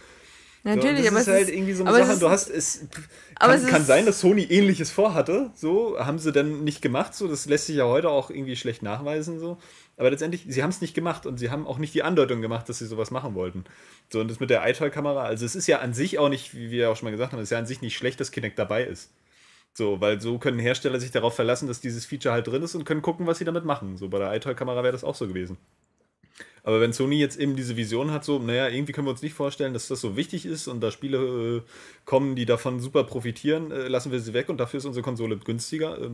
natürlich, so, aber das es ist halt ist, irgendwie so eine aber es Sache. ist- Du hast es. aber Kann, es kann sein, dass Sony ähnliches vorhatte. So haben sie dann nicht gemacht. So, das lässt sich ja heute auch irgendwie schlecht nachweisen. So, aber letztendlich, sie haben es nicht gemacht und sie haben auch nicht die Andeutung gemacht, dass sie sowas machen wollten. So und das mit der iToy-Kamera. Also es ist ja an sich auch nicht, wie wir auch schon mal gesagt haben, es ist ja an sich nicht schlecht, dass Kinect dabei ist. So, weil so können Hersteller sich darauf verlassen, dass dieses Feature halt drin ist und können gucken, was sie damit machen. So bei der iToy-Kamera wäre das auch so gewesen. Aber wenn Sony jetzt eben diese Vision hat, so, naja, irgendwie können wir uns nicht vorstellen, dass das so wichtig ist und da Spiele äh, kommen, die davon super profitieren, äh, lassen wir sie weg und dafür ist unsere Konsole günstiger. Äh,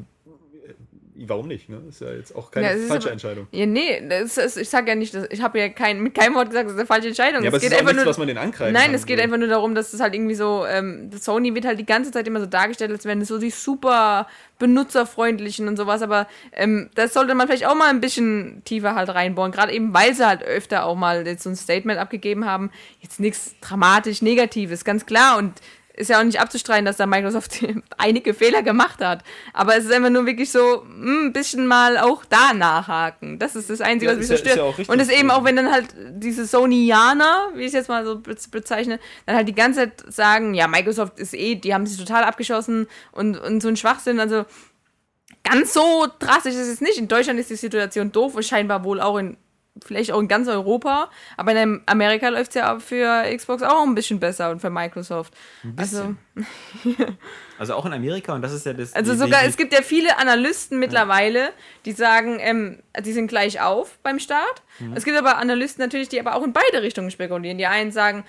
warum nicht? Ne? Ist ja jetzt auch keine Ja, falsche aber- Entscheidung. Ja, nee, das ist, ich sag ja nicht, dass, ich habe ja kein, mit keinem Wort gesagt, das ist eine falsche Entscheidung. Ja, aber es es geht ist einfach nichts, nur, was man den angreifen Nein, kann, es geht so. einfach nur darum, dass es halt irgendwie so, ähm, Sony wird halt die ganze Zeit immer so dargestellt, als wären es so die super benutzerfreundlichen und sowas, aber ähm, das sollte man vielleicht auch mal ein bisschen tiefer halt reinbohren, gerade eben, weil sie halt öfter auch mal jetzt so ein Statement abgegeben haben, jetzt nichts dramatisch Negatives, ganz klar und ist ja auch nicht abzustreiten, dass da Microsoft einige Fehler gemacht hat. Aber es ist einfach nur wirklich so hm, ein bisschen mal auch da nachhaken. Das ist das Einzige, Ja, was mich ist so ja- ist stört. ja und es eben auch, wenn dann halt diese Sonyaner, wie ich es jetzt mal so be- bezeichne, dann halt die ganze Zeit sagen, ja, Microsoft ist eh, die haben sich total abgeschossen und, und so ein Schwachsinn. Also ganz so drastisch ist es nicht. In Deutschland ist die Situation doof und scheinbar wohl auch in, vielleicht auch in ganz Europa. Aber in Amerika läuft es ja für Xbox auch ein bisschen besser und für Microsoft. Also, Also auch in Amerika und das ist ja das. also sogar, es gibt ja viele Analysten mittlerweile, die sagen, ähm, die sind gleich auf beim Start. Mhm. Es gibt aber Analysten natürlich, die aber auch in beide Richtungen spekulieren. Die einen sagen,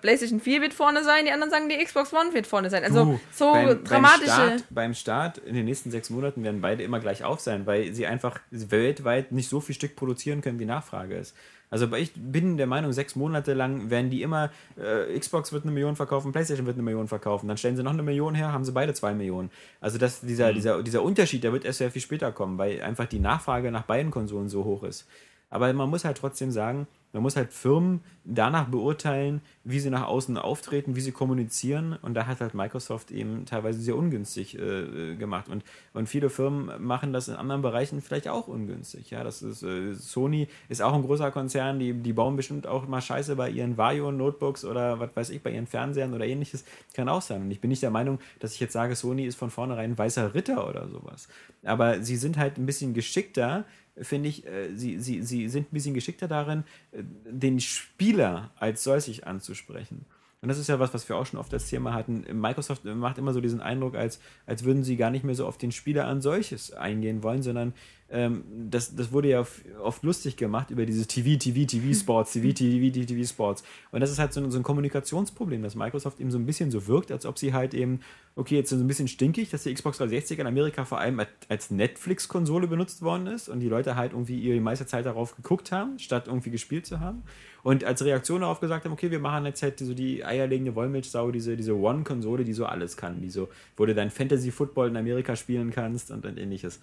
PlayStation 4 wird vorne sein, die anderen sagen, die Xbox One wird vorne sein. Also Du, so beim, dramatische. Beim Start, beim Start in den nächsten sechs Monaten werden beide immer gleich auf sein, weil sie einfach weltweit nicht so viel Stück produzieren können, wie Nachfrage ist. Also ich bin der Meinung, sechs Monate lang werden die immer, äh, Xbox wird eine Million verkaufen, Playstation wird eine Million verkaufen, dann stellen sie noch eine Million her, haben sie beide zwei Millionen. Also das, dieser, dieser, dieser Unterschied, der wird erst sehr viel später kommen, weil einfach die Nachfrage nach beiden Konsolen so hoch ist. Aber man muss halt trotzdem sagen, man muss halt Firmen danach beurteilen, wie sie nach außen auftreten, wie sie kommunizieren. Und da hat halt Microsoft eben teilweise sehr ungünstig äh, gemacht. Und, und viele Firmen machen das in anderen Bereichen vielleicht auch ungünstig. Ja, das ist, äh, Sony ist auch ein großer Konzern, die, die bauen bestimmt auch mal Scheiße bei ihren Vario-Notebooks oder was weiß ich, bei ihren Fernsehern oder ähnliches. Kann auch sein. Und ich bin nicht der Meinung, dass ich jetzt sage, Sony ist von vornherein ein weißer Ritter oder sowas. Aber sie sind halt ein bisschen geschickter, finde ich, äh, sie, sie, sie sind ein bisschen geschickter darin, äh, den Spieler als solches anzusprechen. Und das ist ja was, was wir auch schon oft das Thema hatten. Microsoft macht immer so diesen Eindruck, als, als würden sie gar nicht mehr so auf den Spieler an solches eingehen wollen, sondern ähm, das, das wurde ja oft, oft lustig gemacht über dieses TV, TV, TV Sports, TV, TV, TV, TV Sports. Und das ist halt so ein, so ein Kommunikationsproblem, dass Microsoft eben so ein bisschen so wirkt, als ob sie halt eben, okay, jetzt so ein bisschen stinkig, dass die Xbox 360 in Amerika vor allem als Netflix-Konsole benutzt worden ist und die Leute halt irgendwie ihre meiste Zeit darauf geguckt haben, statt irgendwie gespielt zu haben. Und als Reaktion darauf gesagt haben, okay, wir machen jetzt halt so die eierlegende Wollmilchsau, diese, diese One-Konsole, die so alles kann, die so, wo du dein Fantasy-Football in Amerika spielen kannst und, und ähnliches.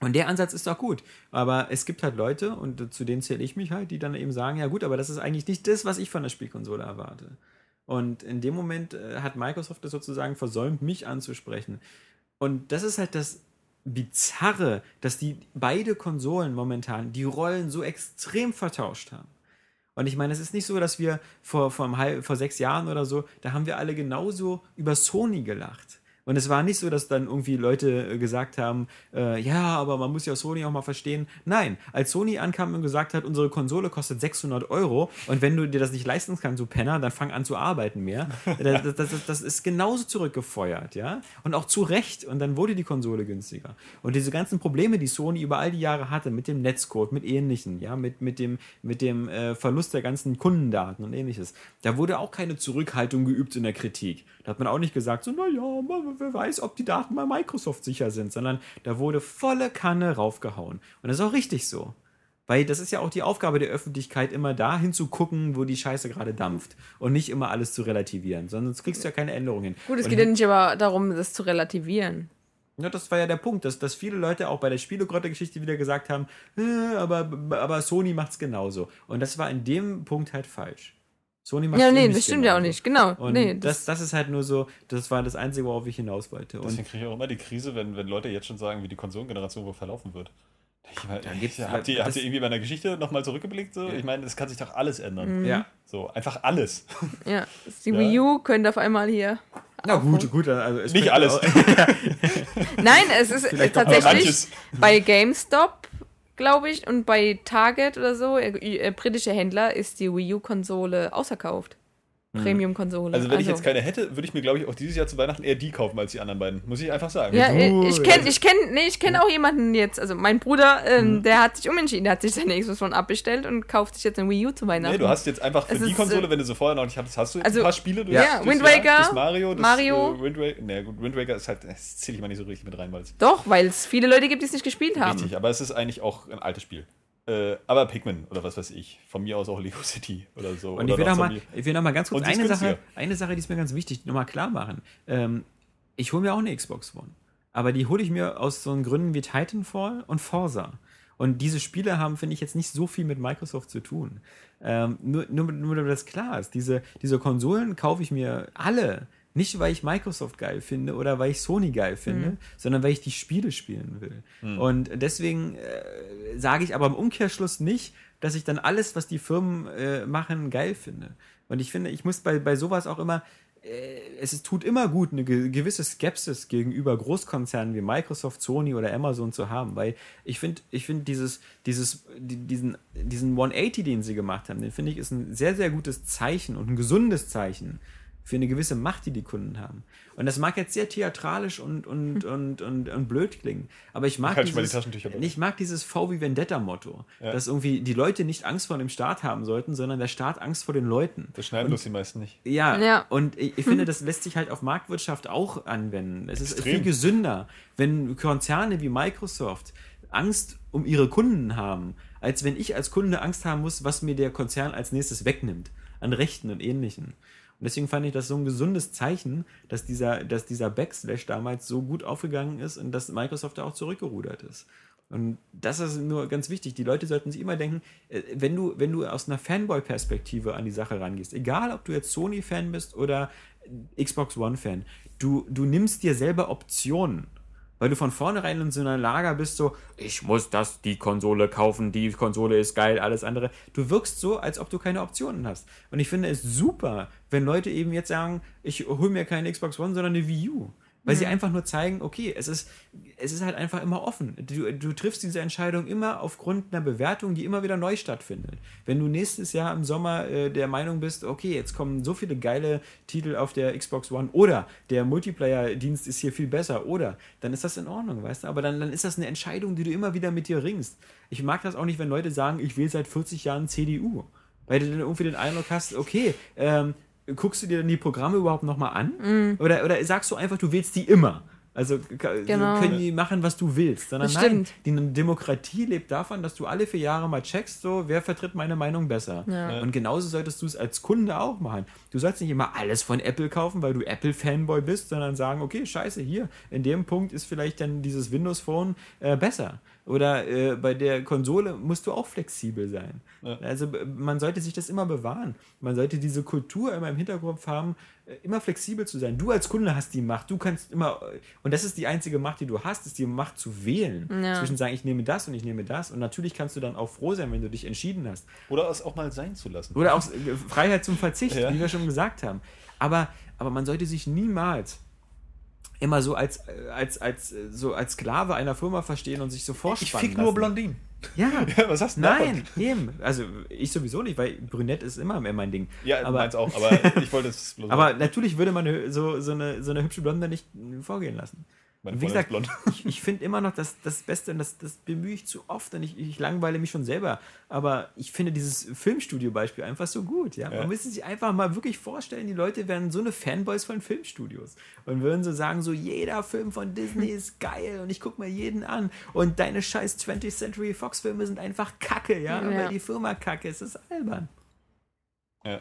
Und der Ansatz ist doch gut. Aber es gibt halt Leute, und zu denen zähle ich mich halt, die dann eben sagen, ja gut, aber das ist eigentlich nicht das, was ich von der Spielkonsole erwarte. Und in dem Moment äh, hat Microsoft das sozusagen versäumt, mich anzusprechen. Und das ist halt das Bizarre, dass die beide Konsolen momentan die Rollen so extrem vertauscht haben. Und ich meine, es ist nicht so, dass wir vor, vor, einem vor sechs Jahren oder so, da haben wir alle genauso über Sony gelacht. Und es war nicht so, dass dann irgendwie Leute äh, gesagt haben, äh, ja, aber man muss ja Sony auch mal verstehen. Nein, als Sony ankam und gesagt hat, unsere Konsole kostet 600 Euro und wenn du dir das nicht leisten kannst, du Penner, dann fang an zu arbeiten mehr. das, das, das, das ist genauso zurückgefeuert, ja. Und auch zu Recht. Und dann wurde die Konsole günstiger. Und diese ganzen Probleme, die Sony über all die Jahre hatte, mit dem Netzcode, mit ähnlichen, ja, mit, mit dem, mit dem äh, Verlust der ganzen Kundendaten und ähnliches, da wurde auch keine Zurückhaltung geübt in der Kritik. Da hat man auch nicht gesagt, so, naja, wer weiß, ob die Daten bei Microsoft sicher sind, sondern da wurde volle Kanne raufgehauen. Und das ist auch richtig so. Weil das ist ja auch die Aufgabe der Öffentlichkeit, immer da hinzugucken, wo die Scheiße gerade dampft. Und nicht immer alles zu relativieren. Sonst kriegst du ja keine Änderungen hin. Gut, es und geht ja nicht aber darum, das zu relativieren. ja, das war ja der Punkt, dass, dass viele Leute auch bei der Spielegrotte-Geschichte wieder gesagt haben, äh, aber, aber Sony macht's genauso. Und das war in dem Punkt halt falsch. Sony macht's Ja, eben nee, nicht das stimmt ja auch nicht. Genau. Und nee, das, das ist halt nur so, das war das Einzige, worauf ich hinaus wollte. Und Deswegen kriege ich auch immer die Krise, wenn, wenn Leute jetzt schon sagen, wie die Konsolengeneration wohl verlaufen wird. Ich meine, Dann gibt's- habt, ihr, das- habt ihr irgendwie bei einer Geschichte nochmal zurückgeblickt? So? Ich meine, es kann sich doch alles ändern. ja. So, einfach alles. ja, die Ja. Wii U könnte auf einmal hier. Na gut, gut, also es Nicht alles. Nein, es ist Vielleicht tatsächlich bei GameStop, glaube ich, und bei Target oder so, äh, britische Händler, ist die Wii U-Konsole ausverkauft. Premium-Konsole. Also, wenn ich jetzt keine hätte, würde ich mir, glaube ich, auch dieses Jahr zu Weihnachten eher die kaufen als die anderen beiden. Muss ich einfach sagen. Ja, äh, Du, ich kenne ich kenn, nee, ich kenn auch jemanden jetzt, also mein Bruder, ähm, der hat sich umentschieden, der hat sich seine Xbox One abbestellt und kauft sich jetzt eine Wii U zu Weihnachten. Nee, du hast jetzt einfach für Es die ist, Konsole, äh, wenn du sie vorher noch nicht hattest, hast du also, ein paar Spiele durch. ja, Wind Jahr. Waker, das Mario, das Mario. Äh, Wind Waker, nee, gut, Wind Waker ist halt, das zähle ich mal nicht so richtig mit rein, weil es Doch, weil es viele Leute gibt, die es nicht gespielt haben. richtig, aber es ist eigentlich auch ein altes Spiel. Äh, aber Pikmin oder was weiß ich. Von mir aus auch Lego City oder so. Und oder ich will, noch noch mal, ich will noch mal ganz kurz eine Sache, eine Sache, die ist mir ganz wichtig, nochmal klar machen. Ähm, ich hole mir auch eine Xbox One. Aber die hole ich mir aus so Gründen wie Titanfall und Forza. Und diese Spiele haben, finde ich, jetzt nicht so viel mit Microsoft zu tun. Ähm, nur, nur, nur damit das klar ist. Diese, diese Konsolen kaufe ich mir alle. Nicht, weil ich Microsoft geil finde oder weil ich Sony geil finde, sondern weil ich die Spiele spielen will. Und deswegen äh, sage ich aber im Umkehrschluss nicht, dass ich dann alles, was die Firmen äh, machen, geil finde. Und ich finde, ich muss bei, bei sowas auch immer, äh, es tut immer gut, eine ge gewisse Skepsis gegenüber Großkonzernen wie Microsoft, Sony oder Amazon zu haben, weil ich finde, ich finde dieses, dieses, die- diesen, diesen 180, den sie gemacht haben, den finde ich ist ein sehr, sehr gutes Zeichen und ein gesundes Zeichen für eine gewisse Macht, die die Kunden haben. Und das mag jetzt sehr theatralisch und, und, und, und, und blöd klingen, aber ich mag, Halt die dieses, Taschentücher bei. ich mag dieses V wie Vendetta-Motto, Ja. dass irgendwie die Leute nicht Angst vor dem Staat haben sollten, sondern der Staat Angst vor den Leuten. Das schneiden bloß die meisten nicht. Ja, Ja. und ich, ich finde, das lässt sich halt auf Marktwirtschaft auch anwenden. Es ist Extrem. viel gesünder, wenn Konzerne wie Microsoft Angst um ihre Kunden haben, als wenn ich als Kunde Angst haben muss, was mir der Konzern als nächstes wegnimmt an Rechten und Ähnlichem. Und deswegen fand ich das so ein gesundes Zeichen, dass dieser, dass dieser Backslash damals so gut aufgegangen ist und dass Microsoft da auch zurückgerudert ist. Und das ist nur ganz wichtig. Die Leute sollten sich immer denken, äh, wenn du, wenn du aus einer Fanboy-Perspektive an die Sache rangehst, egal ob du jetzt Sony-Fan bist oder Xbox One-Fan, du, du nimmst dir selber Optionen. Weil du von vornherein in so einer Lager bist, so, ich muss das, die Konsole kaufen, die Konsole ist geil, alles andere. Du wirkst so, als ob du keine Optionen hast. Und ich finde es super, wenn Leute eben jetzt sagen, ich hole mir keine Xbox One, sondern eine Wii U. Weil sie einfach nur zeigen, okay, es ist, es ist halt einfach immer offen. Du, du triffst diese Entscheidung immer aufgrund einer Bewertung, die immer wieder neu stattfindet. Wenn du nächstes Jahr im Sommer äh, der Meinung bist, okay, jetzt kommen so viele geile Titel auf der Xbox One oder der Multiplayer-Dienst ist hier viel besser oder, dann ist das in Ordnung, weißt du? Aber dann, dann ist das eine Entscheidung, die du immer wieder mit dir ringst. Ich mag das auch nicht, wenn Leute sagen, ich will seit 40 Jahren CDU. Weil du dann irgendwie den Eindruck hast, okay, ähm, guckst du dir dann die Programme überhaupt nochmal an? Oder, oder sagst du einfach, du willst die immer? Also Genau. können die machen, was du willst. Sondern nein, stimmt. die Demokratie lebt davon, dass du alle vier Jahre mal checkst, so, wer vertritt meine Meinung besser. Ja. Und genauso solltest du es als Kunde auch machen. Du sollst nicht immer alles von Apple kaufen, weil du Apple-Fanboy bist, sondern sagen, okay, scheiße, hier, in dem Punkt ist vielleicht dann dieses Windows Phone äh, besser. Oder äh, bei der Konsole musst du auch flexibel sein. Also b- man sollte sich das immer bewahren. Man sollte diese Kultur immer im Hinterkopf haben, äh, immer flexibel zu sein. Du als Kunde hast die Macht. Du kannst immer, äh, und das ist die einzige Macht, die du hast, ist die Macht zu wählen. Ja. Zwischen sagen, ich nehme das und ich nehme das. Und natürlich kannst du dann auch froh sein, wenn du dich entschieden hast. Oder es auch mal sein zu lassen. Oder auch äh, Freiheit zum Verzicht, Ja. wie wir schon gesagt haben. Aber, aber man sollte sich niemals immer so als, äh, als, als, äh, so als Sklave einer Firma verstehen und sich so Ich vorspannen fick nur. Blondinen. Ja, Ja, was hast du denn nein, eben. Also ich sowieso nicht, weil Brünett ist immer mehr mein Ding. Ja, aber, meins auch, aber ich wollte es bloß aber natürlich würde man so, so, eine, so eine hübsche Blonde nicht vorgehen lassen. Meine Wie gesagt, ist blond. ich, ich finde immer noch das, das Beste, und das, das bemühe ich zu oft und ich, ich langweile mich schon selber. Aber ich finde dieses Filmstudio-Beispiel einfach so gut. Ja? Ja. Man müsste sich einfach mal wirklich vorstellen, die Leute wären so eine Fanboys von Filmstudios und würden so sagen, so jeder Film von Disney ist geil und ich gucke mir jeden an und deine scheiß 20th Century Fox-Filme sind einfach kacke, ja, Ja. weil die Firma kacke ist. Das ist albern. Ja.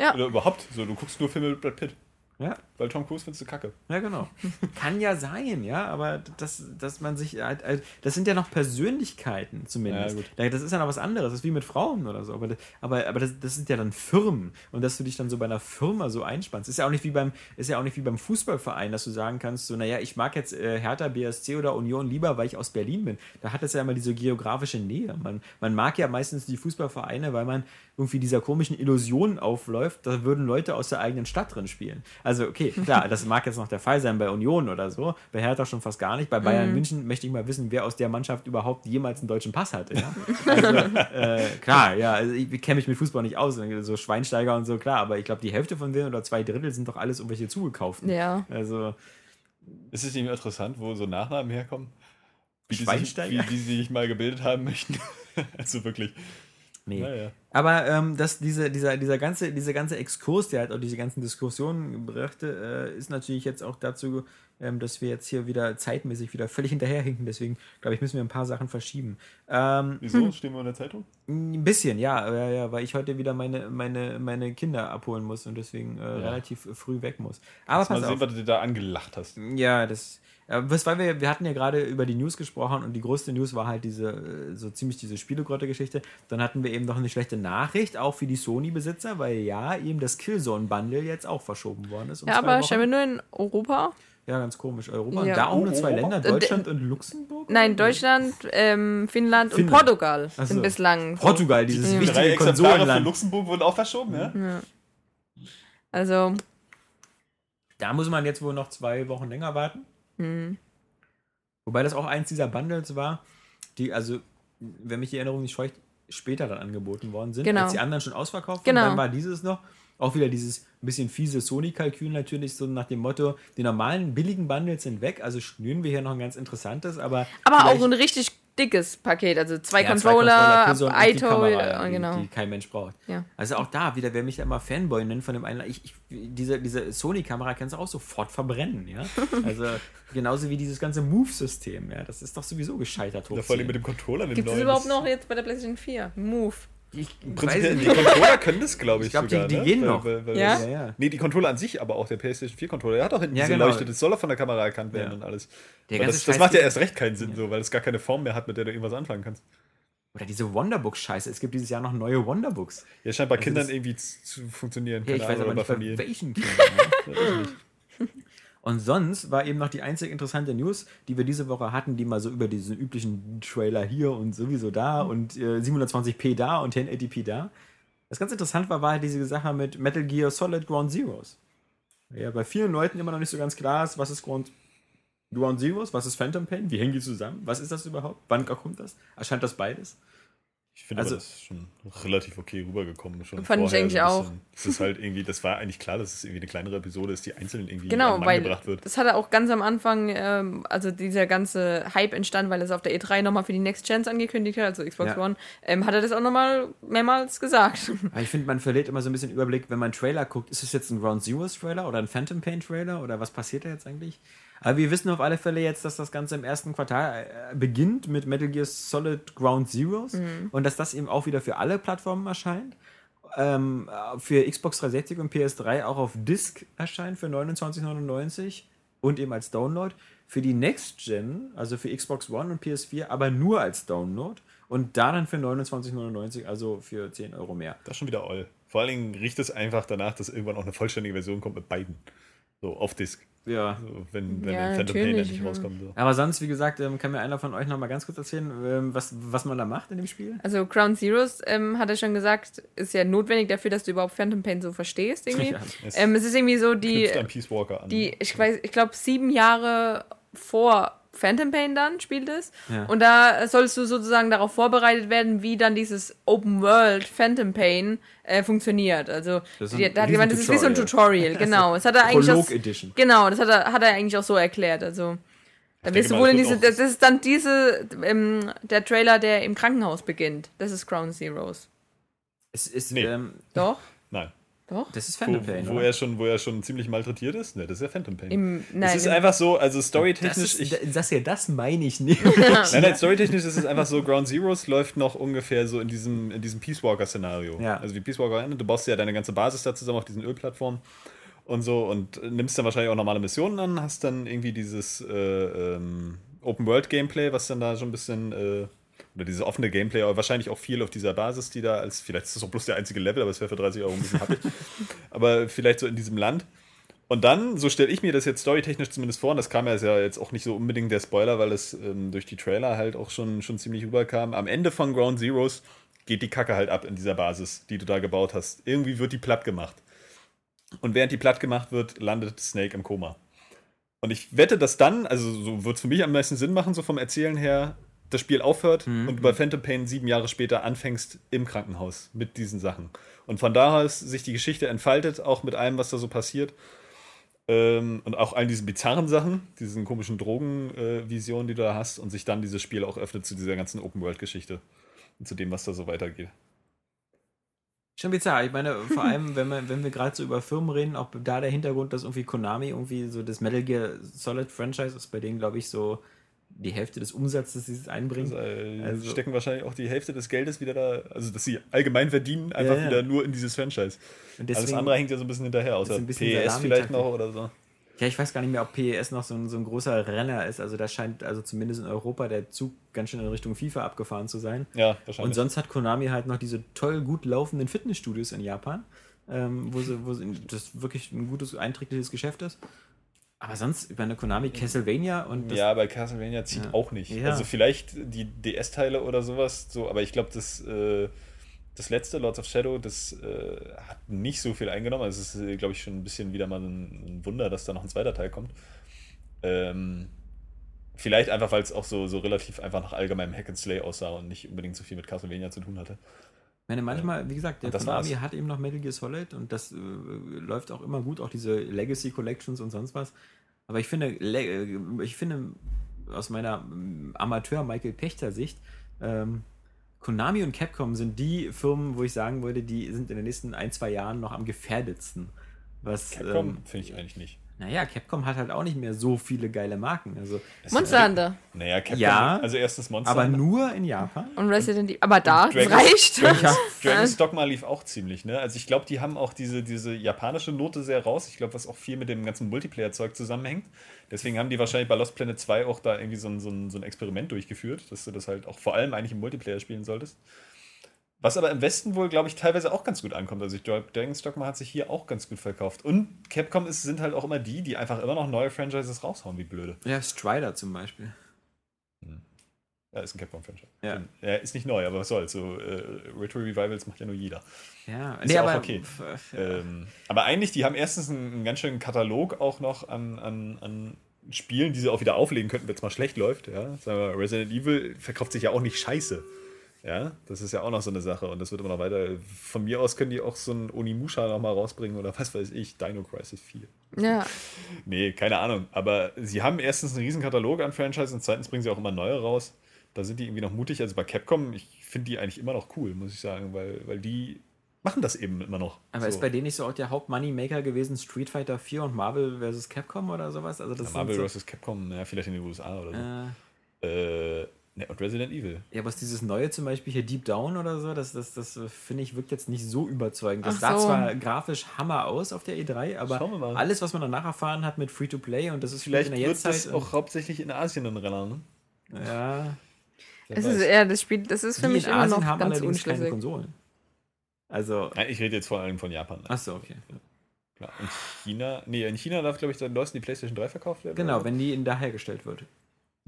Ja. Oder überhaupt, so, du guckst nur Filme mit Brad Pitt. Ja, Weil Tom Cruise findest du kacke. Ja, genau. Kann ja sein, ja, aber das, dass man sich halt, halt- das sind ja noch Persönlichkeiten zumindest. Ja, gut. Da- Das ist ja noch was anderes, das ist wie mit Frauen oder so. Aber, das- aber, aber das, das sind ja dann Firmen und dass du dich dann so bei einer Firma so einspannst, ist ja auch nicht wie beim, ist ja auch nicht wie beim Fußballverein, dass du sagen kannst, so, naja, ich mag jetzt äh, Hertha, BSC oder Union lieber, weil ich aus Berlin bin. Da hat es ja immer diese geografische Nähe. Man, man mag ja meistens die Fußballvereine, weil man irgendwie dieser komischen Illusion aufläuft, da würden Leute aus der eigenen Stadt drin spielen. Also, okay, klar, das mag jetzt noch der Fall sein bei Union oder so, bei Hertha schon fast gar nicht. Bei Bayern München möchte ich mal wissen, wer aus der Mannschaft überhaupt jemals einen deutschen Pass hatte. Ja? Also, äh, klar, ja, also ich kenne mich mit Fußball nicht aus, so Schweinsteiger und so, klar, aber ich glaube, die Hälfte von denen oder zwei Drittel sind doch alles irgendwelche zugekauften. Ja. Also, Ist es nicht interessant, wo so Nachnamen herkommen? Wie die, sich, Schweinsteiger? wie die sich mal gebildet haben möchten? also wirklich. Nee. Naja. Aber ähm, dass diese, dieser, dieser ganze, dieser ganze Exkurs, der halt auch diese ganzen Diskussionen brachte, äh, ist natürlich jetzt auch dazu, ähm, dass wir jetzt hier wieder zeitmäßig wieder völlig hinterherhinken. Deswegen, glaube ich, müssen wir ein paar Sachen verschieben. Ähm, Wieso? Stehen wir in der Zeitung? ein bisschen, ja, ja, ja, weil ich heute wieder meine, meine, meine Kinder abholen muss und deswegen äh, relativ früh weg muss. Aber Mal pass sehen, auf. was du dir da angelacht hast. Ja, das. Was, weil wir, wir hatten ja gerade über die News gesprochen und die größte News war halt diese, äh, so ziemlich diese Spielegrotte-Geschichte. Dann hatten wir eben noch eine schlechte Nachricht, auch für die Sony-Besitzer, weil ja, eben das Killzone-Bundle jetzt auch verschoben worden ist. um Ja, aber scheinbar nur in Europa. Ja, ganz komisch. Europa. Ja. Und da auch nur zwei Länder, und- Deutschland und Luxemburg? Nein, Deutschland, ähm, Finnland, Finnland. und Portugal so. sind bislang. so. Portugal, dieses Ja. Drei wichtige Konsolenland. Luxemburg wurden auch verschoben, ja? Ja. Also, Da muss man jetzt wohl noch zwei Wochen länger warten. hm. Wobei das auch eins dieser Bundles war, die, also, wenn mich die Erinnerung nicht scheucht, später dann angeboten worden sind, Genau. als die anderen schon ausverkauft Genau. waren. Dann war dieses noch. Auch wieder dieses ein bisschen fiese Sony-Kalkül natürlich, so nach dem Motto, die normalen billigen Bundles sind weg, also schnüren wir hier noch ein ganz interessantes, aber. aber auch ein richtig dickes Paket. Also zwei Ja, Controller, iToy, Kamera, ja, die, genau. die kein Mensch braucht. Ja. Also auch da wieder, wer mich da immer Fanboy nennt von dem einen, ich, ich, diese, diese Sony-Kamera kannst du auch sofort verbrennen, ja. Also genauso wie dieses ganze Move-System, ja. Das ist doch sowieso gescheitert Da vor allem mit dem Controller, Gibt es überhaupt noch jetzt bei der PlayStation 4? Move. Ich Im weiß Prinzip, nicht. die Controller können das, glaube ich, Ich glaub, die- sogar. die ne? gehen Weil- noch. Weil, weil Ja? Ja, ja. Nee, die Controller an sich, aber auch der PlayStation 4 Controller. Der hat auch hinten Ja, diese genau. Leuchte. Das soll auch von der Kamera erkannt werden Ja. und alles. Der Aber ganze das, das macht ja erst recht keinen Sinn, so, weil es gar keine Form mehr hat, mit der du irgendwas anfangen kannst. Oder diese Wonderbook-Scheiße. Es gibt dieses Jahr noch neue Wonderbooks. Ja, scheint bei Also Kindern irgendwie zu zu funktionieren. Ja, ich weiß aber nicht bei Familien. welchen Kindern. Ne? Und sonst war eben noch die einzige interessante News, die wir diese Woche hatten, die mal so über diesen üblichen Trailer hier und sowieso da und äh, 720p da und 1080p da. Was ganz interessant war, war halt diese Sache mit Metal Gear Solid Ground Zeroes. Ja, bei vielen Leuten immer noch nicht so ganz klar ist, was ist Ground, Ground Zeroes, was ist Phantom Pain, wie hängen die zusammen, was ist das überhaupt, wann kommt das, erscheint das beides? Ich finde Also- aber, das ist schon relativ okay rübergekommen. Schon Fand ich vorher eigentlich so auch. Das ist halt irgendwie, das war eigentlich klar, dass es irgendwie eine kleinere Episode ist, die einzeln irgendwie Genau, weil gebracht wird. das hatte auch ganz am Anfang, ähm, also dieser ganze Hype entstand, weil es auf der E3 nochmal für die Next Chance angekündigt hat, also Xbox Ja. One, ähm, hat er das auch nochmal mehrmals gesagt. Aber ich finde, man verliert immer so ein bisschen Überblick, wenn man einen Trailer guckt, ist es jetzt ein Ground Zeroes Trailer oder ein Phantom Pain Trailer oder was passiert da jetzt eigentlich? Aber wir wissen auf alle Fälle jetzt, dass das Ganze im ersten Quartal äh, beginnt mit Metal Gear Solid Ground Zeroes und dass das eben auch wieder für alle Plattformen erscheint. Ähm, äh, für Xbox 360 und PS3 auch auf Disc erscheint für 29,99 und eben als Download. Für die Next Gen, also für Xbox One und PS4, aber nur als Download und da dann für 29,99, also für 10 Euro mehr. Das ist schon wieder all. Vor allen Dingen riecht es einfach danach, dass irgendwann auch eine vollständige Version kommt mit beiden. So, auf Disk. Ja. So, wenn, wenn Ja, Phantom Pain endlich ja. rauskommt. So. Aber sonst, wie gesagt, ähm, kann mir einer von euch noch mal ganz kurz erzählen, ähm, was, was man da macht in dem Spiel? Also Ground Zeroes, ähm, hat er schon gesagt, ist ja notwendig dafür, dass du überhaupt Phantom Pain so verstehst irgendwie. Ja. Es Ähm, es ist irgendwie so die, an Peace Walker an. die ich weiß, ich glaube sieben Jahre vor Phantom Pain dann spielt es. Ja. Und da sollst du sozusagen darauf vorbereitet werden, wie dann dieses Open World Phantom Pain äh, funktioniert. Also Das ist die, da hat gemeint, das ist wie so ein. Tutorial, genau. Das hat er eigentlich Prolog auch, Edition. Genau, das hat er, hat er eigentlich auch so erklärt. Also da wirst du wohl in das diese, das ist dann diese, ähm, der Trailer, der im Krankenhaus beginnt. Das ist Ground Zeroes. Es ist, Nee. ähm, Doch? Nein. Doch? das ist Wo, Phantom Pain, wo, oder? er schon, wo er schon ziemlich malträtiert ist? Ne, das ist ja Phantom Pain. Im, nein, es ist im, einfach so, also das storytechnisch. ist, ich, das, ja, das meine ich nicht. nein, nein, storytechnisch ist es einfach so, Ground Zeroes läuft noch ungefähr so in diesem, in diesem Peace Walker-Szenario. Ja. Also wie Peace Walker endet, du baust ja deine ganze Basis da zusammen auf diesen Ölplattformen und so und nimmst dann wahrscheinlich auch normale Missionen an, hast dann irgendwie dieses äh, ähm, Open-World-Gameplay, was dann da schon ein bisschen, äh, oder dieses offene Gameplay, aber wahrscheinlich auch viel auf dieser Basis, die da als, vielleicht ist das auch bloß der einzige Level, aber es wäre für 30 Euro ein bisschen happig, aber vielleicht so in diesem Land. Und dann, so stelle ich mir das jetzt storytechnisch zumindest vor, und das kam ja jetzt auch nicht so unbedingt der Spoiler, weil es ähm, durch die Trailer halt auch schon, schon ziemlich rüberkam. Am Ende von Ground Zeroes geht die Kacke halt ab in dieser Basis, die du da gebaut hast. Irgendwie wird die platt gemacht. Und während die platt gemacht wird, landet Snake im Koma. Und ich wette, dass dann, also so wird es für mich am meisten Sinn machen, so vom Erzählen her, das Spiel aufhört Mhm. und du bei Phantom Pain sieben Jahre später anfängst im Krankenhaus mit diesen Sachen. Und von da aus sich die Geschichte entfaltet, auch mit allem, was da so passiert. Ähm, und auch all diesen bizarren Sachen, diesen komischen Drogenvisionen, die du da hast, und sich dann dieses Spiel auch öffnet zu dieser ganzen Open-World-Geschichte und zu dem, was da so weitergeht. Schon bizarr. Ich meine, vor allem, wenn wir, wenn wir gerade so über Firmen reden, auch da der Hintergrund, dass irgendwie Konami irgendwie so das Metal Gear Solid Franchise ist bei denen, glaube ich, so die Hälfte des Umsatzes, die sie einbringen. Also, äh, Also- stecken wahrscheinlich auch die Hälfte des Geldes wieder da, also dass sie allgemein verdienen, einfach Ja, ja. wieder nur in dieses Franchise. Und Alles deswegen- andere hängt ja so ein bisschen hinterher, außer ein bisschen PES vielleicht noch oder so. Ja, ich weiß gar nicht mehr, ob PES noch so ein, so ein großer Renner ist. Also da scheint also zumindest in Europa der Zug ganz schön in Richtung FIFA abgefahren zu sein. Ja, Und wahrscheinlich. sonst hat Konami halt noch diese toll gut laufenden Fitnessstudios in Japan, ähm, wo, sie, wo sie, das wirklich ein gutes, einträgliches Geschäft ist. Aber sonst über eine Konami Castlevania und das, ja, bei Castlevania zieht Ja. auch nicht. Ja. Also vielleicht die DS-Teile oder sowas, so, aber ich glaube, das, äh, das letzte, Lords of Shadow, das äh, hat nicht so viel eingenommen. Also es ist, glaube ich, schon ein bisschen wieder mal ein, ein Wunder, dass da noch ein zweiter Teil kommt. Ähm, vielleicht einfach, weil es auch so, so relativ einfach nach allgemeinem Hack and Slay aussah und nicht unbedingt so viel mit Castlevania zu tun hatte. Ich meine, manchmal, wie gesagt, der Konami hat eben noch Metal Gear Solid und das äh, läuft auch immer gut, auch diese Legacy Collections und sonst was. Aber ich finde, äh, ich finde aus meiner ähm, Amateur-Michael Pechter-Sicht, ähm, Konami und Capcom sind die Firmen, wo ich sagen würde, die sind in den nächsten ein, zwei Jahren noch am gefährdetsten. Was, Capcom ähm, finde ich eigentlich nicht. Naja, Capcom hat halt auch nicht mehr so viele geile Marken. Also, Monster Hunter Naja, Capcom, Ja, also erstens Monster aber Hunter. nur in Japan. und Resident Evil. Aber da, Dragon's- reicht. Dragon's, Dragon's Dogma lief auch ziemlich, ne? Also ich glaube, die haben auch diese, diese japanische Note sehr raus. Ich glaube, was auch viel mit dem ganzen Multiplayer-Zeug zusammenhängt. Deswegen haben die wahrscheinlich bei Lost Planet 2 auch da irgendwie so ein, so, ein, so ein Experiment durchgeführt, dass du das halt auch vor allem eigentlich im Multiplayer spielen solltest. Was aber im Westen wohl, glaube ich, teilweise auch ganz gut ankommt. Also ich glaube, Dragon's Dogma hat sich hier auch ganz gut verkauft. Und Capcom ist, sind halt auch immer die, die einfach immer noch neue Franchises raushauen, wie blöde. Ja, Strider zum Beispiel. Ja, ist ein Capcom-Franchise. Ja. ja. Ist nicht neu, aber was soll's. So, äh, Retro Revivals macht ja nur jeder. Ja, Ist ja auch okay. Ähm, aber eigentlich, die haben erstens einen, einen ganz schönen Katalog auch noch an, an, an Spielen, die sie auch wieder auflegen könnten, wenn es mal schlecht läuft. Ja? Sagen wir, Resident Evil verkauft sich ja auch nicht scheiße. Ja, das ist ja auch noch so eine Sache und das wird immer noch weiter. Von mir aus können die auch so einen Onimusha noch mal rausbringen oder was weiß ich, Dino Crisis 4. Ja. Nee, keine Ahnung. Aber sie haben erstens einen riesen Katalog an Franchises und zweitens bringen sie auch immer neue raus. Da sind die irgendwie noch mutig. Also bei Capcom, ich finde die eigentlich immer noch cool, muss ich sagen, weil, weil die machen das eben immer noch. Aber so. ist bei denen nicht so auch der Hauptmoneymaker gewesen Street Fighter 4 und Marvel vs. Capcom oder sowas? Also das Ja, Marvel so, vs. Capcom, ja, vielleicht in den USA oder so. äh, Äh, ne, und Resident Evil. ja, was dieses neue zum Beispiel hier Deep Down oder so, das, das, das äh, finde ich wirkt jetzt nicht so überzeugend. Das Ach sah so. zwar grafisch Hammer aus auf der E3, aber alles, was man danach erfahren hat mit Free-to-Play und das ist Vielleicht in der wird Jetztzeit. das auch hauptsächlich in Asien ein Renner, ne? ja, Es weiß. ist eher, das Spiel, das ist für die mich in immer Asien noch haben ganz allerdings keine. Konsolen. Also, Nein, ich rede jetzt vor allem von Japan. achso, okay. Klar. Und China, nee, in China darf, glaube ich, dann neuesten die PlayStation 3 verkauft werden. Genau, oder? wenn die in da hergestellt wird.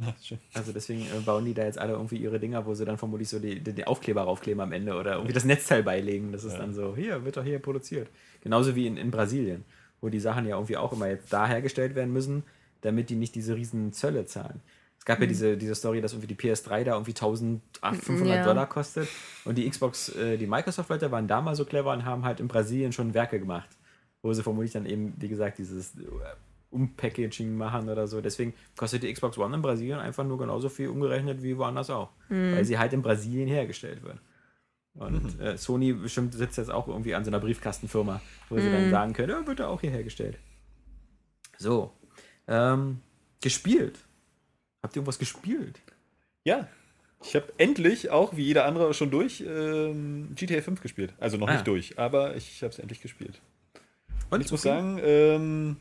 Ja. Also deswegen äh, bauen die da jetzt alle irgendwie ihre Dinger, wo sie dann vermutlich so die, die, die Aufkleber raufkleben am Ende oder irgendwie das Netzteil beilegen. Das ist Ja. dann so, hier, wird doch hier produziert. Genauso wie in, in Brasilien, wo die Sachen ja irgendwie auch immer jetzt da hergestellt werden müssen, damit die nicht diese riesen Zölle zahlen. Es gab ja diese, diese Story, dass irgendwie die PS3 da irgendwie 1500 Ja. Dollar kostet und die Xbox, äh, die Microsoft-Leute waren da mal so clever und haben halt in Brasilien schon Werke gemacht, wo sie vermutlich dann eben, wie gesagt, dieses Umpackaging machen oder so. Deswegen kostet die Xbox One in Brasilien einfach nur genauso viel umgerechnet wie woanders auch. Weil sie halt in Brasilien hergestellt wird. Und äh, Sony bestimmt sitzt jetzt auch irgendwie an so einer Briefkastenfirma, wo sie dann sagen können, ja, wird da auch hier hergestellt. So. Ähm, gespielt. Habt ihr irgendwas gespielt? Ja. Ich habe endlich auch, wie jeder andere schon durch, ähm, GTA 5 gespielt. Also noch Ah. nicht durch, aber ich habe es endlich gespielt. Und Ich muss sagen, ähm,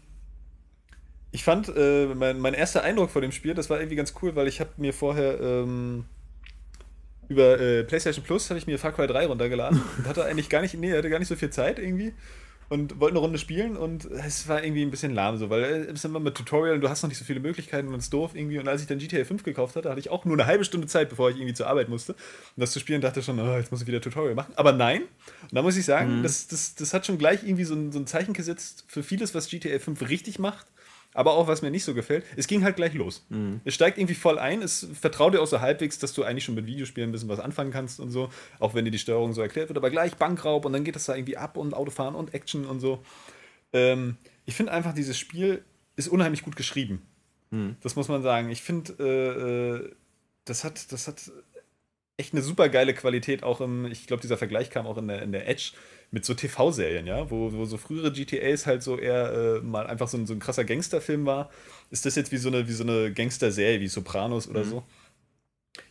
ich fand, äh, mein, mein erster Eindruck vor dem Spiel, das war irgendwie ganz cool, weil ich habe mir vorher ähm, über äh, PlayStation Plus habe ich mir Far Cry 3 runtergeladen und hatte eigentlich gar nicht, nee, hatte gar nicht so viel Zeit irgendwie und wollte eine Runde spielen und es war irgendwie ein bisschen lahm so, weil äh, es ist immer mit Tutorial und du hast noch nicht so viele Möglichkeiten und es ist doof irgendwie und als ich dann GTA 5 gekauft hatte, hatte ich auch nur eine halbe Stunde Zeit, bevor ich irgendwie zur Arbeit musste, um das zu spielen, dachte schon, oh, jetzt muss ich wieder Tutorial machen, aber nein, und da muss ich sagen, das, das, das hat schon gleich irgendwie so ein, so ein Zeichen gesetzt für vieles, was GTA 5 richtig macht, aber auch was mir nicht so gefällt. Es ging halt gleich los. Es steigt irgendwie voll ein, es vertraut dir auch so halbwegs, dass du eigentlich schon mit Videospielen ein bisschen was anfangen kannst und so, auch wenn dir die Steuerung so erklärt wird, aber gleich Bankraub und dann geht es da irgendwie ab und Autofahren und Action und so. Ähm, ich finde einfach, dieses Spiel ist unheimlich gut geschrieben. Das muss man sagen. Ich finde, äh, äh, das, hat, das hat echt eine super geile Qualität, auch im, ich glaube, dieser Vergleich kam auch in der, in der Edge mit so TV-Serien, ja, wo, wo so frühere GTAs halt so eher äh, mal einfach so ein, so ein krasser Gangsterfilm war, ist das jetzt wie so eine, wie so eine Gangster-Serie, wie Sopranos oder so.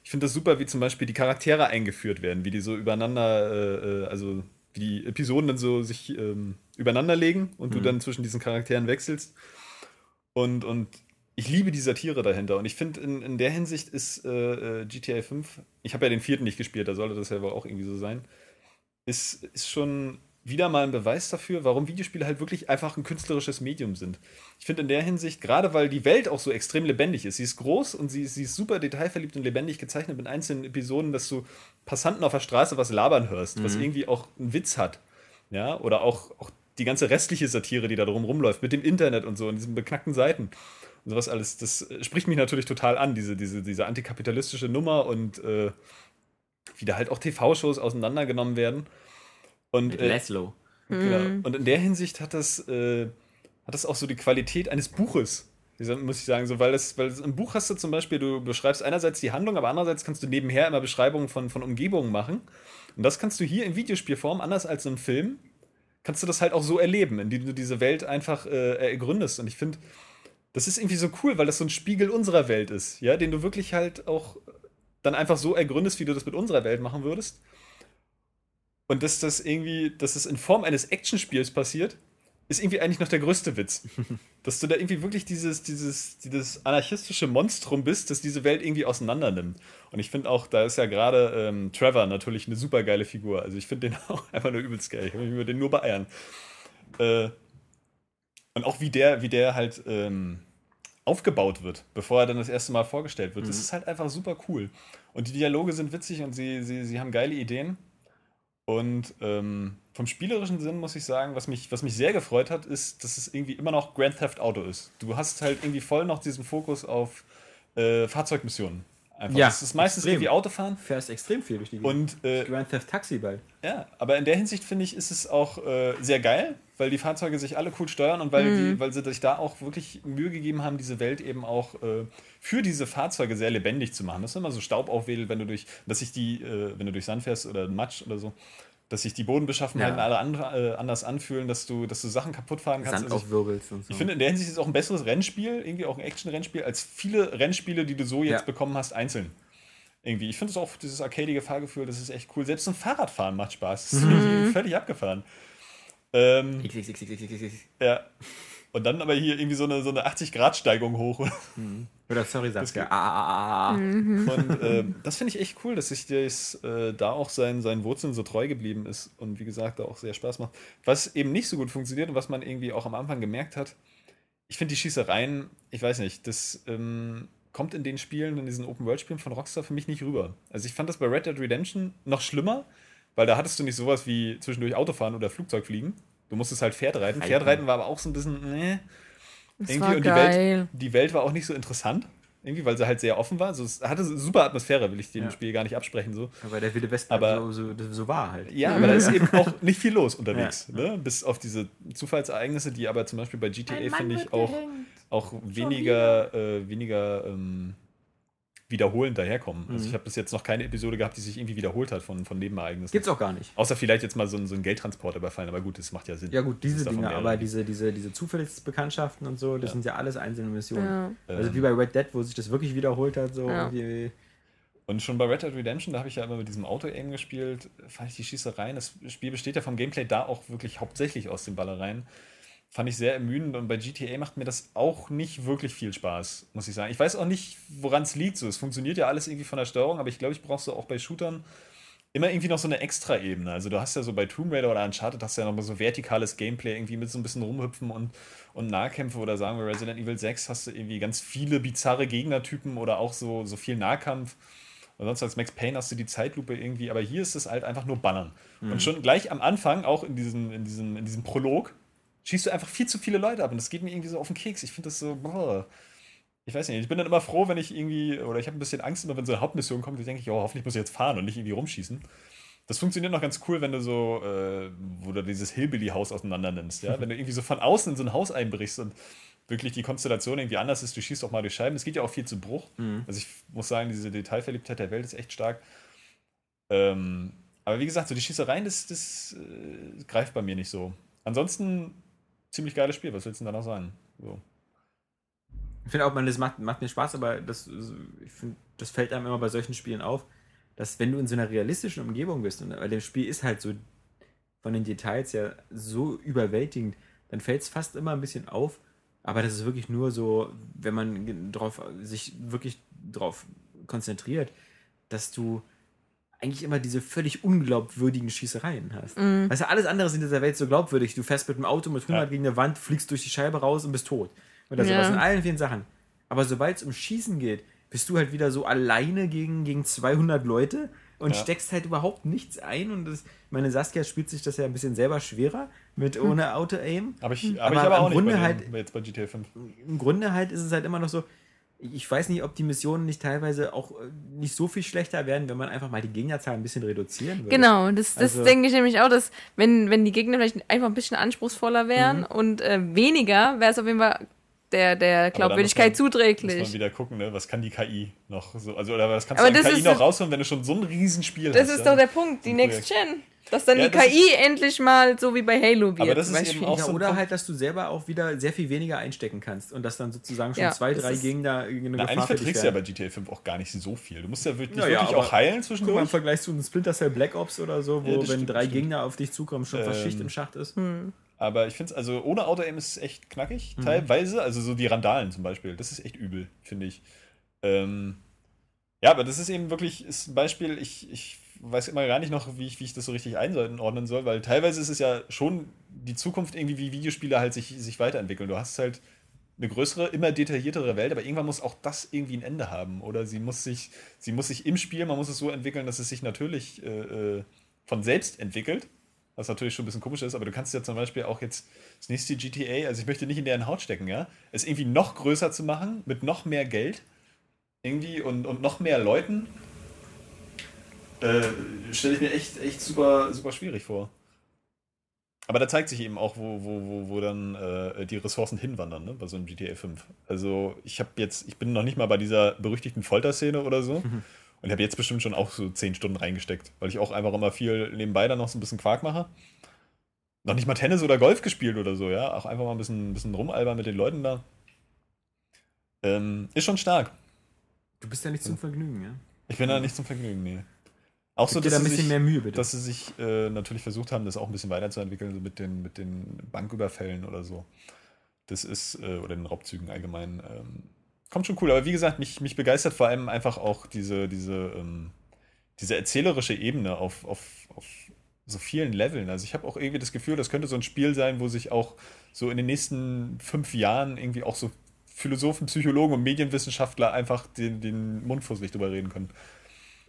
Ich finde das super, wie zum Beispiel die Charaktere eingeführt werden, wie die so übereinander, äh, äh, also wie die Episoden dann so sich ähm, übereinander legen und du dann zwischen diesen Charakteren wechselst. Und, und ich liebe die Satire dahinter. Und ich finde, in, in der Hinsicht ist äh, äh, GTA 5, ich habe ja den vierten nicht gespielt, da sollte das ja wohl auch irgendwie so sein, ist, ist schon wieder mal ein Beweis dafür, warum Videospiele halt wirklich einfach ein künstlerisches Medium sind. Ich finde in der Hinsicht, gerade weil die Welt auch so extrem lebendig ist, sie ist groß und sie, sie ist super detailverliebt und lebendig gezeichnet mit einzelnen Episoden, dass du Passanten auf der Straße was labern hörst, was irgendwie auch einen Witz hat. Ja, oder auch, auch die ganze restliche Satire, die da drum rumläuft, mit dem Internet und so und diesen beknackten Seiten und sowas alles, das spricht mich natürlich total an, diese, diese, diese antikapitalistische Nummer und äh, wie da halt auch TV-Shows auseinandergenommen werden. Und, Mit äh, Laszlo. Genau. Und in der Hinsicht hat das, äh, hat das auch so die Qualität eines Buches. Muss ich sagen, so, weil, das, weil das, im Buch hast du zum Beispiel, du beschreibst einerseits die Handlung, aber andererseits kannst du nebenher immer Beschreibungen von, von Umgebungen machen. Und das kannst du hier in Videospielform, anders als im Film, kannst du das halt auch so erleben, indem du diese Welt einfach äh, ergründest. Und ich finde, das ist irgendwie so cool, weil das so ein Spiegel unserer Welt ist, ja, den du wirklich halt auch dann einfach so ergründest, wie du das mit unserer Welt machen würdest. Und dass das irgendwie, dass es in Form eines Actionspiels passiert, ist irgendwie eigentlich noch der größte Witz. dass du da irgendwie wirklich dieses, dieses, dieses anarchistische Monstrum bist, das diese Welt irgendwie auseinander nimmt. Und ich finde auch, da ist ja gerade ähm, Trevor natürlich eine super geile Figur. Also ich finde den auch einfach nur übelst geil. Ich würde den nur beeiern. Äh, und auch wie der, wie der halt ähm, aufgebaut wird, bevor er dann das erste Mal vorgestellt wird. Das ist halt einfach super cool. Und die Dialoge sind witzig und sie, sie, sie haben geile Ideen. Und ähm, vom spielerischen Sinn muss ich sagen, was mich, was mich sehr gefreut hat, ist, dass es irgendwie immer noch Grand Theft Auto ist. Du hast halt irgendwie voll noch diesen Fokus auf äh, Fahrzeugmissionen. Einfach. Ja, es ist meistens extrem. irgendwie Autofahren. Fährst extrem viel durch die Gegend. Und äh, Grand Theft Taxi bald. ja, aber in der Hinsicht finde ich, ist es auch äh, sehr geil, weil die Fahrzeuge sich alle cool steuern und weil, die, weil sie sich da auch wirklich Mühe gegeben haben, diese Welt eben auch äh, für diese Fahrzeuge sehr lebendig zu machen. Das ist immer so Staub aufwedelt, wenn du durch, dass sich die, äh, wenn du durch Sand fährst oder Matsch oder so, dass sich die Bodenbeschaffenheiten Ja. alle andre, äh, anders anfühlen, dass du, dass du Sachen kaputt fahren kannst. Sand Also ich, aufwirbelst und so. ich finde, in der Hinsicht ist es auch ein besseres Rennspiel, irgendwie auch ein Action-Rennspiel, als viele Rennspiele, die du so jetzt Ja. bekommen hast, einzeln. Irgendwie. Ich finde es auch, dieses arcadige Fahrgefühl, das ist echt cool. Selbst ein Fahrradfahren macht Spaß. Das ist irgendwie völlig abgefahren. Ähm, XXXXXX. ja. Und dann aber hier irgendwie so eine, so eine 80-Grad-Steigung hoch. Oder sorry, Saskia. geht- Ah, ah, ah, ah. Und ähm, das finde ich echt cool, dass sich das äh, da auch seinen, seinen Wurzeln so treu geblieben ist und wie gesagt, da auch sehr Spaß macht. Was eben nicht so gut funktioniert und was man irgendwie auch am Anfang gemerkt hat, ich finde die Schießereien, ich weiß nicht, das ähm, kommt in den Spielen, in diesen Open-World-Spielen von Rockstar für mich nicht rüber. Also ich fand das bei Red Dead Redemption noch schlimmer, weil da hattest du nicht sowas wie zwischendurch Autofahren oder Flugzeug fliegen. Du musstest halt Pferd reiten. Reiten. Pferdreiten war aber auch so ein bisschen, nee. Das Irgendwie war und die geil. Welt, die Welt war auch nicht so interessant. Irgendwie, weil sie halt sehr offen war. So, es hatte super Atmosphäre, will ich dem Ja. Spiel gar nicht absprechen. So. Aber der Wilde Westen Aber- halt so, so, so war halt. Ja, aber da ist eben auch nicht viel los unterwegs. Ja. Ne? Bis auf diese Zufallsereignisse, die aber zum Beispiel bei GTA, finde ich, auch, auch weniger, äh, weniger ähm, wiederholend daherkommen. Also Mhm. ich habe bis jetzt noch keine Episode gehabt, die sich irgendwie wiederholt hat von, von Nebenereignissen. Gibt's auch gar nicht. Außer vielleicht jetzt mal so ein, so ein Geldtransport überfallen, aber gut, das macht ja Sinn. Ja gut, diese Dinge, aber diese, diese, diese Zufallsbekanntschaften und so, das Ja. sind ja alles einzelne Missionen. Ja. Also wie bei Red Dead, wo sich das wirklich wiederholt hat, so Ja. irgendwie. Und schon bei Red Dead Redemption, da habe ich ja immer mit diesem Auto-Aim gespielt, fand ich die Schießereien, das Spiel besteht ja vom Gameplay da auch wirklich hauptsächlich aus den Ballereien, fand ich sehr ermüdend und bei GTA macht mir das auch nicht wirklich viel Spaß, muss ich sagen. Ich weiß auch nicht, woran es liegt, so, es funktioniert ja alles irgendwie von der Steuerung, aber ich glaube, ich brauche so auch bei Shootern immer irgendwie noch so eine Extra-Ebene. Also du hast ja so bei Tomb Raider oder Uncharted hast du ja noch mal so vertikales Gameplay, irgendwie mit so ein bisschen rumhüpfen und, und Nahkämpfe oder sagen wir Resident Evil 6 hast du irgendwie ganz viele bizarre Gegnertypen oder auch so, so viel Nahkampf. Und sonst als Max Payne hast du die Zeitlupe irgendwie, aber hier ist es halt einfach nur Bannern. Und schon gleich am Anfang, auch in diesem, in diesem, in diesem Prolog, schießt du einfach viel zu viele Leute ab und das geht mir irgendwie so auf den Keks. Ich finde das so, boah. Ich weiß nicht, ich bin dann immer froh, wenn ich irgendwie, oder ich habe ein bisschen Angst immer, wenn so eine Hauptmission kommt, ich denke ich, oh, hoffentlich muss ich jetzt fahren und nicht irgendwie rumschießen. Das funktioniert noch ganz cool, wenn du so, äh, wo du dieses Hillbilly-Haus auseinander nimmst, ja? Wenn du irgendwie so von außen in so ein Haus einbrichst und wirklich die Konstellation irgendwie anders ist, du schießt auch mal durch Scheiben. Es geht ja auch viel zu Bruch. Also ich muss sagen, diese Detailverliebtheit der Welt ist echt stark. Ähm, aber wie gesagt, so die Schießereien, das, das äh, greift bei mir nicht so. Ansonsten ziemlich geiles Spiel, was willst du denn da noch sagen? So. Ich finde auch, man, das macht, macht mir Spaß, aber das, ich find, das fällt einem immer bei solchen Spielen auf, dass wenn du in so einer realistischen Umgebung bist, und weil dem Spiel ist halt so von den Details ja so überwältigend, dann fällt es fast immer ein bisschen auf, aber das ist wirklich nur so, wenn man drauf, sich wirklich drauf konzentriert, dass du eigentlich immer diese völlig unglaubwürdigen Schießereien hast. Weißt du, alles andere ist in dieser Welt so glaubwürdig. Du fährst mit dem Auto mit 100 Ja. gegen eine Wand, fliegst durch die Scheibe raus und bist tot. Oder Ja. sowas in allen vielen Sachen. Aber sobald es um Schießen geht, bist du halt wieder so alleine gegen, gegen 200 Leute und Ja. steckst halt überhaupt nichts ein. Und das, meine Saskia spielt sich das ja ein bisschen selber schwerer mit ohne Auto-Aim. Aber ich, aber Aber ich aber im auch nicht Grunde bei halt- dem, jetzt bei GTA 5. Im Grunde halt ist es halt immer noch so, ich weiß nicht, ob die Missionen nicht teilweise auch äh, nicht so viel schlechter werden, wenn man einfach mal die Gegnerzahl ein bisschen reduzieren würde. Genau, das, das Also- denke ich nämlich auch, dass wenn, wenn die Gegner vielleicht einfach ein bisschen anspruchsvoller wären Mhm. und äh, weniger, wäre es auf jeden Fall der, der Glaubwürdigkeit muss man- Muss zuträglich. man wieder gucken, ne? was kann die KI noch so, also oder was kannst Aber du an das KI noch das- rausholen, wenn du schon so ein Riesenspiel Das hast. ist ja? doch der Punkt, die Next. Gen. Dass dann Ja, die das KI endlich mal so wie bei Halo wird. Aber das ist eben auch Ja, so oder halt, dass du selber auch wieder sehr viel weniger einstecken kannst und dass dann sozusagen schon Ja, zwei, drei Gegner eine Na, Gefahr eigentlich verträgst du ja bei GTA 5 auch gar nicht so viel. Du musst ja wirklich, Ja, ja, wirklich auch heilen Guck mal, im zwischendurch. Vergleich zu einem Splinter Cell Black Ops oder so, wo wenn stimmt, drei stimmt. Gegner auf dich zukommen, schon fast Ähm, Schicht im Schacht ist. Aber ich finde es, also ohne Auto-Aim ist es echt knackig, Mhm. teilweise. Also so die Randalen zum Beispiel, das ist echt übel, finde ich. Ähm, ja, aber das ist eben wirklich ist ein Beispiel, ich, ich weiß immer gar nicht noch, wie ich, wie ich das so richtig einordnen soll, weil teilweise ist es ja schon die Zukunft irgendwie, wie Videospiele halt sich, sich weiterentwickeln. Du hast halt eine größere, immer detailliertere Welt, aber irgendwann muss auch das irgendwie ein Ende haben. Oder sie muss sich, sie muss sich im Spiel, man muss es so entwickeln, dass es sich natürlich äh, äh, von selbst entwickelt. Was natürlich schon ein bisschen komisch ist, aber du kannst ja zum Beispiel auch jetzt das nächste GTA, also ich möchte nicht in deren Haut stecken, ja, es irgendwie noch größer zu machen, mit noch mehr Geld, irgendwie und, und noch mehr Leuten, äh, stelle ich mir echt, echt super, super schwierig vor. Aber da zeigt sich eben auch, wo, wo, wo, wo dann äh, die Ressourcen hinwandern, ne, bei so einem GTA 5. Also ich habe jetzt, ich bin noch nicht mal bei dieser berüchtigten Folterszene oder so. Und habe jetzt bestimmt schon auch so 10 Stunden reingesteckt, weil ich auch einfach immer viel nebenbei dann noch so ein bisschen Quark mache. Noch nicht mal Tennis oder Golf gespielt oder so, ja. Auch einfach mal ein bisschen, ein bisschen rumalbern mit den Leuten da. Ähm, ist schon stark. Du bist ja nicht zum Vergnügen, ja? Ich bin da nicht zum Vergnügen, nee. Auch so, dass da ein sie bisschen sich, mehr Mühe, bitte. dass sie sich äh, natürlich versucht haben, das auch ein bisschen weiterzuentwickeln, so mit den, mit den Banküberfällen oder so. Das ist, äh, oder den Raubzügen allgemein. Ähm, kommt schon cool, aber wie gesagt, mich, mich begeistert vor allem einfach auch diese, diese, ähm, diese erzählerische Ebene auf, auf, auf so vielen Leveln. Also ich habe auch irgendwie das Gefühl, das könnte so ein Spiel sein, wo sich auch so in den nächsten fünf Jahren irgendwie auch so Philosophen, Psychologen und Medienwissenschaftler einfach den, den Mund vor sich drüber reden können.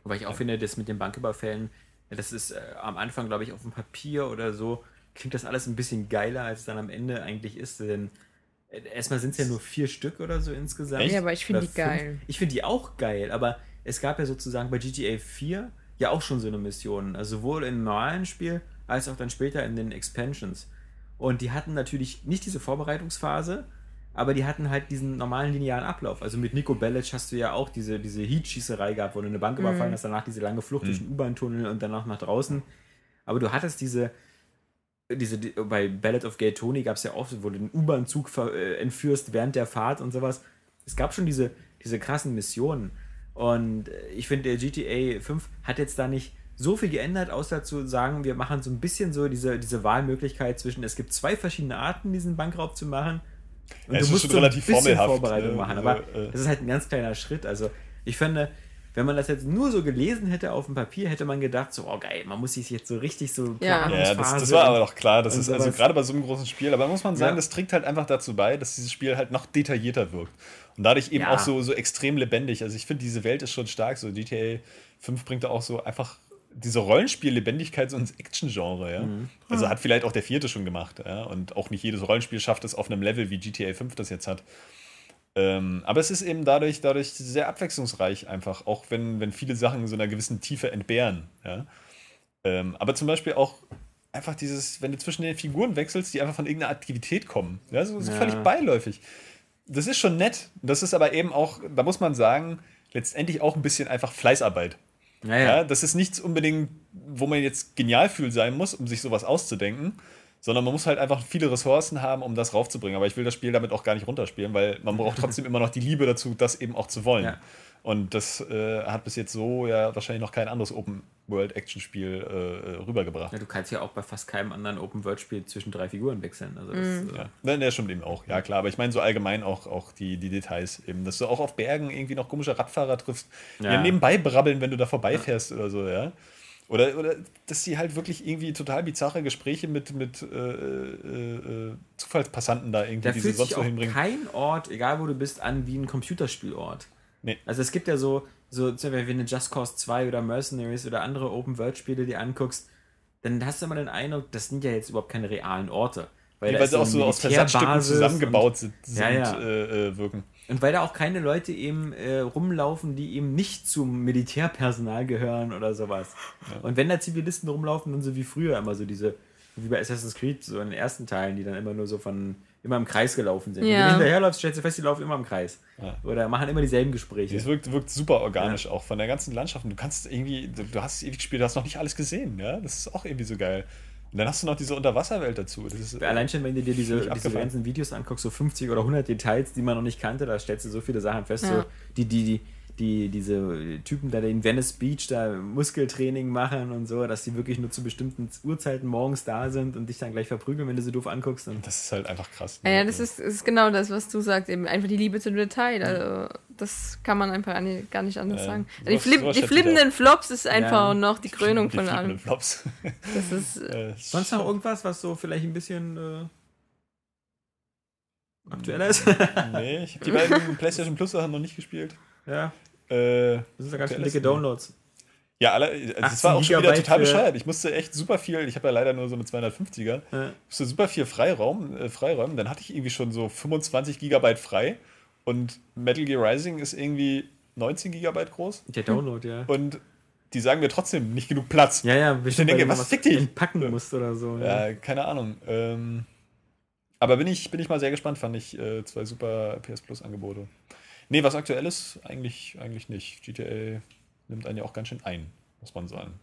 Wobei ich auch finde, das mit den Banküberfällen, das ist äh, am Anfang, glaube ich, auf dem Papier oder so, klingt das alles ein bisschen geiler, als es dann am Ende eigentlich ist. Denn äh, erstmal sind es ja nur vier Stück oder so insgesamt. Ja, aber ich finde die geil. Ich finde die auch geil, aber es gab ja sozusagen bei GTA 4 ja auch schon so eine Mission. Also sowohl im normalen Spiel als auch dann später in den Expansions. Und die hatten natürlich nicht diese Vorbereitungsphase, aber die hatten halt diesen normalen linearen Ablauf. Also mit Nico Bellic hast du ja auch diese, diese Heat-Schießerei gehabt, wo du eine Bank überfallen hast, danach diese lange Flucht durch den U-Bahn-Tunnel und danach nach draußen. Aber du hattest diese, diese die, bei Ballad of Gay Tony gab es ja oft, wo du den U-Bahn-Zug äh, entführst während der Fahrt und sowas. Es gab schon diese, diese krassen Missionen. Und äh, ich finde, der GTA 5 hat jetzt da nicht so viel geändert, außer zu sagen, wir machen so ein bisschen so diese, diese Wahlmöglichkeit zwischen, es gibt zwei verschiedene Arten, diesen Bankraub zu machen. Und Ja, es ist schon relativ formelhaft, Vorbereitung ne? machen. Aber äh, das ist halt ein ganz kleiner Schritt. Also ich finde, wenn man das jetzt nur so gelesen hätte auf dem Papier, hätte man gedacht, so, oh geil, man muss sich jetzt so richtig so Ja. Ja, das, das war aber doch klar. Das ist also gerade bei so einem großen Spiel, aber muss man sagen, Ja. das trägt halt einfach dazu bei, dass dieses Spiel halt noch detaillierter wirkt. Und dadurch eben Ja. auch so, so extrem lebendig. Also ich finde, diese Welt ist schon stark. So GTA 5 bringt da auch so einfach diese Rollenspiel-Lebendigkeit so ins Action-Genre, ja. Mhm. Also hat vielleicht auch der vierte schon gemacht, ja. Und auch nicht jedes Rollenspiel schafft es auf einem Level wie GTA 5 das jetzt hat. Ähm, aber es ist eben dadurch, dadurch sehr abwechslungsreich einfach, auch wenn, wenn viele Sachen so einer gewissen Tiefe entbehren. Ja? Ähm, aber zum Beispiel auch einfach dieses, wenn du zwischen den Figuren wechselst, die einfach von irgendeiner Aktivität kommen. Ja, so, so Ja. völlig beiläufig. Das ist schon nett. Das ist aber eben auch, da muss man sagen, letztendlich auch ein bisschen einfach Fleißarbeit. Ja, Naja, das ist nichts unbedingt, wo man jetzt genial für sein muss, um sich sowas auszudenken, sondern man muss halt einfach viele Ressourcen haben, um das raufzubringen. Aber ich will das Spiel damit auch gar nicht runterspielen, weil man braucht trotzdem immer noch die Liebe dazu, das eben auch zu wollen. Ja. Und das äh, hat bis jetzt so ja wahrscheinlich noch kein anderes Open-World-Action-Spiel äh, rübergebracht. ja, du kannst ja auch bei fast keinem anderen Open-World-Spiel zwischen drei Figuren wechseln. Also das, äh, Ja, ne, der stimmt eben auch. Ja, klar. Aber ich meine so allgemein auch, auch die, die Details eben, dass du auch auf Bergen irgendwie noch komische Radfahrer triffst, die Ja. ja. nebenbei brabbeln, wenn du da vorbeifährst oder so, ja. Oder, oder dass die halt wirklich irgendwie total bizarre Gespräche mit, mit äh, äh, äh, Zufallspassanten da irgendwie, Da die sie fühlt sonst sich so auch hinbringen. kein Ort, egal wo du bist, an wie ein Computerspielort. Nee. Also es gibt ja so, so zum Beispiel, wenn du Just Cause 2 oder Mercenaries oder andere Open-World-Spiele dir anguckst, dann hast du immer den Eindruck, das sind ja jetzt überhaupt keine realen Orte. Weil, da weil sie auch so aus Versatzstücken zusammengebaut sind, sind Ja, ja. Äh, äh, wirken. Und, und weil da auch keine Leute eben äh, rumlaufen, die eben nicht zum Militärpersonal gehören oder sowas. Und wenn da Zivilisten rumlaufen, dann so wie früher immer so diese, wie bei Assassin's Creed, so in den ersten Teilen, die dann immer nur so von, immer im Kreis gelaufen sind. Wenn Ja. du hinterherläufst, stellst du fest, die laufen immer im Kreis. Ja. Oder machen immer dieselben Gespräche. Es wirkt, wirkt super organisch auch von der ganzen Landschaft. Und du kannst irgendwie, du, du hast es ewig gespielt, du hast noch nicht alles gesehen, ja. Das ist auch irgendwie so geil. Und dann hast du noch diese Unterwasserwelt dazu. Das ist, Allein schon, wenn du dir diese, diese ganzen Videos anguckst, so 50 oder 100 Details, die man noch nicht kannte, da stellst du so viele Sachen fest. Ja. So, die, die, die, die, diese Typen da in Venice Beach da Muskeltraining machen und so, dass die wirklich nur zu bestimmten Uhrzeiten morgens da sind und dich dann gleich verprügeln, wenn du sie doof anguckst. Und das ist halt einfach krass. Ja, ja, das ist, das ist genau das, was du sagst, eben einfach die Liebe zum Detail. Also, das kann man einfach gar nicht anders Ja, sagen. sowas- die, Flip, die flippenden Flops ist einfach Ja. noch die Krönung Die von allem. Flops. Das ist, äh, Äh, sonst noch irgendwas, was so vielleicht ein bisschen äh, aktueller ist? nee, ich habe die beiden PlayStation Plus Sachen noch nicht gespielt. ja, Äh, das sind ja ganz Aktuell dicke Downloads. ja, alle, also das 18 war auch schon wieder total bescheuert. Ich musste echt super viel, ich habe ja leider nur so eine 250er, Ja. musste super viel Freiraum, äh, freiräumen. Dann hatte ich irgendwie schon so 25 Gigabyte frei und Metal Gear Rising ist irgendwie 19 Gigabyte groß Der Download, ja. und die sagen mir trotzdem nicht genug Platz. Ja, ja, bestimmt, denke, was fickt dich? entpacken musst oder so. Ja, keine Ahnung. Ähm, aber bin ich, bin ich mal sehr gespannt, fand ich äh, zwei super PS Plus Angebote. Nee, was aktuell ist, eigentlich, eigentlich nicht. GTA nimmt einen ja auch ganz schön ein, muss man sagen.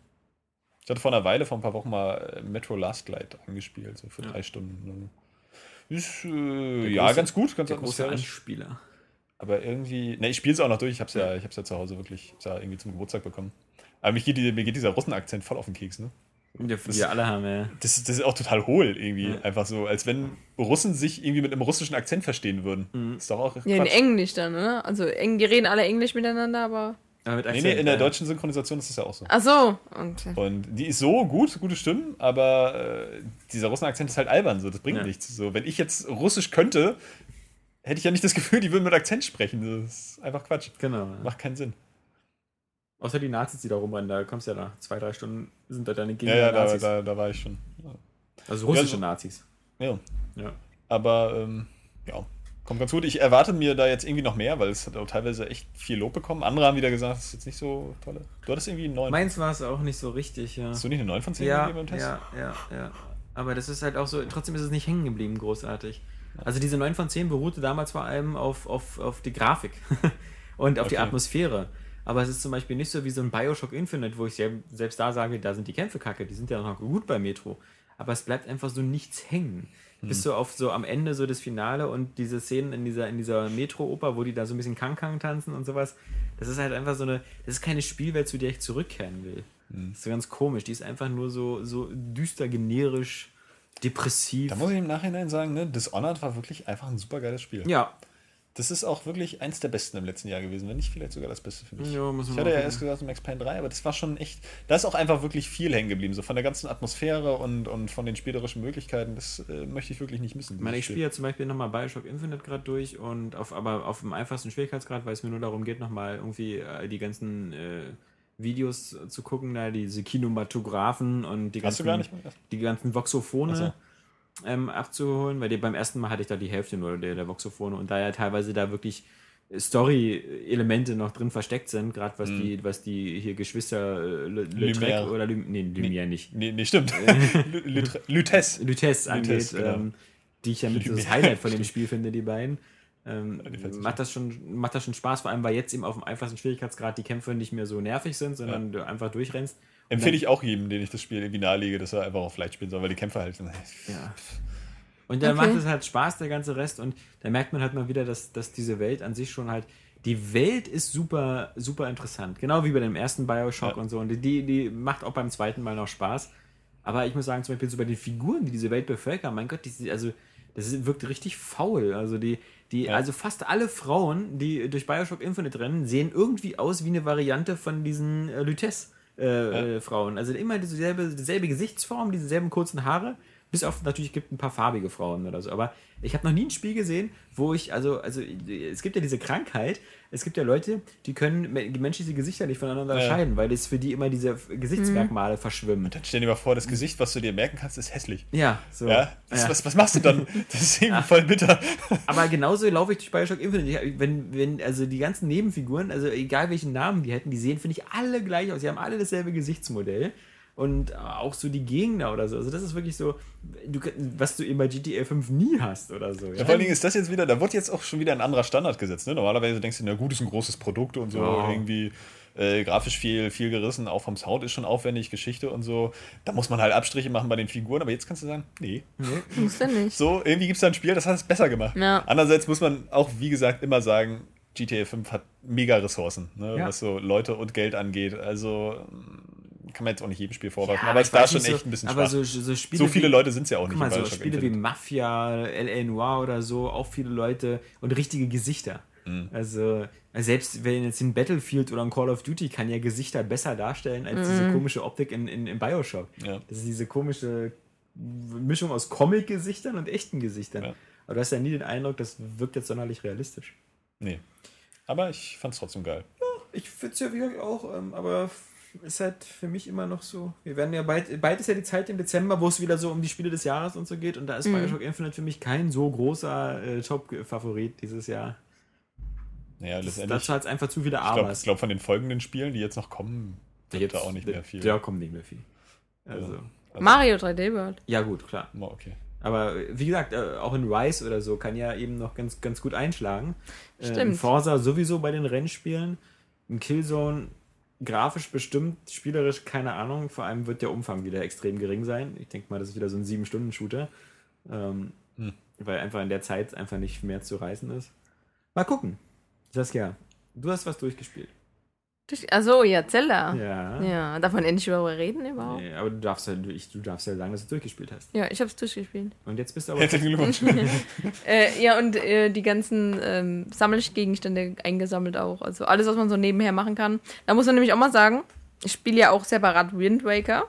Ich hatte vor einer Weile, vor ein paar Wochen mal äh, Metro Last Light angespielt, so für Ja. drei Stunden. Ist äh, ja große- ganz gut, ganz Der große. Anspieler. Aber irgendwie, ne, ich spiele es auch noch durch. Ich hab's ja, ich hab's ja zu Hause wirklich, ja irgendwie zum Geburtstag bekommen. Aber mich geht, die, mir geht dieser Russenakzent voll auf den Keks, ne? Ja, die wir alle haben, ja. Das, das ist auch total hohl irgendwie. Ja. Einfach so, als wenn Russen sich irgendwie mit einem russischen Akzent verstehen würden. Mhm. Ist doch auch Ja, in Quatsch. Englisch dann, oder? Also eng, die reden alle Englisch miteinander, aber. Aber mit Nee, Akzent, nee, in der ja. deutschen Synchronisation ist das ja auch so. Ach so. Und, Und die ist so gut, gute Stimmen, aber äh, dieser Russenakzent ist halt albern, so, das bringt Ja. nichts. So, wenn ich jetzt Russisch könnte, hätte ich ja nicht das Gefühl, die würden mit Akzent sprechen. Das ist einfach Quatsch. Genau. Macht keinen Sinn. Außer die Nazis, die da rumrennen, da kommst du ja nach zwei, drei Stunden, sind da deine Ja, Gegner ja, da, Nazis. da, da war ich schon. Also russische Ja, Nazis. Ja. Ja. Aber ähm, ja, kommt ganz gut. Ich erwarte mir da jetzt irgendwie noch mehr, weil es hat auch teilweise echt viel Lob bekommen. Andere haben wieder gesagt, das ist jetzt nicht so toll. Du hattest irgendwie einen 9. Meins war es auch nicht so richtig, ja. Hast du nicht eine 9 von 10 Ja, gegeben im Test? ja, ja, ja. Aber das ist halt auch so, trotzdem ist es nicht hängen geblieben, großartig. Also diese 9 von 10 beruhte damals vor allem auf, auf, auf die Grafik und auf die Okay. Atmosphäre. Aber es ist zum Beispiel nicht so wie so ein Bioshock Infinite, wo ich sel- selbst da sage, da sind die Kämpfe kacke, die sind ja noch gut bei Metro. Aber es bleibt einfach so nichts hängen. Bis so auf so am Ende so das Finale und diese Szenen in dieser, in dieser Metro-Oper, wo die da so ein bisschen Kang-Kang tanzen und sowas. Das ist halt einfach so eine, das ist keine Spielwelt, zu der ich zurückkehren will. Das ist so ganz komisch. Die ist einfach nur so, so düster, generisch, depressiv. Da muss ich im Nachhinein sagen, ne, Dishonored war wirklich einfach ein super geiles Spiel. Ja, Das ist auch wirklich eins der besten im letzten Jahr gewesen, wenn nicht vielleicht sogar das Beste für mich. Ja, ich hatte ja erst gesagt Max Payne 3, aber das war schon echt, da ist auch einfach wirklich viel hängen geblieben, so von der ganzen Atmosphäre und, und von den spielerischen Möglichkeiten, das äh, möchte ich wirklich nicht missen. Ich meine, ich spiele ja zum Beispiel nochmal Bioshock Infinite gerade durch und auf, aber auf dem einfachsten Schwierigkeitsgrad, weil es mir nur darum geht, nochmal irgendwie äh, die ganzen äh, Videos zu gucken, da diese Kinematographen und die Hast du ganzen, die ganzen Voxophone Ach so. Ähm, abzuholen, weil die, beim ersten Mal hatte ich da die Hälfte nur der, der Voxophone und da ja teilweise da wirklich Story-Elemente noch drin versteckt sind, gerade was die, was die hier Geschwister äh. Trek oder Lum, nee, Lumière nicht. Nee, nee stimmt. Lütes. Lutez angeht, genau. ähm, die ich ja mit das. Highlight von dem Spiel finde, die beiden. Ähm, macht, das schon, macht das schon Spaß, vor allem weil jetzt eben auf dem einfachsten Schwierigkeitsgrad die Kämpfe nicht mehr so nervig sind, sondern du einfach durchrennst. Empfehle ich auch jedem, den ich das Spiel irgendwie nahelege, dass er einfach auf Leicht spielen soll, weil die Kämpfe halt. Ja. Und dann Okay. macht es halt Spaß, der ganze Rest. Und da merkt man halt mal wieder, dass, dass diese Welt an sich schon halt. Die Welt ist super, super interessant. Genau wie bei dem ersten Bioshock Ja. und so. Und die, die macht auch beim zweiten Mal noch Spaß. Aber ich muss sagen, zum Beispiel so bei den Figuren, die diese Welt bevölkern, mein Gott, die, also das wirkt richtig faul. Also die, die, Ja. also fast alle Frauen, die durch Bioshock Infinite rennen, sehen irgendwie aus wie eine Variante von diesen äh, Lutez. Äh, äh, Frauen. Also immer dieselbe, dieselbe Gesichtsform, dieselben kurzen Haare. Bis auf natürlich gibt ein paar farbige Frauen oder so. Aber ich habe noch nie ein Spiel gesehen, wo ich, also, also es gibt ja diese Krankheit, es gibt ja Leute, die können me- menschliche Gesichter nicht voneinander Ja. unterscheiden, weil es für die immer diese Gesichtsmerkmale verschwimmen. Dann stell dir mal vor, das Gesicht, was du dir merken kannst, ist hässlich. Ja, so. Ja? Das, Ja. Was, was machst du dann? Das ist irgendwie voll bitter. Aber genauso laufe ich durch Bioshock Infinite. Ich- Wenn, wenn, also die ganzen Nebenfiguren, also egal welchen Namen die hätten, die sehen, finde ich, alle gleich aus. Die haben alle dasselbe Gesichtsmodell. Und auch so die Gegner oder so. Also das ist wirklich so, du, was du eben bei GTA 5 nie hast oder so. Ja, vor allen Dingen ist das jetzt wieder, da wird jetzt auch schon wieder ein anderer Standard gesetzt. Ne? Normalerweise denkst du, na gut, ist ein großes Produkt und so, Ja. irgendwie äh, grafisch viel, viel gerissen, auch vom Sound ist schon aufwendig, Geschichte und so. Da muss man halt Abstriche machen bei den Figuren, aber jetzt kannst du sagen, nee. Muss denn nicht. So, irgendwie gibt es da ein Spiel, das hat es besser gemacht. Ja. Andererseits muss man auch, wie gesagt, immer sagen, GTA 5 hat mega Ressourcen, ne? Ja. was so Leute und Geld angeht. Also kann man jetzt auch nicht jedem Spiel vorwerfen, Ja, aber ich es war schon nicht echt so, ein bisschen aber schwach. so, So, so Spiele viele wie, Leute sind es ja auch nicht mal, so Spiele wie Infinite. Mafia, L.A. Noir oder so, auch viele Leute und richtige Gesichter. Mhm. Also, selbst wenn jetzt ein Battlefield oder ein Call of Duty kann ja Gesichter besser darstellen als diese komische Optik in, in, in Bioshock. Ja. Das ist diese komische Mischung aus Comic-Gesichtern und echten Gesichtern. Ja. Aber du hast ja nie den Eindruck, das wirkt jetzt sonderlich realistisch. Nee. Aber ich fand es trotzdem geil. Ich finde es ja wirklich auch, ähm, aber ist halt für mich immer noch so. Wir werden ja bald, bald ist ja die Zeit im Dezember, wo es wieder so um die Spiele des Jahres und so geht. Und da ist Bioshock Infinite für mich kein so großer äh, Top-Favorit dieses Jahr. Naja, Das, letztendlich. dazu hat es einfach zu viele ich glaube, glaub, von den folgenden Spielen, die jetzt noch kommen, wird da auch nicht mehr viel. Ja, kommt nicht mehr viel. Also, Also, Mario 3D World. ja gut, klar. oh, okay. Aber äh, wie gesagt, äh, auch in Rise oder so kann ja eben noch ganz, ganz gut einschlagen. Äh, in Stimmt. Forza sowieso bei den Rennspielen. In Killzone grafisch bestimmt, spielerisch keine Ahnung. Vor allem wird der Umfang wieder extrem gering sein. Ich denke mal, das ist wieder so ein 7-Stunden-Shooter. Ähm, Hm. Weil einfach in der Zeit einfach nicht mehr zu reißen ist. Mal gucken. Saskia, du hast was durchgespielt. Achso, ja, Zelda. Ja. Ja, darf man endlich darüber reden überhaupt? Nee, aber du darfst, ja, du, ich, du darfst ja sagen, dass du durchgespielt hast. Ja, ich hab's durchgespielt. Und jetzt bist du aber. Herzlichen Glückwunsch. Äh, ja, und äh, die ganzen ähm, Sammelgegenstände eingesammelt auch. Also alles, was man so nebenher machen kann. Da muss man nämlich auch mal sagen, ich spiele ja auch separat Wind Waker.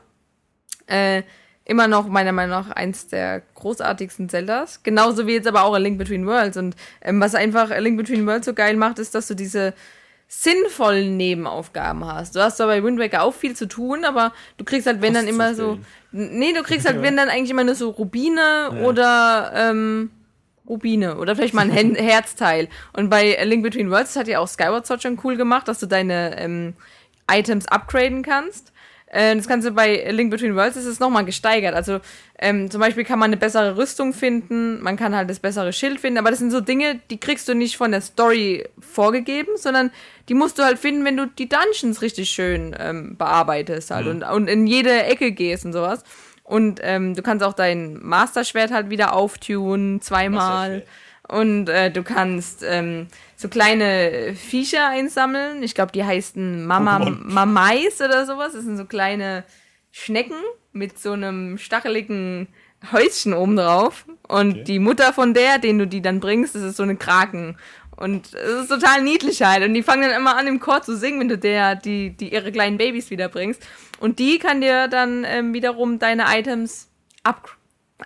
Äh, immer noch meiner Meinung nach eins der großartigsten Zeldas. Genauso wie jetzt aber auch A Link Between Worlds. Und ähm, was einfach A Link Between Worlds so geil macht, ist, dass du diese sinnvollen Nebenaufgaben hast. Du hast zwar bei Wind Waker auch viel zu tun, aber du kriegst halt, wenn dann immer so. Nee, du kriegst halt, wenn dann eigentlich immer nur so Rubine oder ähm, Rubine oder vielleicht mal ein Herzteil. Und bei Link Between Worlds hat ja auch Skyward Sword schon cool gemacht, dass du deine ähm, Items upgraden kannst. Äh, das du bei Link Between Worlds, ist es nochmal gesteigert. Also ähm, zum Beispiel kann man eine bessere Rüstung finden, man kann halt das bessere Schild finden, aber das sind so Dinge, die kriegst du nicht von der Story vorgegeben, sondern die musst du halt finden, wenn du die Dungeons richtig schön ähm, bearbeitest halt und, und in jede Ecke gehst und sowas. Und ähm, du kannst auch dein Master-Schwert halt wieder auftunen, zweimal. Und äh, du kannst ähm, so kleine Viecher einsammeln. Ich glaube, die heißen Mama. Mamais oder sowas. Das sind so kleine Schnecken mit so einem stacheligen Häuschen oben drauf. Und Okay. die Mutter von der, den du die dann bringst, das ist so eine Kraken. Und es ist total niedlich halt. Und die fangen dann immer an, im Chor zu singen, wenn du der, die, die ihre kleinen Babys wiederbringst. Und die kann dir dann ähm, wiederum deine Items up,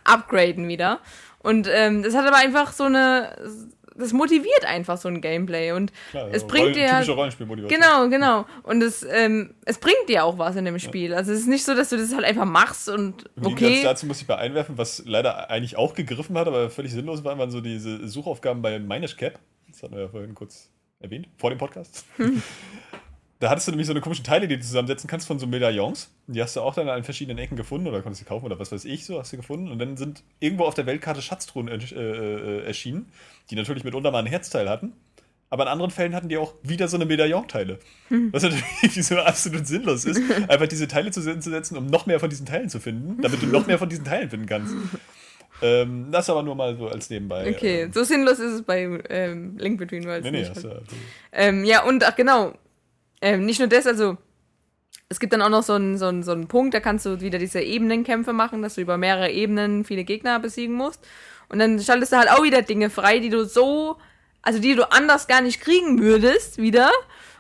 upgraden wieder. Und ähm, das hat aber einfach so eine. Das motiviert einfach so ein Gameplay. Und Klar, es bringt Roll- dir. Rollenspielmotivation. Genau, genau. Und es, ähm, es bringt dir auch was in dem Spiel. Also es ist nicht so, dass du das halt einfach machst und Im Gegensatz okay. dazu muss ich mal einwerfen, was leider eigentlich auch gegriffen hat, aber völlig sinnlos war, waren so diese Suchaufgaben bei Minish Cap. Das hatten wir ja vorhin kurz erwähnt, vor dem Podcast. Da hattest du nämlich so eine komische Teile, die du zusammensetzen kannst von so Medaillons. Die hast du auch dann an verschiedenen Ecken gefunden oder konntest sie kaufen oder was weiß ich so, hast du gefunden. Und dann sind irgendwo auf der Weltkarte Schatztruhen ersch- äh, äh, erschienen, die natürlich mitunter mal ein Herzteil hatten. Aber in anderen Fällen hatten die auch wieder so eine Medaillon-Teile. Was natürlich so absolut sinnlos ist, einfach diese Teile zusammenzusetzen, um noch mehr von diesen Teilen zu finden, damit du noch mehr von diesen Teilen finden kannst. Ähm, das aber nur mal so als nebenbei. Okay, Ähm, so sinnlos ist es bei ähm, Link Between Worlds. nee, nee, nicht. hast du, Ähm, ja, und ach genau, ähm, nicht nur das, also es gibt dann auch noch so einen, so, einen, so einen Punkt, da kannst du wieder diese Ebenenkämpfe machen, dass du über mehrere Ebenen viele Gegner besiegen musst. Und dann schaltest du halt auch wieder Dinge frei, die du so, also die du anders gar nicht kriegen würdest, wieder.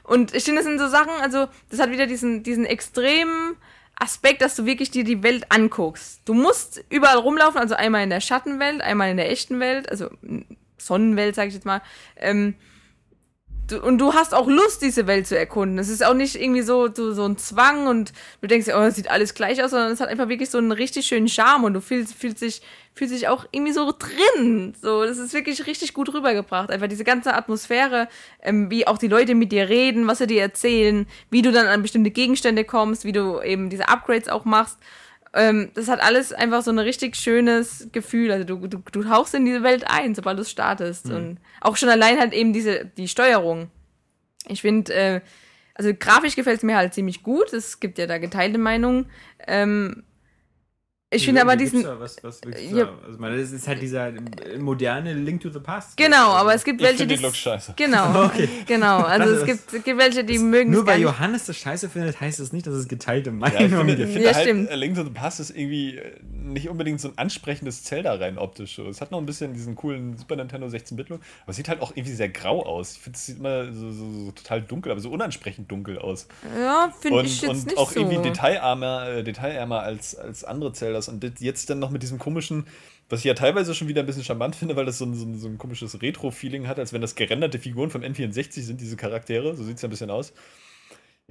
Und ich finde, das sind so Sachen, also das hat wieder diesen, diesen extremen Aspekt, dass du wirklich dir die Welt anguckst. Du musst überall rumlaufen, also einmal in der Schattenwelt, einmal in der echten Welt, also Sonnenwelt, sag ich jetzt mal. Ähm, du, und du hast auch Lust, diese Welt zu erkunden. Es ist auch nicht irgendwie so, so, so ein Zwang und du denkst, oh, es sieht alles gleich aus, sondern es hat einfach wirklich so einen richtig schönen Charme und du fühlst, fühlst dich, fühlst dich auch irgendwie so drin. So, das ist wirklich richtig gut rübergebracht. Einfach diese ganze Atmosphäre, ähm, wie auch die Leute mit dir reden, was sie dir erzählen, wie du dann an bestimmte Gegenstände kommst, wie du eben diese Upgrades auch machst. Ähm, das hat alles einfach so ein richtig schönes Gefühl. Also du, du, du tauchst in diese Welt ein, sobald du startest. Und auch schon allein halt eben diese, die Steuerung. Ich finde, äh, also grafisch gefällt es mir halt ziemlich gut. Es gibt ja da geteilte Meinungen. Ähm, ich finde aber diesen. Was, was Ja. da? Also, meine, das ist halt dieser äh, moderne Link to the Past. Genau, aber es gibt Ich welche, die. den Look scheiße. Genau, Okay. genau. Also es gibt, es gibt welche, die mögen Nur es gar weil. Johannes das scheiße findet, heißt das nicht, dass es geteilte Ja, ich Meinungen finde, ich gibt. finde Ja, halt, stimmt. A Link to the Past ist irgendwie äh, nicht unbedingt so ein ansprechendes Zelda rein optisch. so. Es hat noch ein bisschen diesen coolen Super Nintendo 16-Bit-Look, aber es sieht halt auch irgendwie sehr grau aus. Ich finde, es sieht immer so, so, so total dunkel, aber so unansprechend dunkel aus. Ja, finde ich jetzt und nicht auch so. irgendwie detailarmer, äh, detailarmer als, als andere Zeldas. Und jetzt dann noch mit diesem komischen, was ich ja teilweise schon wieder ein bisschen charmant finde, weil das so ein, so ein, so ein komisches Retro-Feeling hat, als wenn das gerenderte Figuren vom N64 sind, diese Charaktere. So sieht es ja ein bisschen aus.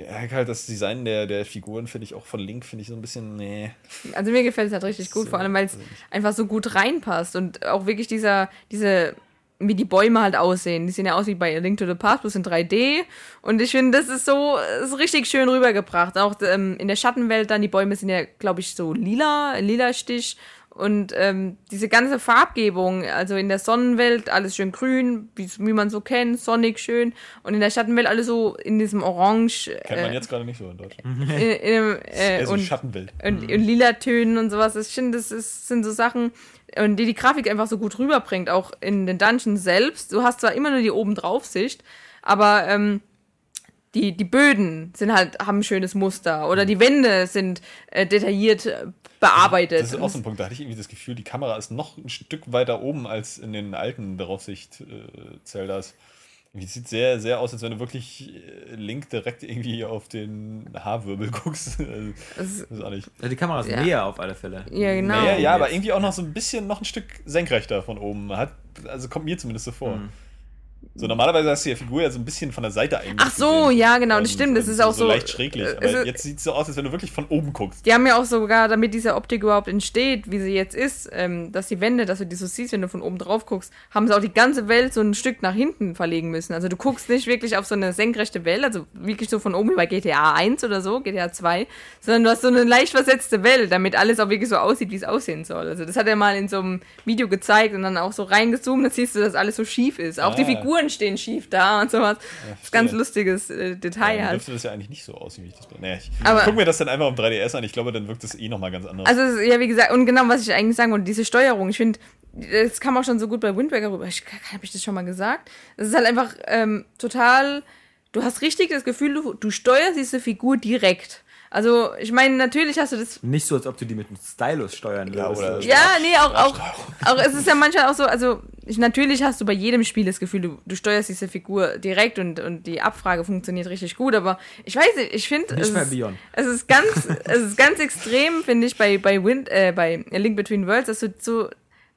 Ja, halt das Design der, der Figuren finde ich auch von Link, finde ich so ein bisschen, nee. Also mir gefällt es halt richtig gut, So, vor allem weil es einfach so gut reinpasst und auch wirklich dieser, diese, wie die Bäume halt aussehen. Die sehen ja aus wie bei A Link to the Past, bloß in 3D. Und ich finde, das ist so, ist richtig schön rübergebracht. Auch ähm, in der Schattenwelt dann, die Bäume sind ja, glaube ich, so lila, lila Stich. Und ähm, diese ganze Farbgebung, also in der Sonnenwelt alles schön grün, wie, wie man so kennt, sonnig schön. Und in der Schattenwelt alles so in diesem Orange. Kennt man äh, jetzt gerade nicht so in Deutschland. in, in, äh, so und, Schattenwelt. und, und lila Tönen und sowas. Ich finde, das ist, sind so Sachen, und die die Grafik einfach so gut rüberbringt, auch in den Dungeons selbst. Du hast zwar immer nur die oben drauf Sicht, aber ähm, die, die Böden sind halt, haben ein schönes Muster oder die Wände sind äh, detailliert äh, bearbeitet. Das ist auch so ein Punkt, da hatte ich irgendwie das Gefühl, die Kamera ist noch ein Stück weiter oben als in den alten Draufsicht-Zeldas. Irgendwie sieht sehr, sehr aus, als wenn du wirklich äh, Link direkt irgendwie auf den Haarwirbel guckst. Also, das ist auch nicht. Also die Kamera ist Ja. näher auf alle Fälle. ja, genau. Naja, ja, aber irgendwie auch noch so ein bisschen noch ein Stück senkrechter von oben. Hat, also kommt mir zumindest so vor. Mhm. So, normalerweise hast du die Figur ja so ein bisschen von der Seite eigentlich. Ach so, gesehen. ja, genau, das stimmt. Das und ist auch so. leicht schräglich. äh, Aber ist- jetzt sieht es so aus, als wenn du wirklich von oben guckst. Die haben ja auch sogar, damit diese Optik überhaupt entsteht, wie sie jetzt ist, ähm, dass die Wände, dass du die so siehst, wenn du von oben drauf guckst, haben sie auch die ganze Welt so ein Stück nach hinten verlegen müssen. Also du guckst nicht wirklich auf so eine senkrechte Welt, also wirklich so von oben wie bei GTA 1 oder so, GTA 2, sondern du hast so eine leicht versetzte Welt, damit alles auch wirklich so aussieht, wie es aussehen soll. Also das hat er mal in so einem Video gezeigt und dann auch so reingezoomt, dann siehst du, dass alles so schief ist. Auch die Ah. Figuren stehen schief da und sowas. das ist ganz lustiges äh, Detail dann halt. dürfte das ja eigentlich nicht so aussehen, wie ich das bin. Naja, ich Aber- guck mir das dann einfach auf 3DS an. Ich glaube, dann wirkt das eh nochmal ganz anders. Also, ja, wie gesagt, und genau, was ich eigentlich sagen wollte, diese Steuerung, ich finde, das kam auch schon so gut bei Wind Waker rüber. Ich, habe ich das schon mal gesagt? Es ist halt einfach ähm, total, du hast richtig das Gefühl, du, du steuerst diese Figur direkt. Also, ich meine, natürlich hast du das Nicht so, als ob du die mit einem Stylus steuern Ja, würdest. oder- ja, nee, auch, auch, auch, es ist ja manchmal auch so, also ich, natürlich hast du bei jedem Spiel das Gefühl, du, du steuerst diese Figur direkt und, und die Abfrage funktioniert richtig gut, aber ich weiß nicht, ich finde, Nicht es, ist- Beyond. es ist ganz, es ist ganz extrem, finde ich, bei, bei Wind, äh, bei A Link Between Worlds, dass du so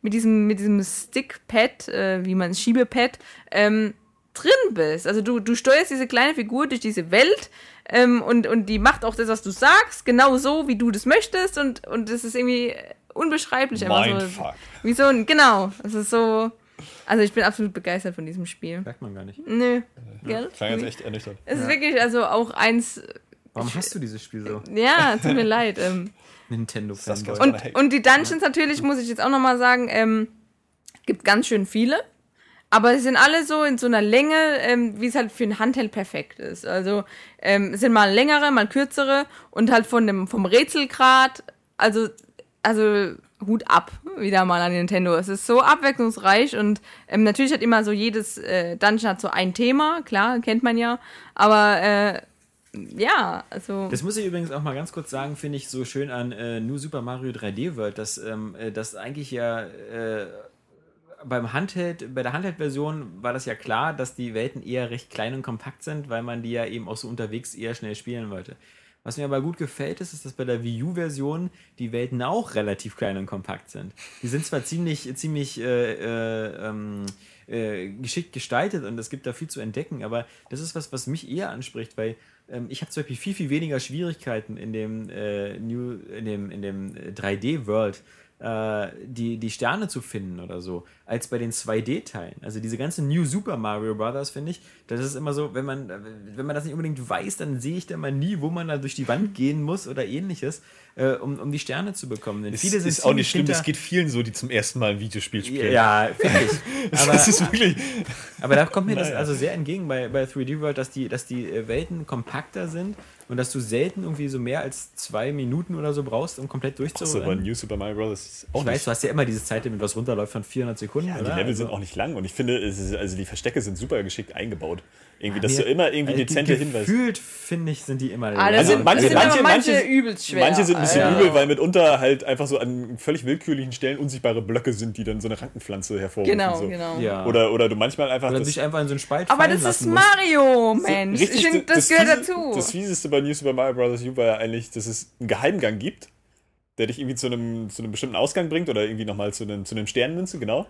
mit diesem, mit diesem Stickpad, äh, wie man es Schiebepad, ähm, drin bist. Also du, du steuerst diese kleine Figur durch diese Welt ähm, und, und die macht auch das, was du sagst, genau so, wie du das möchtest und, und das ist irgendwie unbeschreiblich. einfach so, Mindfuck. wie so ein, genau, es ist so, also ich bin absolut begeistert von diesem Spiel. Merkt man gar nicht. Nö, gell? Klang jetzt echt ernüchternd. Es ist wirklich also auch eins, Warum hast du dieses Spiel so? ja, tut mir leid. Ähm, Nintendo Das Fanboy. und, und die Dungeons natürlich, muss ich jetzt auch nochmal sagen, ähm, gibt ganz schön viele. Aber sie sind alle so in so einer Länge, ähm, wie es halt für ein Handheld perfekt ist. Also ähm, sind mal längere, mal kürzere und halt von dem vom Rätselgrad, also also Hut ab wieder mal an Nintendo. Es ist so abwechslungsreich und ähm, natürlich hat immer so jedes äh, Dungeon hat so ein Thema, klar kennt man ja, aber äh, ja, also Das muss ich übrigens auch mal ganz kurz sagen, finde ich so schön an äh, New Super Mario 3D World, dass ähm, äh, das eigentlich ja äh, beim Handheld, bei der Handheld-Version war das ja klar, dass die Welten eher recht klein und kompakt sind, weil man die ja eben auch so unterwegs eher schnell spielen wollte. Was mir aber gut gefällt, ist, ist, dass bei der Wii U-Version die Welten auch relativ klein und kompakt sind. Die sind zwar ziemlich, ziemlich äh, äh, ähm, äh, geschickt gestaltet und es gibt da viel zu entdecken, aber das ist was, was mich eher anspricht, weil ähm, ich habe zum Beispiel viel, viel weniger Schwierigkeiten in dem, äh, New, in dem, in dem äh, 3D-World, äh, die, die Sterne zu finden oder so, als bei den 2D-Teilen. Also diese ganze New Super Mario Brothers, finde ich, das ist immer so, wenn man, wenn man das nicht unbedingt weiß, dann sehe ich da mal nie, wo man da durch die Wand gehen muss oder ähnliches, äh, um, um die Sterne zu bekommen. Denn Es viele sind ist auch nicht schlimm, das hinter- geht vielen so, die zum ersten Mal ein Videospiel spielen. Ja, finde ich. Aber, das ist wirklich. aber da kommt mir das Naja. also sehr entgegen bei, bei 3D World, dass die, dass die äh, Welten kompakter sind und dass du selten irgendwie so mehr als zwei Minuten oder so brauchst, um komplett So, bei durchzurennen. New Super Mario Bros. auch Ich nicht weiß, du hast ja immer diese Zeitlimit, was runterläuft von 400 Sekunden. Ja, die? Level Also- sind auch nicht lang und ich finde, ist, also die Verstecke sind super geschickt eingebaut. Irgendwie, dass du immer irgendwie also dezente Hinweise. Gefühlt, finde ich, sind die immer Ah, Also sind, manche- manche- manche, manche- übelst schwer. Manche sind ein bisschen Ja. übel, weil mitunter halt einfach so an völlig willkürlichen Stellen unsichtbare Blöcke sind, die dann so eine Rankenpflanze hervorrufen. Genau, so. genau. Ja. Oder, oder du manchmal einfach. Oder das- sich einfach in so einen Spalt Aber das ist. Mario, Mensch. richtig- ich finde, das, gehört dazu. Das Fieseste bei New Super Mario Bros. U war ja eigentlich, dass es einen Geheimgang gibt, der dich irgendwie zu einem, zu einem bestimmten Ausgang bringt oder irgendwie nochmal zu einem, zu einem Sternmünze, genau.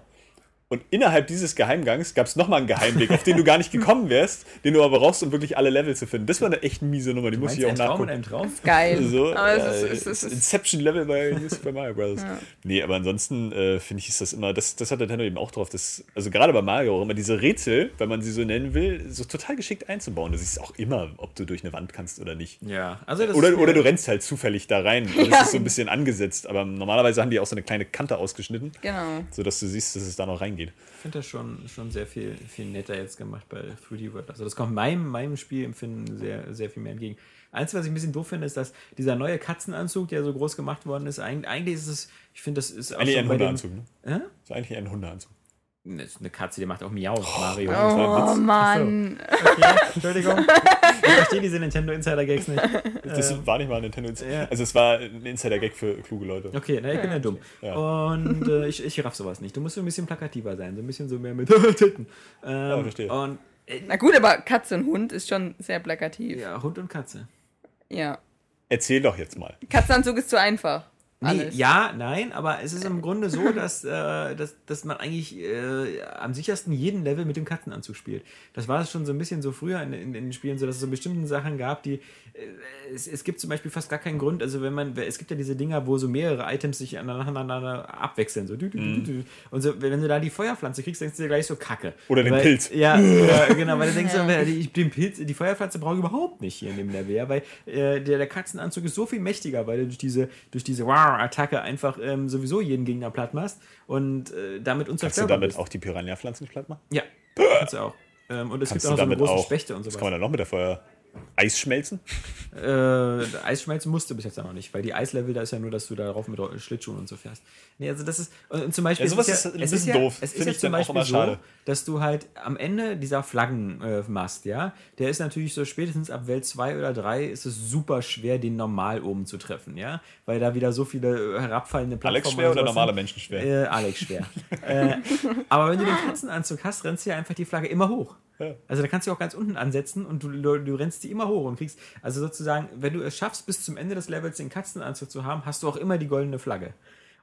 Und innerhalb dieses Geheimgangs gab es nochmal einen Geheimweg, auf den du gar nicht gekommen wärst, den du aber brauchst, um wirklich alle Level zu finden. Das war eine echt miese Nummer, die muss ich auch ein Traum nachgucken. in einem Traum? Geil. So, aber es ist, ist, es ist, Inception-Level bei New Super Mario Bros. Nee, aber ansonsten äh, finde ich, ist das immer, das, das hat Nintendo eben auch drauf, dass, also gerade bei Mario auch immer diese Rätsel, wenn man sie so nennen will, so total geschickt einzubauen. Du siehst auch immer, ob du durch eine Wand kannst oder nicht. Ja, also das Oder, ist oder du rennst halt zufällig da rein. Also Ja. Das ist so ein bisschen angesetzt, aber normalerweise haben die auch so eine kleine Kante ausgeschnitten, genau. sodass du siehst, dass es da noch reingeht. Ich finde das schon, schon sehr viel, viel netter jetzt gemacht bei 3D World. Also das kommt meinem, meinem Spielempfinden sehr, sehr viel mehr entgegen. Eins, was ich ein bisschen doof finde, ist, dass dieser neue Katzenanzug, der so groß gemacht worden ist, eigentlich, eigentlich ist es, ich finde, das ist auch Eigentlich ein Hundeanzug, ne? Das ist eigentlich ein Hundeanzug. Das ist eine Katze, die macht auch Miau, Mario. war ein Oh Witz. Mann. Okay, Entschuldigung. Ich verstehe diese Nintendo Insider Gags nicht. Das Ähm, war nicht mal ein Nintendo. ja. Also es war ein Insider-Gag für kluge Leute. Okay, na, ich bin ja dumm. Ja. Und äh, ich, ich raff sowas nicht. Du musst so ein bisschen plakativer sein, so ein bisschen so mehr mit Titten. Ähm, verstehe. Und äh, Na gut, aber Katze und Hund ist schon sehr plakativ. Ja. ja, Hund und Katze. Erzähl doch jetzt mal. Katzenanzug ist zu einfach. Nee, Alles. ja, nein, aber es ist im Grunde so, dass, äh, dass, dass man eigentlich äh, am sichersten jeden Level mit dem Katzenanzug spielt. Das war es schon so ein bisschen so früher in, in, in den Spielen, so dass es so bestimmte Sachen gab, die. Äh, es, es gibt zum Beispiel fast gar keinen Grund, also wenn man. Es gibt ja diese Dinger, wo so mehrere Items sich aneinander abwechseln, so. dü- dü- dü- dü- Und so, wenn du da die Feuerpflanze kriegst, denkst du dir gleich so Kacke. Oder den weil, Pilz. Ja, oder, genau, weil du denkst, so, die, den Pilz, die Feuerpflanze brauche ich überhaupt nicht hier in dem Level, ja, weil äh, der, der Katzenanzug ist so viel mächtiger, weil du durch diese, durch diese Wow-Attacke einfach ähm, sowieso jeden Gegner platt machst und äh, damit Kannst du unzerstörbar damit bist. auch die Piranha-Pflanzen platt machen? Ja, kannst du auch. Ähm, und es Kannst gibt auch noch so eine große auch. Spechte und Was so kann man da noch mit der Feuer? Eis schmelzen? äh, Eisschmelzen musste bis jetzt auch noch nicht, weil die Eislevel, da ist ja nur, dass du darauf mit Schlittschuhen und so fährst. Nee, also das ist, und zum Beispiel, Ja, sowas es ist ein bisschen ja, doof. Es ist ja ich zum Beispiel so, dass du halt am Ende dieser Flaggenmast, ja, der ist natürlich so spätestens ab Welt 2 oder 3 ist es super schwer, den normal oben zu treffen, ja, weil da wieder so viele äh, herabfallende Plattformen Alex schwer oder sowas normale. Menschen schwer? Äh, Alex schwer. äh, aber wenn du den Katzenanzug hast, rennst du ja einfach die Flagge immer hoch. Ja. Also da kannst du auch ganz unten ansetzen und du, du, du rennst die immer hoch und kriegst, also sozusagen, wenn du es schaffst, bis zum Ende des Levels den Katzenanzug zu haben, hast du auch immer die goldene Flagge.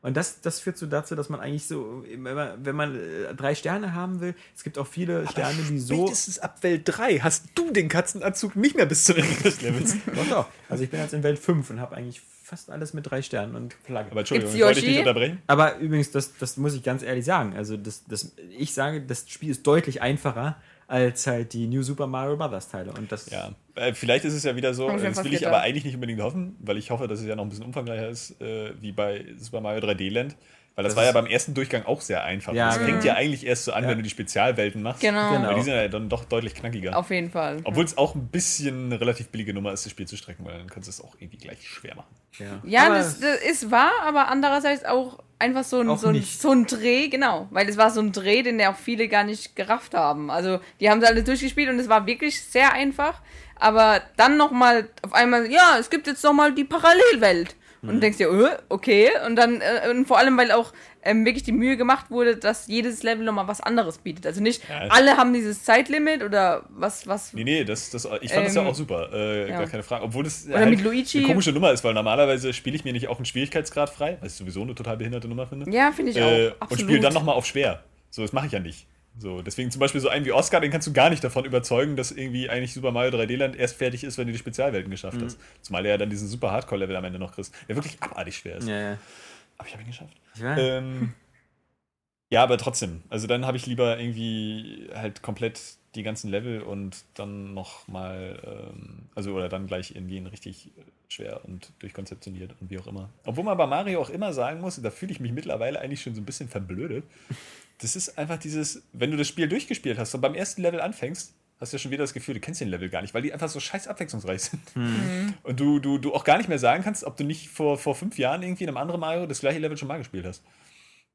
Und das, das führt so dazu, dass man eigentlich so, wenn man, wenn man äh, drei Sterne haben will, es gibt auch viele Sterne, die so. Spätestens ab Welt 3 hast du den Katzenanzug nicht mehr bis zum Ende des Levels. Doch, doch. Also ich bin jetzt in Welt 5 und habe eigentlich fast alles mit drei Sternen und Flagge. Aber Entschuldigung, Gibt's ich wollte dich Yoshi? nicht unterbrechen. Aber übrigens, das, das muss ich ganz ehrlich sagen. Also, das, das, ich sage, das Spiel ist deutlich einfacher als halt die New Super Mario Brothers Teile. Und das, Ja, äh, vielleicht ist es ja wieder so, ich das will ich gedacht. aber eigentlich nicht unbedingt hoffen, weil ich hoffe, dass es ja noch ein bisschen umfangreicher ist, äh, wie bei Super Mario 3D Land. Weil das, Das war ja beim ersten Durchgang auch sehr einfach. Ja, das genau. fängt ja eigentlich erst so an, Ja. wenn du die Spezialwelten machst. Genau. Genau. Weil die sind ja dann doch deutlich knackiger. Auf jeden Fall. Obwohl es auch ein bisschen eine relativ billige Nummer ist, das Spiel zu strecken, weil dann kannst du es auch irgendwie gleich schwer machen. ja. Ja, das, das ist wahr, aber andererseits auch einfach so ein, Auch so, ein, so ein Dreh, genau. Weil es war so ein Dreh, den ja auch viele gar nicht gerafft haben. Also, die haben sie alle durchgespielt und es war wirklich sehr einfach. Aber dann nochmal auf einmal, ja, es gibt jetzt nochmal die Parallelwelt. Und du denkst dir, äh, okay. Und dann, äh, und vor allem, weil auch ähm, wirklich die Mühe gemacht wurde, dass jedes Level nochmal was anderes bietet. Also nicht Ja. alle haben dieses Zeitlimit oder was, was. Nee, nee, das, das, ich fand das ja Ähm, auch super. Äh, ja. Gar keine Frage. Obwohl das Oder mit Luigi. eine komische Nummer ist, weil normalerweise spiele ich mir nicht auch einen Schwierigkeitsgrad frei, was ich sowieso eine total behinderte Nummer finde. Ja, finde ich auch. äh, und Absolut. spiele dann nochmal auf schwer. So, das mache ich ja nicht. So, deswegen zum Beispiel so einen wie Oscar, den kannst du gar nicht davon überzeugen, dass irgendwie eigentlich Super Mario 3D Land erst fertig ist, wenn du die Spezialwelten geschafft Mhm. hast. Zumal er ja dann diesen super Hardcore-Level am Ende noch kriegst, der wirklich abartig schwer ist. ja, ja. Aber ich habe ihn geschafft. Weiß. Ähm, ja, aber trotzdem. Also dann habe ich lieber irgendwie halt komplett die ganzen Level und dann noch mal, ähm, also oder dann gleich irgendwie ein richtig schwer und durchkonzeptioniert und wie auch immer. Obwohl man bei Mario auch immer sagen muss, da fühle ich mich mittlerweile eigentlich schon so ein bisschen verblödet. Das ist einfach dieses, wenn du das Spiel durchgespielt hast und beim ersten Level anfängst, hast du ja schon wieder das Gefühl, du kennst den Level gar nicht, weil die einfach so scheiß abwechslungsreich sind. Und du, du, du auch gar nicht mehr sagen kannst, ob du nicht vor, vor fünf Jahren irgendwie in einem anderen Mario das gleiche Level schon mal gespielt hast.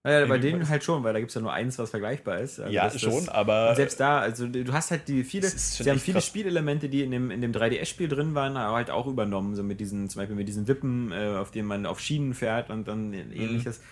Ja, bei denen halt schon, weil da gibt es ja nur eins, was vergleichbar ist. Also Ja, das- das- schon, aber- selbst da, also du hast halt die viele, sie haben viele krass. Spielelemente, die in dem, in dem 3DS-Spiel drin waren, aber halt auch übernommen. So mit diesen, zum Beispiel mit diesen Wippen, äh, auf denen man auf Schienen fährt und dann Mhm. ähnliches. Aber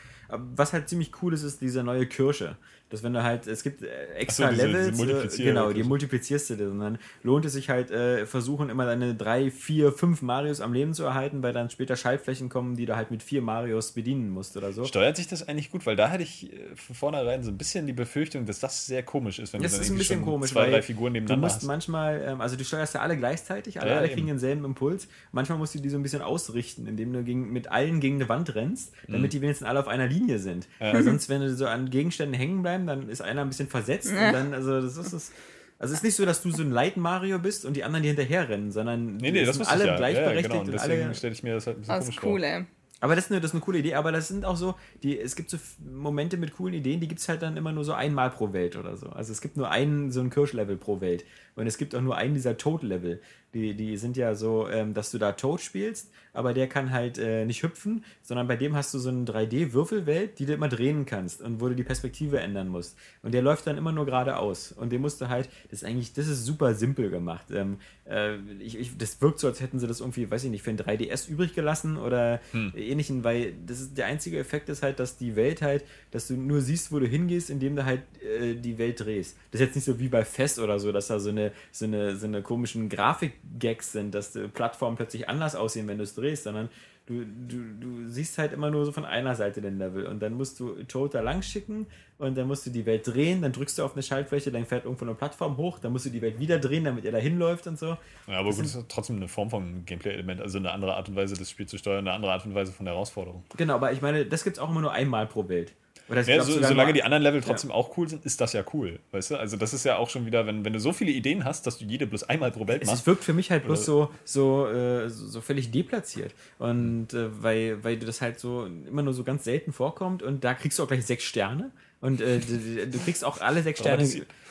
Was halt ziemlich cool ist, ist diese neue Kirsche. Dass wenn du halt, es gibt äh, extra so, diese- Levels, diese äh, genau, die multiplizierst du. Und dann lohnt es sich halt, äh, versuchen immer deine drei, vier, fünf Marios am Leben zu erhalten, weil dann später Schaltflächen kommen, die du halt mit vier Marios bedienen musst oder so. Steuert sich das eigentlich gut? Weil da hatte ich äh, von vornherein so ein bisschen die Befürchtung, dass das sehr komisch ist, wenn Das du dann ist ein bisschen komisch, zwei, drei Figuren du nebeneinander musst hast. manchmal, ähm, also du steuerst ja alle gleichzeitig, alle, Ja, alle kriegen denselben Impuls. Manchmal musst du die so ein bisschen ausrichten, indem du gegen, mit allen gegen eine Wand rennst, damit die wenigstens alle auf einer Linie sind. Mhm. Ja. Weil sonst, wenn du so an Gegenständen hängen bleiben, dann ist einer ein bisschen versetzt und dann, also das ist es. Also es ist nicht so, dass du so ein Light Mario bist und die anderen dir hinterher rennen, sondern Nee, nee, das sind alle ich ja. gleichberechtigt ja, genau. Deswegen alle stelle ich mir das halt ein bisschen Das ist komisch cool, vor. ey. aber das ist, eine, das ist eine coole Idee, aber das sind auch so, die, es gibt so Momente mit coolen Ideen, die gibt es halt dann immer nur so einmal pro Welt oder so. Also es gibt nur einen so ein Kirschlevel pro Welt. Und es gibt auch nur einen dieser Toad-Level. Die, die sind ja so, ähm, dass du da Toad spielst, aber der kann halt äh, nicht hüpfen, sondern bei dem hast du so eine 3D-Würfelwelt, die du immer drehen kannst und wo du die Perspektive ändern musst. Und der läuft dann immer nur geradeaus. Und den musst du halt, das ist eigentlich, das ist super simpel gemacht. Ähm, äh, ich, ich, das wirkt so, als hätten sie das irgendwie, weiß ich nicht, für ein 3DS übrig gelassen oder Hm. ähnlichen, weil das ist der einzige Effekt ist halt, dass die Welt halt, dass du nur siehst, wo du hingehst, indem du halt äh, die Welt drehst. Das ist jetzt nicht so wie bei Fest oder so, dass da so eine, so eine, so eine komischen Grafik-Gags sind, dass die Plattformen plötzlich anders aussehen, wenn du es drehst, sondern du, du, du siehst halt immer nur so von einer Seite den Level und dann musst du Toad da lang schicken und dann musst du die Welt drehen, dann drückst du auf eine Schaltfläche, dann fährt irgendwo eine Plattform hoch, dann musst du die Welt wieder drehen, damit er da hinläuft und so. Ja, aber gut, das ist trotzdem eine Form von Gameplay-Element, also eine andere Art und Weise, das Spiel zu steuern, eine andere Art und Weise von der Herausforderung. Genau, aber ich meine, das gibt es auch immer nur einmal pro Welt. Oder Ja, so, solange die anderen Level trotzdem auch cool sind, ist das ja cool. Weißt du? Also, das ist ja auch schon wieder, wenn, wenn du so viele Ideen hast, dass du jede bloß einmal pro Welt Es machst. wirkt für mich halt bloß so, so, äh, so so völlig deplatziert. Und äh, weil, weil du das halt so immer nur so ganz selten vorkommt und da kriegst du auch gleich sechs Sterne. Und äh, du, du kriegst auch alle sechs Sterne.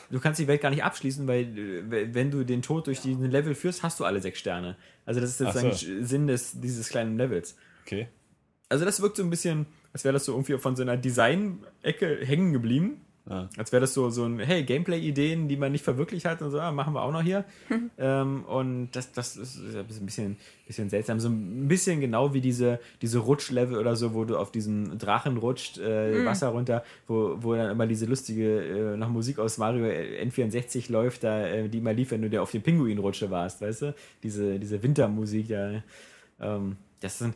Du kannst die Welt gar nicht abschließen, weil äh, wenn du den Tod durch diesen Level führst, hast du alle sechs Sterne. Also das ist sozusagen so. Sinn des, dieses kleinen Levels. Okay. Also das wirkt so ein bisschen, als wäre das so irgendwie von so einer Design-Ecke hängen geblieben. Ah. Als wäre das so, so ein, hey, Gameplay-Ideen, die man nicht verwirklicht hat und so, ah, machen wir auch noch hier. ähm, und das, das ist ein bisschen, bisschen seltsam. So ein bisschen genau wie diese, diese Rutschlevel oder so, wo du auf diesen Drachen rutscht, äh, Wasser runter, wo, wo dann immer diese lustige, äh, noch Musik aus Mario N64 läuft, da, äh, die immer lief, wenn du der auf den Pinguin-Rutsche warst, weißt du? Diese, diese Wintermusik, da. Ähm, das sind,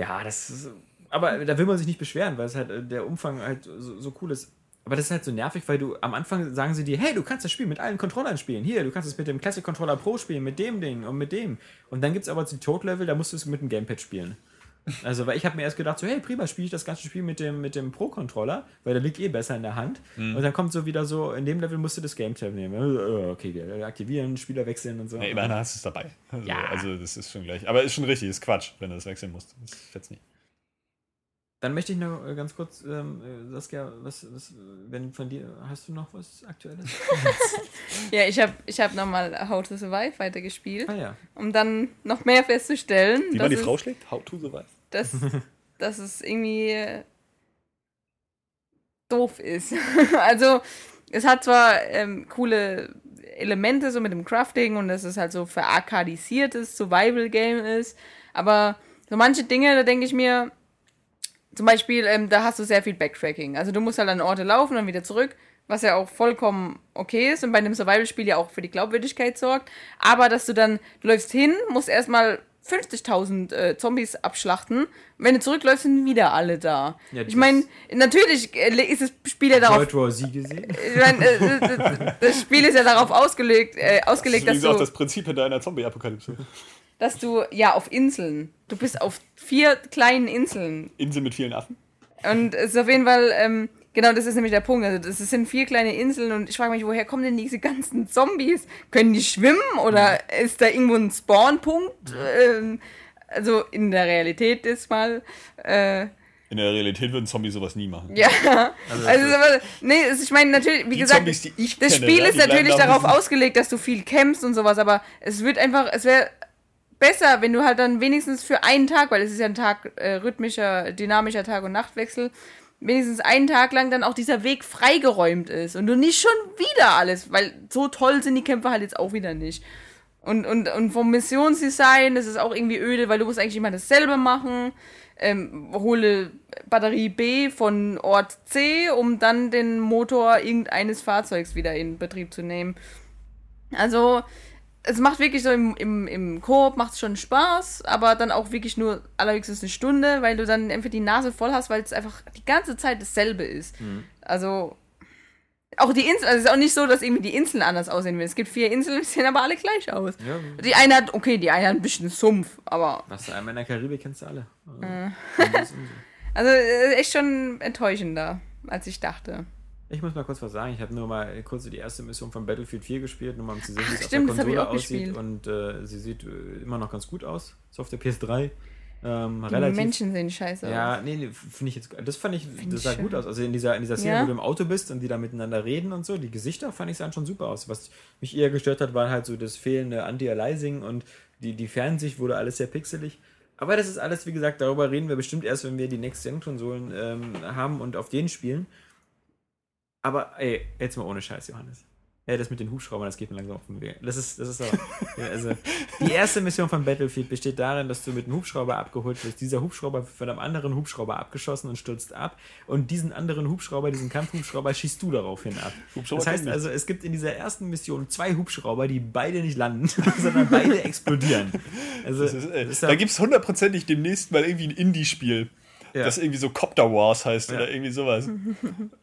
ja, das ist, aber da will man sich nicht beschweren, weil es halt äh, der Umfang halt so, so cool ist. Aber das ist halt so nervig, weil du am Anfang sagen sie dir, hey, du kannst das Spiel mit allen Controllern spielen. Hier, du kannst es mit dem Classic Controller Pro spielen, mit dem Ding und mit dem. Und dann gibt es aber die Tod-Level, da musst du es mit dem Gamepad spielen. Also, weil ich habe mir erst gedacht, so, hey, prima, spiele ich das ganze Spiel mit dem, mit dem Pro-Controller, weil der liegt eh besser in der Hand. Und dann kommt so wieder so, in dem Level musst du das Gamepad nehmen. Äh, Okay, wir aktivieren, Spieler wechseln und so. Ja, immerhin hast du es dabei. Also, Ja. also, das ist schon gleich. Aber ist schon richtig, ist Quatsch, wenn du das wechseln musst. Das fetzt nicht. Dann möchte ich noch äh, ganz kurz, ähm, äh, Saskia, was, was, wenn von dir, hast du noch was Aktuelles? Ja, ich habe ich hab nochmal How to Survive weitergespielt, ah ja. um dann noch mehr festzustellen, Wie dass, man die es, Frau schlägt? How to survive? dass, dass es irgendwie äh, doof ist. also, es hat zwar ähm, coole Elemente so mit dem Crafting und dass es halt so verarkadisiertes Survival-Game ist, aber so manche Dinge, da denke ich mir, zum Beispiel, ähm, da hast du sehr viel Backtracking. Also du musst halt an Orte laufen und wieder zurück, was ja auch vollkommen okay ist und bei einem Survival-Spiel ja auch für die Glaubwürdigkeit sorgt. Aber dass du dann, du läufst hin, musst erstmal 50.000 äh, Zombies abschlachten. Wenn du zurückläufst, sind wieder alle da. Ja, ich das- meine, natürlich äh, ist das Spiel ja darauf War Z gesehen? ich mein, äh, das- das Spiel ist ja darauf ausgelegt, äh, ausgelegt das dass, ist auch du, das Prinzip hinter einer Zombie-Apokalypse. Dass du, ja, auf Inseln. Du bist auf vier kleinen Inseln. Insel mit vielen Affen. Und es ist auf jeden Fall, ähm, genau, das ist nämlich der Punkt. Also, das sind vier kleine Inseln und ich frage mich, woher kommen denn diese ganzen Zombies? Können die schwimmen oder ist da irgendwo ein Spawnpunkt? Ähm, also, in der Realität ist mal. Äh, In der Realität würden Zombies sowas nie machen. ja. Also, ist aber, nee, es ist, ich meine, natürlich, wie Die gesagt, Zombies, die ich das kenne, Spiel ja, ist natürlich da darauf ausgelegt, dass du viel kämpfst und sowas, aber es wird einfach, es wäre besser, wenn du halt dann wenigstens für einen Tag, weil es ist ja ein Tag äh, rhythmischer, dynamischer Tag- und Nachtwechsel, wenigstens einen Tag lang dann auch dieser Weg freigeräumt ist und du nicht schon wieder alles, weil so toll sind die Kämpfe halt jetzt auch wieder nicht. Und, und, und vom Missionsdesign ist es auch irgendwie öde, weil du musst eigentlich immer dasselbe machen. Ähm, hole Batterie B von Ort C, um dann den Motor irgendeines Fahrzeugs wieder in Betrieb zu nehmen. Also, es macht wirklich so im, im, im Koop macht schon Spaß, aber dann auch wirklich nur allerhöchstens eine Stunde, weil du dann einfach die Nase voll hast, weil es einfach die ganze Zeit dasselbe ist. Also, auch die Inseln, also es ist auch nicht so, dass irgendwie die Inseln anders aussehen will. Es gibt vier Inseln, die sehen aber alle gleich aus. Ja, Die eine hat, okay, die eine hat ein bisschen Sumpf, aber. was du einmal in der Karibik kennst du alle. Äh. Also, Also echt schon enttäuschender, als ich dachte. Ich muss mal kurz was sagen. Ich habe nur mal kurz die erste Mission von Battlefield 4 gespielt, nur mal um zu sehen, wie es auf der Konsole aussieht. Und äh, sie sieht äh, immer noch ganz gut aus. Ist auf der PS3. Ähm, Die relativ. Menschen sehen scheiße aus. Ja, nee, nee finde ich jetzt, das fand ich, Find das sah schön. gut aus. Also in dieser, in dieser Szene, Ja. wo du im Auto bist und die da miteinander reden und so, die Gesichter fand ich sahen schon super aus. Was mich eher gestört hat, war halt so das fehlende Anti-Aliasing und die, die Fernsicht wurde alles sehr pixelig. Aber das ist alles, wie gesagt, darüber reden wir bestimmt erst, wenn wir die Next-Gen-Konsolen ähm, haben und auf denen spielen. Aber ey, jetzt mal ohne Scheiß, Johannes. Ja, das mit den Hubschraubern, das geht mir langsam auf den Weg. Das ist, das ist aber. ja, also, die erste Mission von Battlefield besteht darin, dass du mit einem Hubschrauber abgeholt wirst. Dieser Hubschrauber wird von einem anderen Hubschrauber abgeschossen und stürzt ab. Und diesen anderen Hubschrauber, diesen Kampfhubschrauber, schießt du daraufhin ab. Hubschrauber das heißt also, es gibt in dieser ersten Mission zwei Hubschrauber, die beide nicht landen, sondern beide explodieren. Also, ist, äh, da gibt es hundertprozentig demnächst mal irgendwie ein Indie-Spiel, Ja. das irgendwie so Copter Wars heißt Ja. oder irgendwie sowas.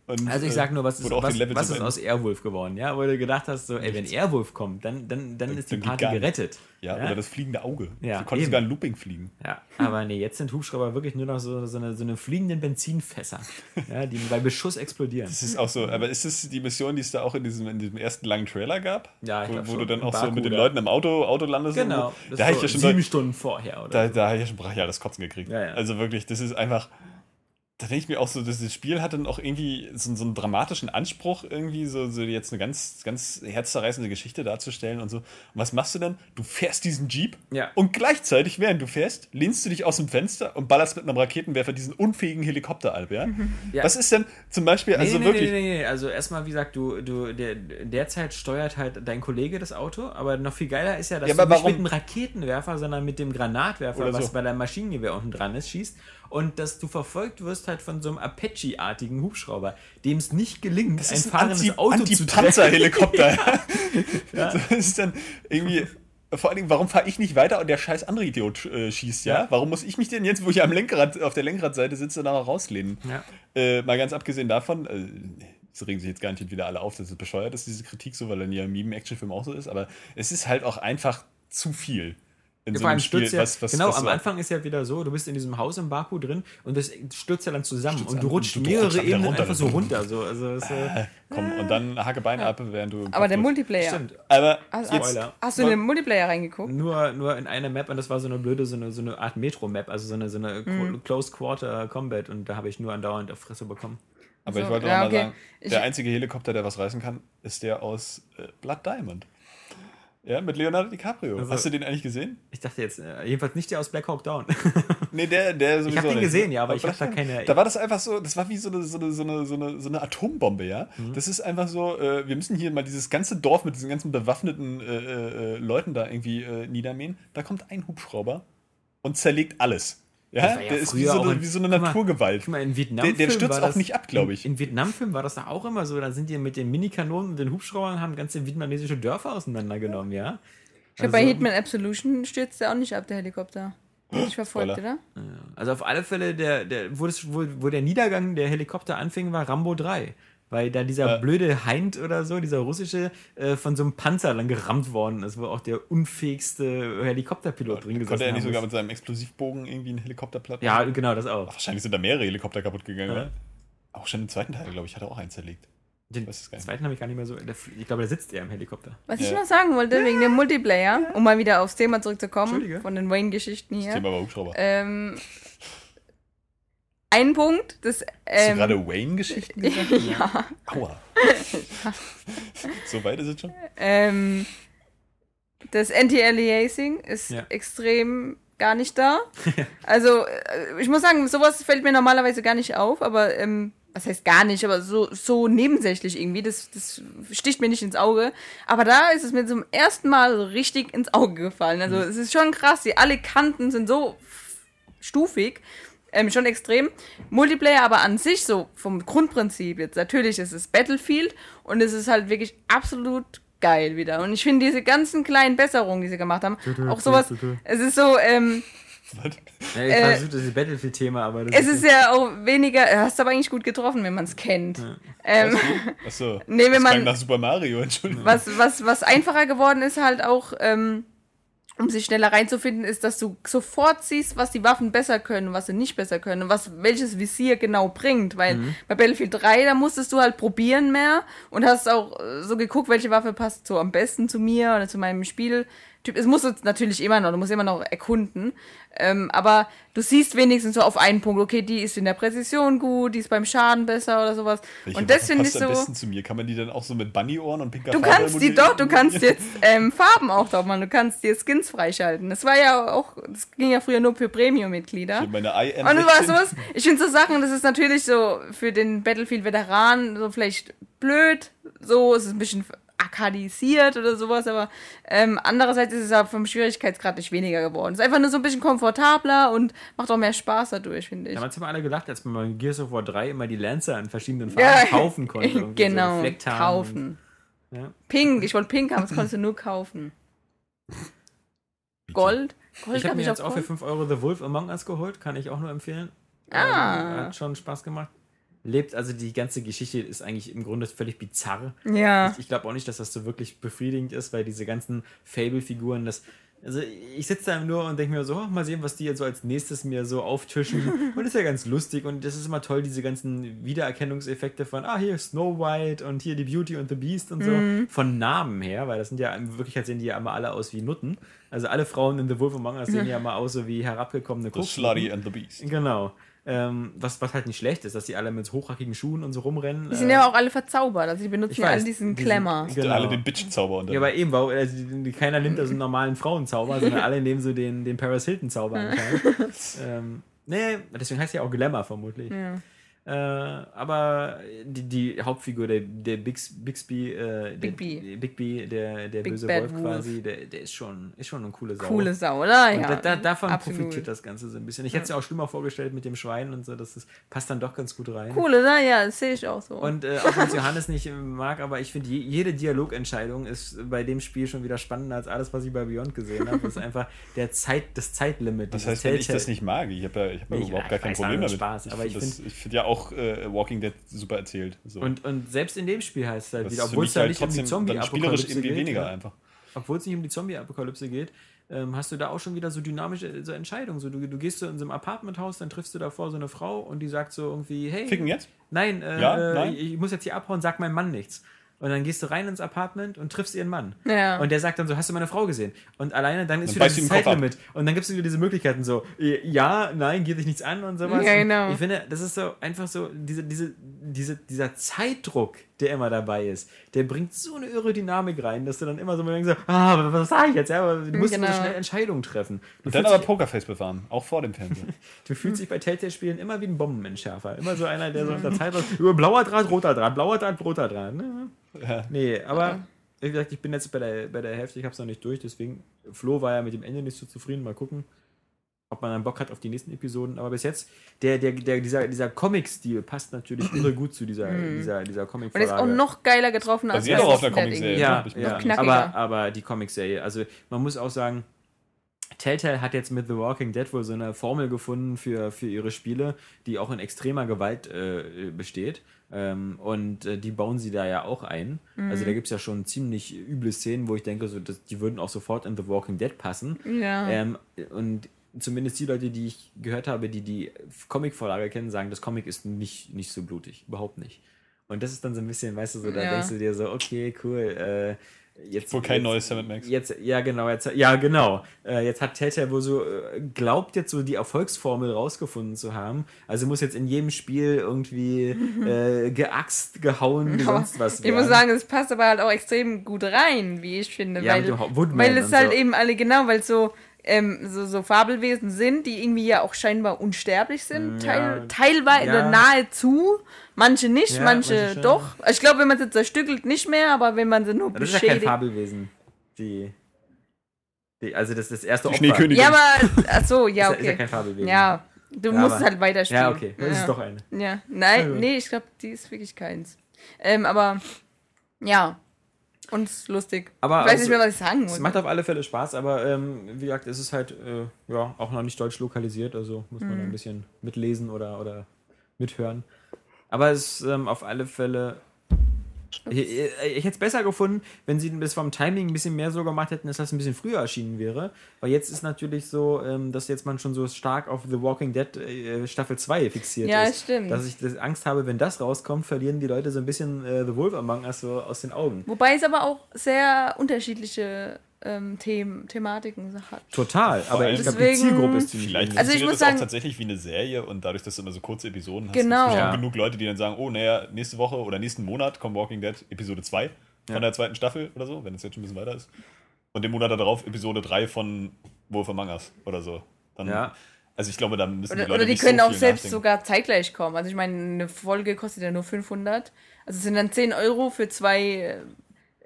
Und, Also ich äh, sag nur, was ist, was, die was ist aus Airwolf geworden, ja? Wo du gedacht hast, so, ey, wenn Airwolf kommt, dann, dann, dann ist die dann geht Party gerettet. Ja, oder das fliegende Auge. Ja, du konntest eben. sogar ein Looping fliegen. Ja, aber nee, jetzt sind Hubschrauber wirklich nur noch so, so, eine, so eine fliegenden Benzinfässer, ja, die bei Beschuss explodieren. Das ist auch so, aber ist es die Mission, die es da auch in diesem, in diesem ersten langen Trailer gab? Ja, ich wo, wo schon. du dann auch so Baku mit den. Leuten im Auto, Auto landest. Genau, so. das Da habe ich so ja schon sieben so, Stunden vorher, oder? da, so. da habe ich ja schon brachial das Kotzen gekriegt. Ja, ja. Also wirklich, das ist einfach. Da denke ich mir auch so, das Spiel hat dann auch irgendwie so, so einen dramatischen Anspruch, irgendwie so, so jetzt eine ganz, ganz herzzerreißende Geschichte darzustellen und so. Und was machst du dann? Du fährst diesen Jeep Ja. und gleichzeitig, während du fährst, lehnst du dich aus dem Fenster und ballerst mit einem Raketenwerfer diesen unfähigen Helikopter ab, ja? Ja. Was ist denn zum Beispiel, Nee, also nee, wirklich. Nee, nee, nee. Also erstmal, wie gesagt, du, du, der, derzeit steuert halt dein Kollege das Auto, aber noch viel geiler ist ja, dass Ja, du nicht mit dem Raketenwerfer, sondern mit dem Granatwerfer, Oder was so. bei deinem Maschinengewehr unten dran ist, schießt und dass du verfolgt wirst halt von so einem Apache-artigen Hubschrauber, dem es nicht gelingt, Das ein ist ein fahrendes Anti- Auto zu treffen. Anti-Panzer-Helikopter. ja. so, das ist dann irgendwie. Vor allen Dingen, warum fahre ich nicht weiter und der scheiß andere Idiot äh, schießt, ja? Ja. Warum muss ich mich denn jetzt, wo ich am Lenkrad, auf der Lenkradseite sitze, nachher rauslehnen? Ja. Äh, mal ganz abgesehen davon, äh, es regen sich jetzt gar nicht wieder alle auf, dass es bescheuert ist, diese Kritik, so, weil dann ja im Meme-Actionfilm auch so ist, aber es ist halt auch einfach zu viel. In Ja, so einem Spiel, ja, was, was, genau, was am so- Anfang ist ja wieder so, du bist in diesem Haus im Baku drin und das stürzt ja dann zusammen Stürzt und du an rutscht und du mehrere Ebenen runter. einfach so runter. So, also es, äh, Komm, und dann hake Beine ab, während du. Aber der. Multiplayer. stimmt. Aber Hast, jetzt, Spoiler. hast du in den Multiplayer reingeguckt? Nur, nur in einer Map und das war so eine blöde, so eine, so eine Art Metro-Map, also so eine, so eine Mhm. Close Quarter Combat und da habe ich nur andauernd auf Fresse bekommen. Aber ich So, wollte ja, auch mal okay. sagen, Ich- der einzige Helikopter, der was reißen kann, ist der aus äh, Blood Diamond. Ja, mit Leonardo DiCaprio. Also- Hast du den eigentlich gesehen? Ich dachte jetzt, äh, jedenfalls nicht der aus Black Hawk Down. Nee, der, der sowieso hab den gesehen, ja, aber ich Blood hab da keine- Da war das einfach so, das war wie so eine, so eine, so eine, so eine, so eine Atombombe, ja. Mhm. Das ist einfach so, äh, wir müssen hier mal dieses ganze Dorf mit diesen ganzen bewaffneten äh, äh, äh, Leuten da irgendwie äh, niedermähen. Da kommt ein Hubschrauber und zerlegt alles. Ja, Das ja der ist wie so, auch eine, in- wie so eine Guck mal, Naturgewalt. Guck mal, in Vietnam Der- der stürzt auch nicht ab, glaub ich. In, in Vietnam-Film war das doch auch immer so, da sind die mit den Minikanonen und den Hubschraubern haben ganze vietnamesische Dörfer auseinandergenommen, ja. Ich glaube, bei Also- Hitman Absolution stürzt der auch nicht ab, der Helikopter. Hat dich verfolgt, Spoiler. oder? Also auf alle Fälle, der, der, wo, das, wo, wo der Niedergang der Helikopter anfing, war Rambo 3. Weil da dieser Ja. blöde Heint oder so, dieser russische, äh, von so einem Panzer dann gerammt worden ist, wo auch der unfähigste Helikopterpilot drin gesessen Konnte er nicht sogar mit seinem Explosivbogen irgendwie einen Helikopter platt Ja, machen? genau, das auch. Wahrscheinlich sind da mehrere Helikopter kaputt gegangen, Ja. oder? Auch schon im zweiten Teil, glaube ich, hat er auch einen zerlegt. Den zweiten habe ich gar nicht mehr so. Ich glaube, der sitzt eher im Helikopter. Was ich Ja. noch sagen wollte, wegen dem Multiplayer, um mal wieder aufs Thema zurückzukommen, von den Wayne-Geschichten Das hier. Thema war Hubschrauber. Ähm, ein Punkt, das. Hast du Ähm, gerade Wayne-Geschichten gesagt? ja. Aua. so weit ist es schon? Ähm, das Anti-Aliasing ist Ja. extrem gar nicht da. also, äh, ich muss sagen, sowas fällt mir normalerweise gar nicht auf, aber ähm, was heißt gar nicht, aber so, so nebensächlich irgendwie, das, das sticht mir nicht ins Auge. Aber da ist es mir zum ersten Mal so richtig ins Auge gefallen. Also, es ist schon krass, die alle Kanten sind so stufig. Ähm, schon extrem. Multiplayer aber an sich, so vom Grundprinzip jetzt, natürlich ist es Battlefield und es ist halt wirklich absolut geil wieder. Und ich finde diese ganzen kleinen Besserungen, die sie gemacht haben, auch sowas, es ist so, ähm? Ja, ich Äh, versuche das Battlefield-Thema, aber das es ist ja auch weniger, hast aber eigentlich gut getroffen, wenn man es kennt. Ähm, Achso. Nee, wenn das man- nach Super Mario, Entschuldigung. was, was, was einfacher geworden ist halt auch, ähm, um sich schneller reinzufinden, ist, dass du sofort siehst, was die Waffen besser können, was sie nicht besser können, und was welches Visier genau bringt. Weil bei Battlefield 3, da musstest du halt probieren mehr und hast auch äh, so geguckt, welche Waffe passt so am besten zu mir oder zu meinem Spieltyp Typ. Es muss natürlich immer noch, du musst immer noch erkunden. Ähm, aber du siehst wenigstens so auf einen Punkt, okay, die ist in der Präzision gut, die ist beim Schaden besser oder sowas. Welche und das finde ich passt am so. besten zu mir. Kann man die dann auch so mit Bunny-Ohren und pinker Du Farbe kannst die doch, du kannst jetzt ähm, Farben auch drauf machen, du kannst dir Skins freischalten. Das war ja auch, das ging ja früher nur für Premium-Mitglieder. Und du weißt was? Ich finde so Sachen, das ist natürlich so für den Battlefield-Veteran so vielleicht blöd, so es ist ein bisschen arkadisiert oder sowas, aber ähm, andererseits ist es ja vom Schwierigkeitsgrad nicht weniger geworden. Es ist einfach nur so ein bisschen komfortabler und macht auch mehr Spaß dadurch, finde ich. Damals haben alle gelacht, als man bei Gears of War 3 immer die Lancer in verschiedenen Farben Ja, kaufen konnte. so genau, Flecktarn kaufen. Und, ja. Pink, ich wollte Pink haben, das konntest du nur kaufen. Gold? Gold Ich habe hab mir jetzt auch auch für Gold? 5 Euro The Wolf Among Us geholt, kann ich auch nur empfehlen. Ah. Ähm, hat schon Spaß gemacht. Lebt, also die ganze Geschichte ist eigentlich im Grunde völlig bizarr. Ja. Ich, ich glaube auch nicht, dass das so wirklich befriedigend ist, weil diese ganzen Fable-Figuren, das. Also ich sitze da nur und denke mir so, oh, mal sehen, was die jetzt so als nächstes mir so auftischen. und das ist ja ganz lustig und das ist immer toll, diese ganzen Wiedererkennungseffekte von, ah, hier Snow White und hier die Beauty and the Beast und so. Mhm. Von Namen her, weil das sind ja, in Wirklichkeit sehen die ja immer alle aus wie Nutten. Also alle Frauen in The Wolf Among Us sehen ja immer aus so wie herabgekommene The Koksnutten. Slutty and the Beast. Genau. Ähm, was, was halt nicht schlecht ist, dass die alle mit hochhackigen Schuhen und so rumrennen. Die sind Äh, ja auch alle verzaubert, also die benutzen ja weiß, alle diesen Klemmer. Genau. Alle den Bitch-Zauber unter. Ja, aber eben, weil, also, die- die- keiner nimmt da so einen normalen Frauenzauber, sondern alle nehmen so den, den Paris Hilton-Zauber anscheinend. ähm, nee, deswegen heißt ja auch Glamour vermutlich. Ja. Äh, aber die, die Hauptfigur, der, der Bix, Bixby, äh, der, Big B. Big B, der, der Big böse Bad Wolf Wolf. quasi, der, der ist schon, ist schon eine coole Sau. Coole Sau, oder? Und Ja, da, da, davon absolut. profitiert das Ganze so ein bisschen. Ich hätte es mir auch schlimmer vorgestellt mit dem Schwein und so, das ist, passt dann doch ganz gut rein. Cool, oder? Ja, das sehe ich auch so. Und äh, auch wenn es Johannes nicht mag, aber ich finde, je, jede Dialogentscheidung ist bei dem Spiel schon wieder spannender als alles, was ich bei Beyond gesehen habe. Das ist einfach der Zeit, das Zeitlimit. Das heißt, wenn ich das nicht mag, ich habe ja, ich hab ja überhaupt gar kein Problem das damit. Spaß, aber ich find das- find- ich finde ja auch äh, Walking Dead super erzählt. So. Und, und selbst in dem Spiel heißt es halt das wieder, obwohl es halt nicht um die Zombie-Apokalypse geht, weniger ja, einfach. obwohl es nicht um die Zombie-Apokalypse geht, ähm, hast du da auch schon wieder so dynamische so Entscheidungen. So, du, du gehst so in so einem Apartmenthaus, dann triffst du davor so eine Frau und die sagt so irgendwie, hey, Ficken jetzt? nein, äh, Ja? Nein? Ich, ich muss jetzt hier abhauen, sag meinem Mann nichts. Und dann gehst du rein ins Apartment und triffst ihren Mann. Ja. Und der sagt dann so, hast du meine Frau gesehen? Und alleine dann ist Dann wieder dieses du. Zeitlimit. Und dann gibt es wieder diese Möglichkeiten so, äh, ja, nein, geht dich nichts an und sowas. Ja, Und genau. Ich finde, das ist so einfach so, diese, diese, diese, dieser Zeitdruck, der immer dabei ist, der bringt so eine irre Dynamik rein, dass du dann immer so mal denkst, so, ah, was sag ich jetzt? Ja, aber du musst Genau. immer schnell Entscheidungen treffen. Du Und dann aber Pokerface bewahren, auch vor dem Fernseher. Du fühlst dich bei Telltale-Spielen immer wie ein Bombenentschärfer. Immer so einer, der so unter Zeit über blauer Draht, roter Draht, blauer Draht, roter Draht. Ne? Ja. Nee, aber wie gesagt, ich bin jetzt bei der, bei der Hälfte, ich habe es noch nicht durch, deswegen, Flo war ja mit dem Ende nicht so zufrieden. Mal gucken, ob man dann Bock hat auf die nächsten Episoden. Aber bis jetzt, der, der, der, dieser, dieser Comic-Stil passt natürlich irre gut zu dieser, dieser, dieser comic Und ist auch noch geiler getroffen als Basiert auch auf der Comicserie. ja, mir ja. Aber, aber die Comic-Serie, also man muss auch sagen, Telltale hat jetzt mit The Walking Dead wohl so eine Formel gefunden für, für ihre Spiele, die auch in extremer Gewalt äh, besteht. Ähm, und äh, die bauen sie da ja auch ein. Also da gibt es ja schon ziemlich üble Szenen, wo ich denke, so, dass, die würden auch sofort in The Walking Dead passen. Ja. Ähm, und zumindest die Leute, die ich gehört habe, die die Comic-Vorlage kennen, sagen, das Comic ist nicht, nicht so blutig. Überhaupt nicht. Und das ist dann so ein bisschen, weißt du, so, da Ja. denkst du dir so, okay, cool. Äh, jetzt, Wohl kein jetzt, neues Sam Max. Jetzt, ja, genau, jetzt, ja, genau. Äh, jetzt hat Telltale wohl so, äh, glaubt jetzt so die Erfolgsformel rausgefunden zu haben. Also muss jetzt in jedem Spiel irgendwie äh, geaxt, gehauen, sonst was ich muss sagen, es passt aber halt auch extrem gut rein, wie ich finde. Ja, weil, weil es halt so. eben alle, genau, weil so, ähm, so, so Fabelwesen sind, die irgendwie ja auch scheinbar unsterblich sind. Mm, Teil, ja. teilweise Ja. nahezu. Manche nicht, Ja, manche, manche doch. Ich glaube, wenn man sie zerstückelt, nicht mehr, aber wenn man sie nur Das ist ja kein beschädigt. Fabelwesen. Die, die, also das ist das erste Die Opfer. Schneekönigin. ja, aber, ach so, ja, Ist ja- ist ja okay. kein Fabelwesen. Ja, du Ja, musst aber- es halt weiterspielen. Ja, okay. Das ja. ist doch eine. Ja, nein, nee, ich glaube, die ist wirklich keins. Ähm, aber ja. Und es ist lustig. Aber ich weiß also, nicht mehr, was ich sagen Es muss. macht auf alle Fälle Spaß, aber ähm, wie gesagt, es ist halt äh, ja, auch noch nicht deutsch lokalisiert, also muss man Mhm. ein bisschen mitlesen oder, oder mithören. Aber es ist ähm, auf alle Fälle. Ich, ich, ich hätte es besser gefunden, wenn sie das vom Timing ein bisschen mehr so gemacht hätten, dass das ein bisschen früher erschienen wäre. Weil jetzt ist natürlich so, ähm, dass jetzt man schon so stark auf The Walking Dead äh, Staffel 2 fixiert Ja, ist. stimmt. Dass ich das Angst habe, wenn das rauskommt, verlieren die Leute so ein bisschen äh, The Wolf Among Us so aus den Augen. Wobei es aber auch sehr unterschiedliche ähm, Themen, Thematiken hat. Total, aber allem- ich glaube, die Deswegen- Zielgruppe ist ziemlich Vielleicht. Also ich muss das sagen- auch tatsächlich wie eine Serie und dadurch, dass du immer so kurze Episoden hast, Genau. gibt es Ja. genug Leute, die dann sagen, oh, naja, nächste Woche oder nächsten Monat kommt Walking Dead Episode 2 von Ja. der zweiten Staffel oder so, wenn es jetzt schon ein bisschen weiter ist. Und den Monat darauf Episode 3 von Wolf Among Us oder so. Dann, Ja. Also ich glaube, da müssen die Oder, Leute oder die nicht können so auch selbst nachdenken. sogar zeitgleich kommen. Also ich meine, eine Folge kostet ja nur 500. Also es sind dann 10 Euro für zwei äh,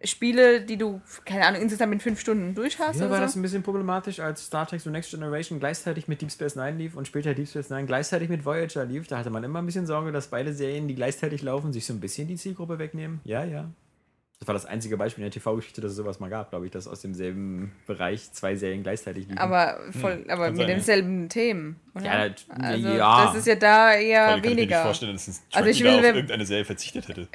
Spiele, die du, keine Ahnung, insgesamt in 5 Stunden durch hast. Mir war oder das so. ein bisschen problematisch, als Star Trek so Next Generation gleichzeitig mit Deep Space Nine lief und später Deep Space Nine gleichzeitig mit Voyager lief. Da hatte man immer ein bisschen Sorge, dass beide Serien, die gleichzeitig laufen, sich so ein bisschen die Zielgruppe wegnehmen. Ja, ja. Das war das einzige Beispiel in der TV-Geschichte, dass es sowas mal gab, glaube ich, dass aus demselben Bereich zwei Serien gleichzeitig liefen. Aber, voll, aber kann mit sein, ja. denselben Themen. Oder? Ja, das- also, ja. Das ist ja da eher kann ich mir nicht weniger. vorstellen, dass ein Also ich will, auf irgendeine Serie verzichtet hätte.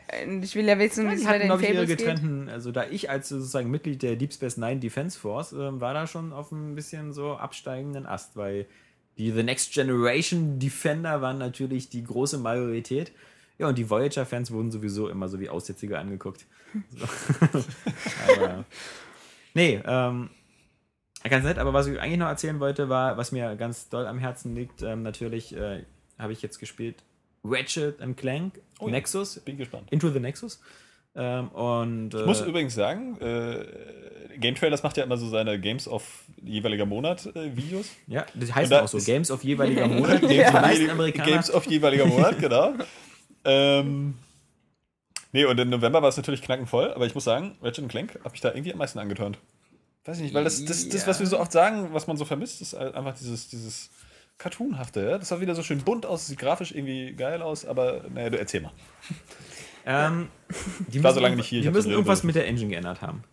Ich will ja wissen, wie es die bei den glaube ich, ihre Fables geht. getrennten, also da ich als sozusagen Mitglied der Deep Space Nine Defense Force ähm, war da schon auf ein bisschen so absteigenden Ast, weil die The Next Generation Defender waren natürlich die große Majorität. Ja, und die Voyager-Fans wurden sowieso immer so wie Aussätzige angeguckt. So. aber, nee, ähm, ganz nett, aber was ich eigentlich noch erzählen wollte, war, was mir ganz doll am Herzen liegt, ähm, natürlich äh, habe ich jetzt gespielt Ratchet and Clank, Oh ja. Nexus, Bin gespannt. Into the Nexus. Ähm, und äh, Ich muss übrigens sagen, äh, Game Trailers macht ja immer so seine Games of jeweiliger Monat äh, Videos. ja, das heißt da auch so, Games of jeweiliger Monat. Games, Die of, meisten je- Amerikaner. Games of jeweiliger Monat, genau. ähm, nee, und im November war es natürlich knackenvoll, aber ich muss sagen, Ratchet Clank habe ich da irgendwie am meisten angeturnt. Weiß ich nicht, weil das, das, das, was wir so oft sagen, was man so vermisst, ist halt einfach dieses, dieses Cartoonhafte. Ja? Das sah wieder so schön bunt aus, sieht grafisch irgendwie geil aus, aber naja, du erzähl mal. ähm, die war so müssen lange nicht hier, ich Die müssen irgendwas mit der Engine geändert haben.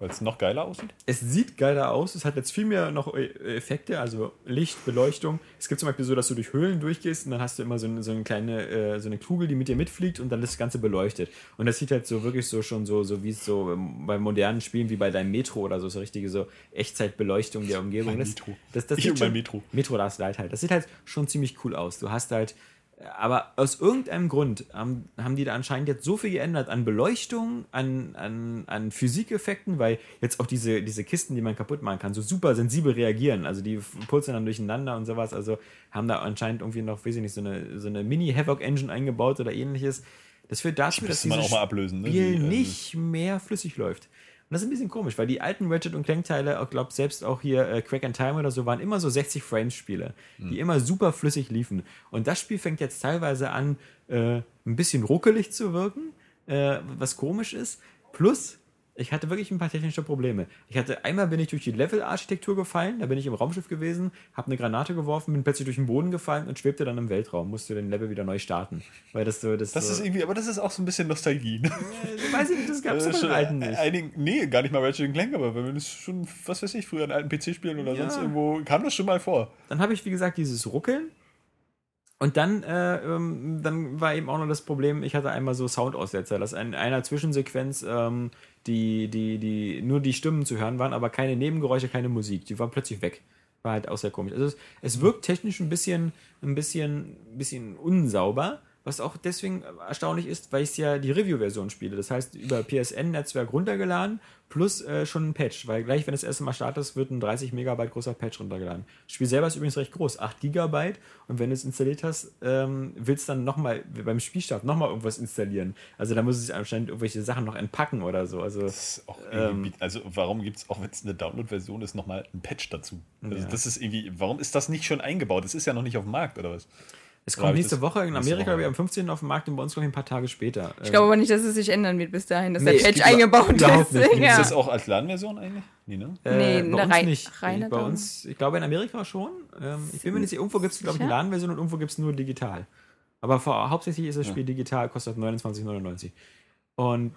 Weil es noch geiler aussieht. Es sieht geiler aus, es hat jetzt viel mehr noch äh, Effekte, also Licht, Beleuchtung. Es gibt zum Beispiel so, dass du durch Höhlen durchgehst und dann hast du immer so eine, so eine kleine, äh, so eine Kugel, die mit dir mitfliegt und dann das Ganze beleuchtet. Und das sieht halt so wirklich so schon so, so wie es so ähm, bei modernen Spielen wie bei deinem Metro oder so, so richtige so Echtzeitbeleuchtung der Umgebung. Mein Das, Metro. das, das Ich sieht schon- Metro. Metro Last Light halt. Das sieht halt schon ziemlich cool aus. Du hast halt, aber aus irgendeinem Grund haben, haben die da anscheinend jetzt so viel geändert an Beleuchtung, an, an, an Physikeffekten, weil jetzt auch diese, diese Kisten, die man kaputt machen kann, so super sensibel reagieren. Also die pulsen dann durcheinander und sowas. Also haben da anscheinend irgendwie noch, weiß ich nicht, so eine, so eine Mini-Havoc-Engine eingebaut oder ähnliches. Das führt dazu, dass man dieses auch mal ablösen, ne? Spiel Die, ähm, nicht mehr flüssig läuft. Und das ist ein bisschen komisch, weil die alten Ratchet und Clank-Teile, ich glaube selbst auch hier äh, Crack and Time oder so, waren immer so 60 Frames-Spiele, die immer super flüssig liefen. Und das Spiel fängt jetzt teilweise an, äh, ein bisschen ruckelig zu wirken, äh, was komisch ist. Plus, ich hatte wirklich ein paar technische Probleme. Ich hatte einmal bin ich durch die Level-Architektur gefallen, da bin ich im Raumschiff gewesen, habe eine Granate geworfen, bin plötzlich durch den Boden gefallen und schwebte dann im Weltraum, musste den Level wieder neu starten. Weil das so, das, Das so, ist irgendwie, aber das ist auch so ein bisschen Nostalgie. Ne? ich weiß nicht, das gab es Äh, schon alten nicht. Einigen, nee, gar nicht mal Ratchet Clank, aber wenn es schon, was weiß ich, früher an alten PC-Spielen oder Ja. sonst irgendwo, kam das schon mal vor. dann habe ich, wie gesagt, dieses Ruckeln. Und dann, äh, ähm, dann war eben auch noch das Problem, ich hatte einmal so Soundaussetzer, dass in einer Zwischensequenz ähm, die, die, die, nur die Stimmen zu hören waren, aber keine Nebengeräusche, keine Musik. Die waren plötzlich weg. War halt auch sehr komisch. Also es, es wirkt technisch ein bisschen, ein bisschen, ein bisschen unsauber, was auch deswegen erstaunlich ist, weil ich ja die Review-Version spiele. Das heißt, über PSN-Netzwerk runtergeladen, plus äh, schon ein Patch, weil gleich, wenn das erste Mal startet, wird ein 30 Megabyte großer Patch runtergeladen. Das Spiel selber ist übrigens recht groß, 8 Gigabyte. Und wenn du es installiert hast, ähm, willst du dann nochmal beim Spielstart nochmal irgendwas installieren. Also da muss es anscheinend irgendwelche Sachen noch entpacken oder so. Also Ähm. also warum gibt es, auch wenn es eine Download-Version ist, nochmal ein Patch dazu? Also Ja. das ist irgendwie, warum ist das nicht schon eingebaut? Das ist ja noch nicht auf dem Markt, oder was? Es kommt ich nächste Woche in Amerika, Woche? wir am 15. auf dem Markt und bei uns, glaube ich, ein paar Tage später. Ich glaube aber nicht, dass es sich ändern wird bis dahin, dass Nee, der Patch eingebaut ist. nicht. Gibt's Ist Ja. das auch als Ladenversion eigentlich? Nee, ne? Äh, Nee, bei uns rei- nicht. reine bei uns, ich glaube in Amerika schon. Ähm, ich bin mir nicht sicher, irgendwo gibt es, glaube ich, eine? Ladenversion und irgendwo gibt es nur digital. Aber vor, hauptsächlich ist das Spiel digital, kostet 29,99. Und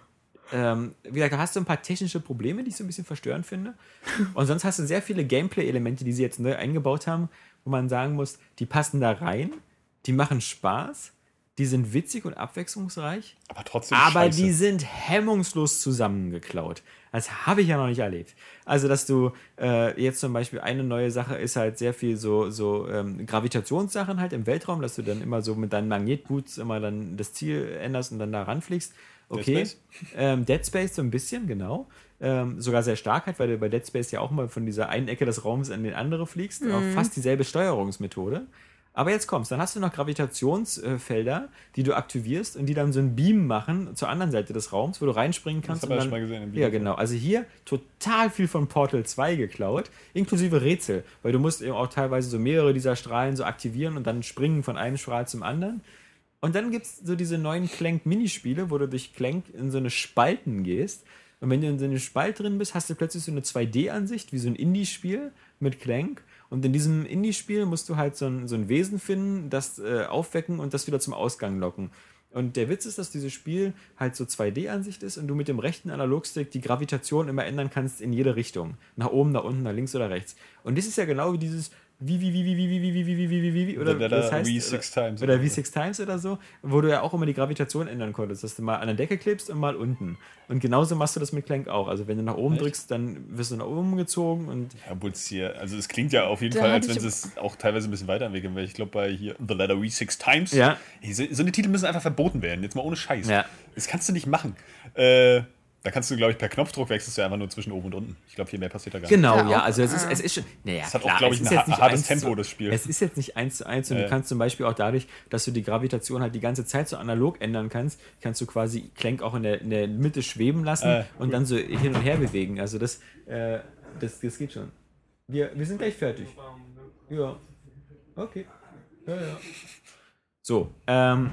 ähm, wie gesagt, da hast du ein paar technische Probleme, die ich so ein bisschen verstörend finde. Und sonst hast du sehr viele Gameplay-Elemente, die sie jetzt neu eingebaut haben, wo man sagen muss, die passen da rein, die machen Spaß, die sind witzig und abwechslungsreich. Aber trotzdem Aber scheiße. die sind hemmungslos zusammengeklaut. Das habe ich ja noch nicht erlebt. Also, dass du äh, jetzt zum Beispiel eine neue Sache ist halt sehr viel so, so ähm, Gravitationssachen halt im Weltraum, dass du dann immer so mit deinen Magnetboots immer dann das Ziel änderst und dann da ranfliegst. Okay. Dead Space? Ähm, Dead Space so ein bisschen, genau. ähm, sogar sehr stark hat, weil du bei Dead Space ja auch mal von dieser einen Ecke des Raums an den andere fliegst. Auch fast dieselbe Steuerungsmethode. Aber jetzt kommst, dann hast du noch Gravitationsfelder, die du aktivierst und die dann so einen Beam machen zur anderen Seite des Raums, wo du reinspringen kannst. und wir dann, schon mal gesehen im Ja, Video. genau. Also hier total viel von Portal 2 geklaut, inklusive Rätsel, weil du musst eben auch teilweise so mehrere dieser Strahlen so aktivieren und dann springen von einem Strahl zum anderen. Und dann gibt es so diese neuen Clank-Minispiele, wo du durch Clank in so eine Spalten gehst. Und wenn du in so eine Spalt drin bist, hast du plötzlich so eine 2D-Ansicht, wie so ein Indie-Spiel mit Clank. Und in diesem Indie-Spiel musst du halt so ein, so ein Wesen finden, das äh, aufwecken und das wieder zum Ausgang locken. Und der Witz ist, dass dieses Spiel halt so 2D-Ansicht ist und du mit dem rechten Analogstick die Gravitation immer ändern kannst in jede Richtung. Nach oben, nach unten, nach links oder rechts. Und das ist ja genau wie dieses wie, wie, wie, wie, wie, wie, wie, wie, wie, wie, wie, wie, wie, oder das heißt, wie six oder, times oder oder wie six times oder so, wo du ja auch immer die Gravitation ändern konntest, dass du mal an der Decke klebst und mal unten. Und genauso machst du das mit Clank auch. Also wenn du nach oben Echt? drückst, dann wirst du nach oben gezogen und Ja, hier, also es klingt ja auf jeden Da Fall, als wenn sie es auch teilweise ein bisschen weiterentwickeln, weil ich glaube bei hier The Letter We Six Times, Ja. So, so eine Titel müssen einfach verboten werden, jetzt mal ohne Scheiß. Ja. Das kannst du nicht machen. Äh, da kannst du, glaube ich, per Knopfdruck wechselst du einfach nur zwischen oben und unten. Ich glaube, viel mehr passiert da gar Genau, Ja, ja, auch. also es ist, es ist schon. Naja, Es hat auch, klar, glaub es ich, ein jetzt ha- nicht hartes Tempo, zu, das Spiel. Es ist jetzt nicht eins zu eins und Äh. du kannst zum Beispiel auch dadurch, dass du die Gravitation halt die ganze Zeit so analog ändern kannst, kannst du quasi Clank auch in der, in der Mitte schweben lassen Äh, und dann so hin und her bewegen. Also das, äh, das, das geht schon. Wir, wir sind gleich fertig. Ja. Okay. Ja, ja. So, ähm,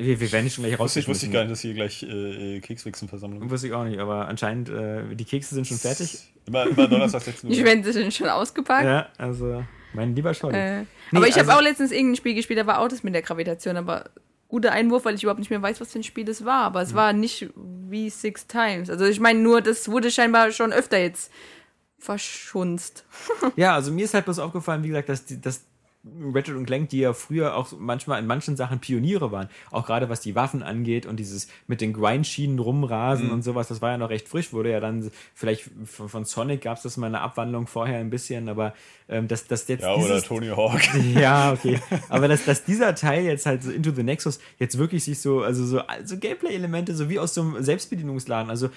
wir, wir werden schon gleich raus. Wusste ich, wusste gar nicht, dass hier gleich äh, äh, Kekswichsen-Versammlung ist. Wusste ich auch nicht, aber anscheinend, äh, die Kekse sind schon fertig. Immer, immer Donnerstag 16 Die Uhr. Schwänze sind schon ausgepackt. Ja, also, mein lieber Scholli. Äh, Nee, aber ich habe also- auch letztens irgendein Spiel gespielt, da war auch das mit der Gravitation, aber guter Einwurf, weil ich überhaupt nicht mehr weiß, was für ein Spiel das war. Aber es war nicht wie Six Times. Also ich meine nur, das wurde scheinbar schon öfter jetzt verschunzt. Ja, also mir ist halt bloß aufgefallen, wie gesagt, dass, die, dass Ratchet und Clank, die ja früher auch manchmal in manchen Sachen Pioniere waren, auch gerade was die Waffen angeht und dieses mit den Grindschienen rumrasen Mhm. und sowas, das war ja noch recht frisch, wurde ja dann vielleicht von, von Sonic gab es das mal eine Abwandlung vorher ein bisschen, aber ähm, dass das jetzt Ja, oder dieses, Tony Hawk. ja, okay. Aber dass, dass dieser Teil jetzt halt so Into the Nexus jetzt wirklich sich so, also so, so Gameplay-Elemente, so wie aus so einem Selbstbedienungsladen. Also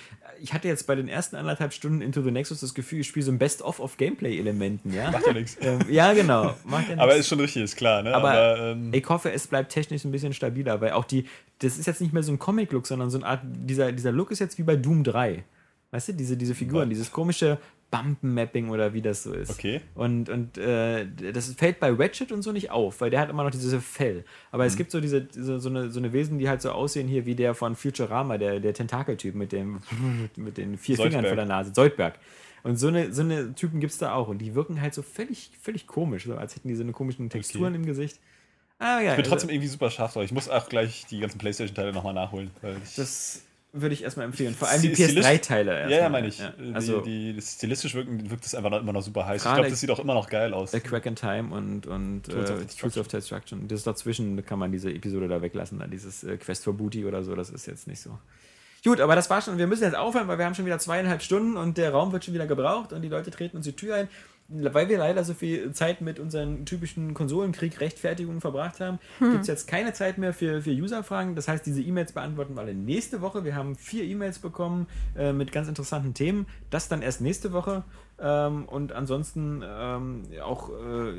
ich hatte jetzt bei den ersten anderthalb Stunden Into the Nexus das Gefühl, ich spiele so ein Best-of of Gameplay-Elementen, ja. Macht ja nichts. Ähm, ja, genau. Macht ja Aber nichts. ist schon richtig, ist klar, ne? Aber Aber, ähm, ich hoffe, es bleibt technisch ein bisschen stabiler, weil auch die, das ist jetzt nicht mehr so ein Comic-Look, sondern so eine Art, dieser, dieser Look ist jetzt wie bei Doom 3. Weißt du, diese, diese Figuren, dieses komische Bumpen-Mapping oder wie das so ist. Okay. Und, und äh, das fällt bei Ratchet und so nicht auf, weil der hat immer noch dieses Fell. Aber Mhm. es gibt so diese, diese so, eine, so eine Wesen, die halt so aussehen hier wie der von Futurama, der, der Tentakeltyp mit dem mit den vier Fingern Soldberg. vor der Nase, Soldberg. Und so eine, so eine Typen gibt es da auch. Und die wirken halt so völlig, völlig komisch, so als hätten die so eine komischen Texturen im Gesicht. Ah, ja, ich bin also- trotzdem irgendwie super scharf drauf. Ich muss auch gleich die ganzen Playstation-Teile nochmal nachholen. Das würde ich erstmal empfehlen. Vor allem die Stil- stilistisch- PS3-Teile. ja, ja, meine ich. Ja. Die, Also die, das stilistisch wirken, wirkt das einfach noch, immer noch super heiß. Ich glaube, das sieht auch immer noch geil aus. A Crack in Time und, und Tools of äh, Destruction. Tools of Destruction. Das dazwischen kann man diese Episode da weglassen. Dann dieses äh, Quest for Booty oder so, das ist jetzt nicht so. Gut, aber das war schon. Wir müssen jetzt aufhören, weil wir haben schon wieder zweieinhalb Stunden und der Raum wird schon wieder gebraucht und die Leute treten uns die Tür ein. Weil wir leider so viel Zeit mit unseren typischen Konsolenkrieg-Rechtfertigungen verbracht haben, gibt es jetzt keine Zeit mehr für, für User-Fragen. Das heißt, diese E-Mails beantworten wir alle nächste Woche. Wir haben vier E-Mails bekommen äh, mit ganz interessanten Themen. Das dann erst nächste Woche. Ähm, und ansonsten ähm, auch, äh,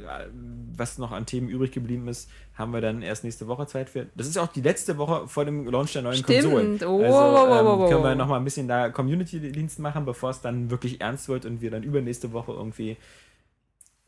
was noch an Themen übrig geblieben ist, haben wir dann erst nächste Woche Zeit für. Das ist auch die letzte Woche vor dem Launch der neuen Stimmt. Konsolen. Oh, also ähm, können wir noch mal ein bisschen da Community-Dienst machen, bevor es dann wirklich ernst wird und wir dann übernächste Woche irgendwie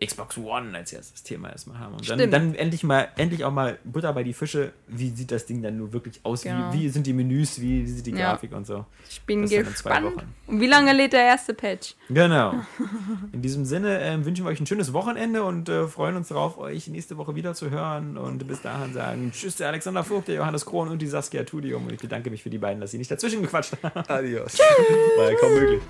Xbox One als erstes Thema erstmal haben. Und dann, Stimmt. dann endlich mal, endlich auch mal Butter bei die Fische. Wie sieht das Ding dann nur wirklich aus? Genau. Wie, wie sind die Menüs? Wie, wie sieht die Ja. Grafik und so? Ich bin Das gespannt. Wochen. Und wie lange lädt der erste Patch? Genau. In diesem Sinne ähm, wünschen wir euch ein schönes Wochenende und äh, freuen uns darauf, euch nächste Woche wieder zu hören. Und bis dahin sagen Tschüss, der Alexander Vogt, der Johannes Krohn und die Saskia Tudium. Und ich bedanke mich für die beiden, dass sie nicht dazwischen gequatscht haben. Adios. War ja kaum möglich.